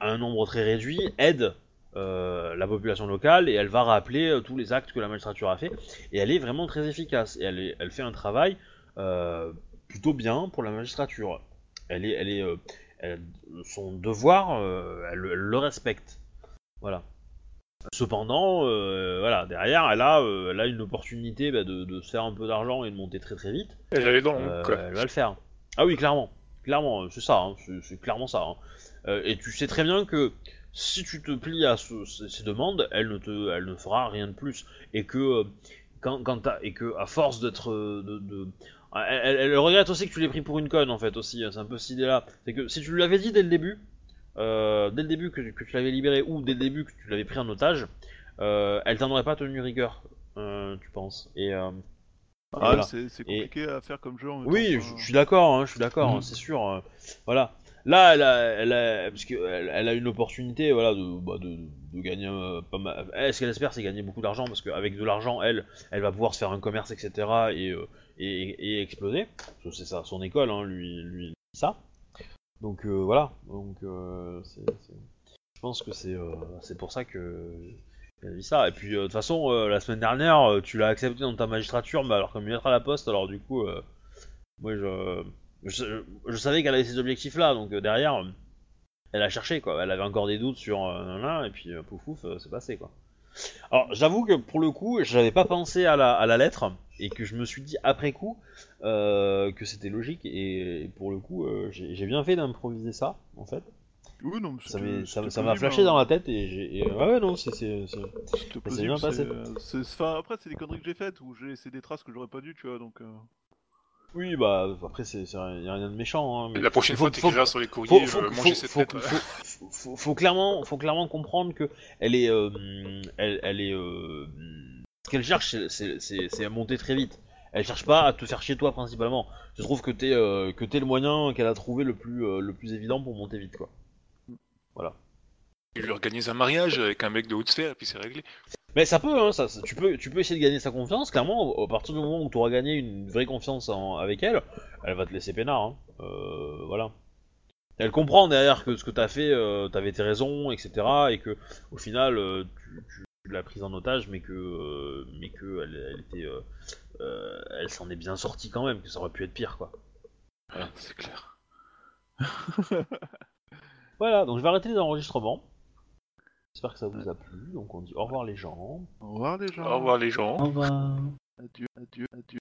à un nombre très réduit, aide euh, la population locale, et elle va rappeler euh, tous les actes que la magistrature a fait, et elle est vraiment très efficace, et elle, est- elle fait un travail euh, plutôt bien pour la magistrature. Elle est, elle est, elle- son devoir, elle, le respecte. Voilà. Cependant, voilà, derrière, elle a, elle a une opportunité bah, de, de se faire un peu d'argent et de monter très très vite. Elle elle va le faire. Ah oui, clairement. Clairement, c'est ça, hein, c'est- c'est clairement ça. hein. Euh, et tu sais très bien que si tu te plies à ce- ces ces demandes, elle ne, te, elle ne fera rien de plus. Et que, euh, quand, quand et que à force d'être. euh, De, de- elle, regrette aussi que tu l'aies pris pour une conne en fait aussi. hein, C'est un peu cette idée-là. C'est que si tu lui l'avais dit dès le début, euh, dès le début que, que tu l'avais libéré ou dès le début que tu l'avais pris en otage, euh, elle t'en aurait pas tenu rigueur, euh, tu penses. Et. Ah, voilà. c'est compliqué à faire comme jeu en même Oui, temps, je enfin. je suis d'accord, hein, je suis d'accord, hein, c'est sûr. voilà. Là, elle a, elle a, parce que elle, elle a une opportunité, voilà, de, bah, de, de gagner euh, pas mal. Elle, ce qu'elle espère, c'est gagner beaucoup d'argent, parce qu'avec de l'argent, elle, elle va pouvoir se faire un commerce, etc. et, euh, et, et exploser. C'est ça, son école, hein, lui, lui ça. Donc euh, voilà. Donc euh, c'est, c'est- je pense que c'est, euh, c'est pour ça que elle dit ça. Et puis euh, de toute façon, la semaine dernière, tu l'as accepté dans ta magistrature, mais alors comme lettre à la poste, alors du coup. moi, je, je, je savais qu'elle avait ces objectifs-là, donc euh, derrière, euh, elle a cherché, quoi. Elle avait encore des doutes sur euh, nanana, et puis euh, pouf pouf, euh, c'est passé, quoi. Alors, j'avoue que pour le coup, j'avais pas pensé à la, à la lettre, et que je me suis dit après coup euh, que c'était logique, et, pour le coup, euh, j'ai bien fait d'improviser ça, en fait. Oui, non, mais Ça m'a flashé hein. dans la tête, et et, euh, ouais, ouais, non, c'est. bien passé. Enfin, après, c'est des conneries que j'ai faites où j'ai laissé des traces que j'aurais pas dû, tu vois, donc. euh, Oui, bah, après, c'est rien- y a rien de méchant, hein, mais- La prochaine faut- fois, faut- t'écriras sur les faut, courriers, faut, euh, faut- manger cette faut- tête. faut- faut- faut- faut clairement, faut clairement comprendre que elle est, euh, elle, elle est, euh, ce qu'elle cherche, c'est- à monter très vite. Elle cherche pas à te faire chez toi principalement. Je trouve que t'es, euh, que t'es le moyen qu'elle a trouvé le plus, le plus évident pour monter vite, quoi. Tu lui organises un mariage avec un mec de haute sphère, et puis c'est réglé. Mais ça peut, hein, ça, ça- tu peux, tu peux essayer de gagner sa confiance. Clairement, à partir du moment où tu auras gagné une vraie confiance en- avec elle, elle va te laisser peinard. Hein. Euh, voilà. Elle comprend derrière que ce que t'as fait, euh, t'avais tes raisons, etc. Et que au final, euh, tu, tu- tu l'as prise en otage, mais que, euh, mais que elle, elle était, elle s'en est bien sortie quand même. Que ça aurait pu être pire, quoi. C'est clair. [LAUGHS] Voilà. Donc je vais arrêter les enregistrements. J'espère que ça vous a plu. Donc on dit au revoir les gens. Au revoir les gens. Au revoir les gens. Au revoir. Adieu, adieu, adieu.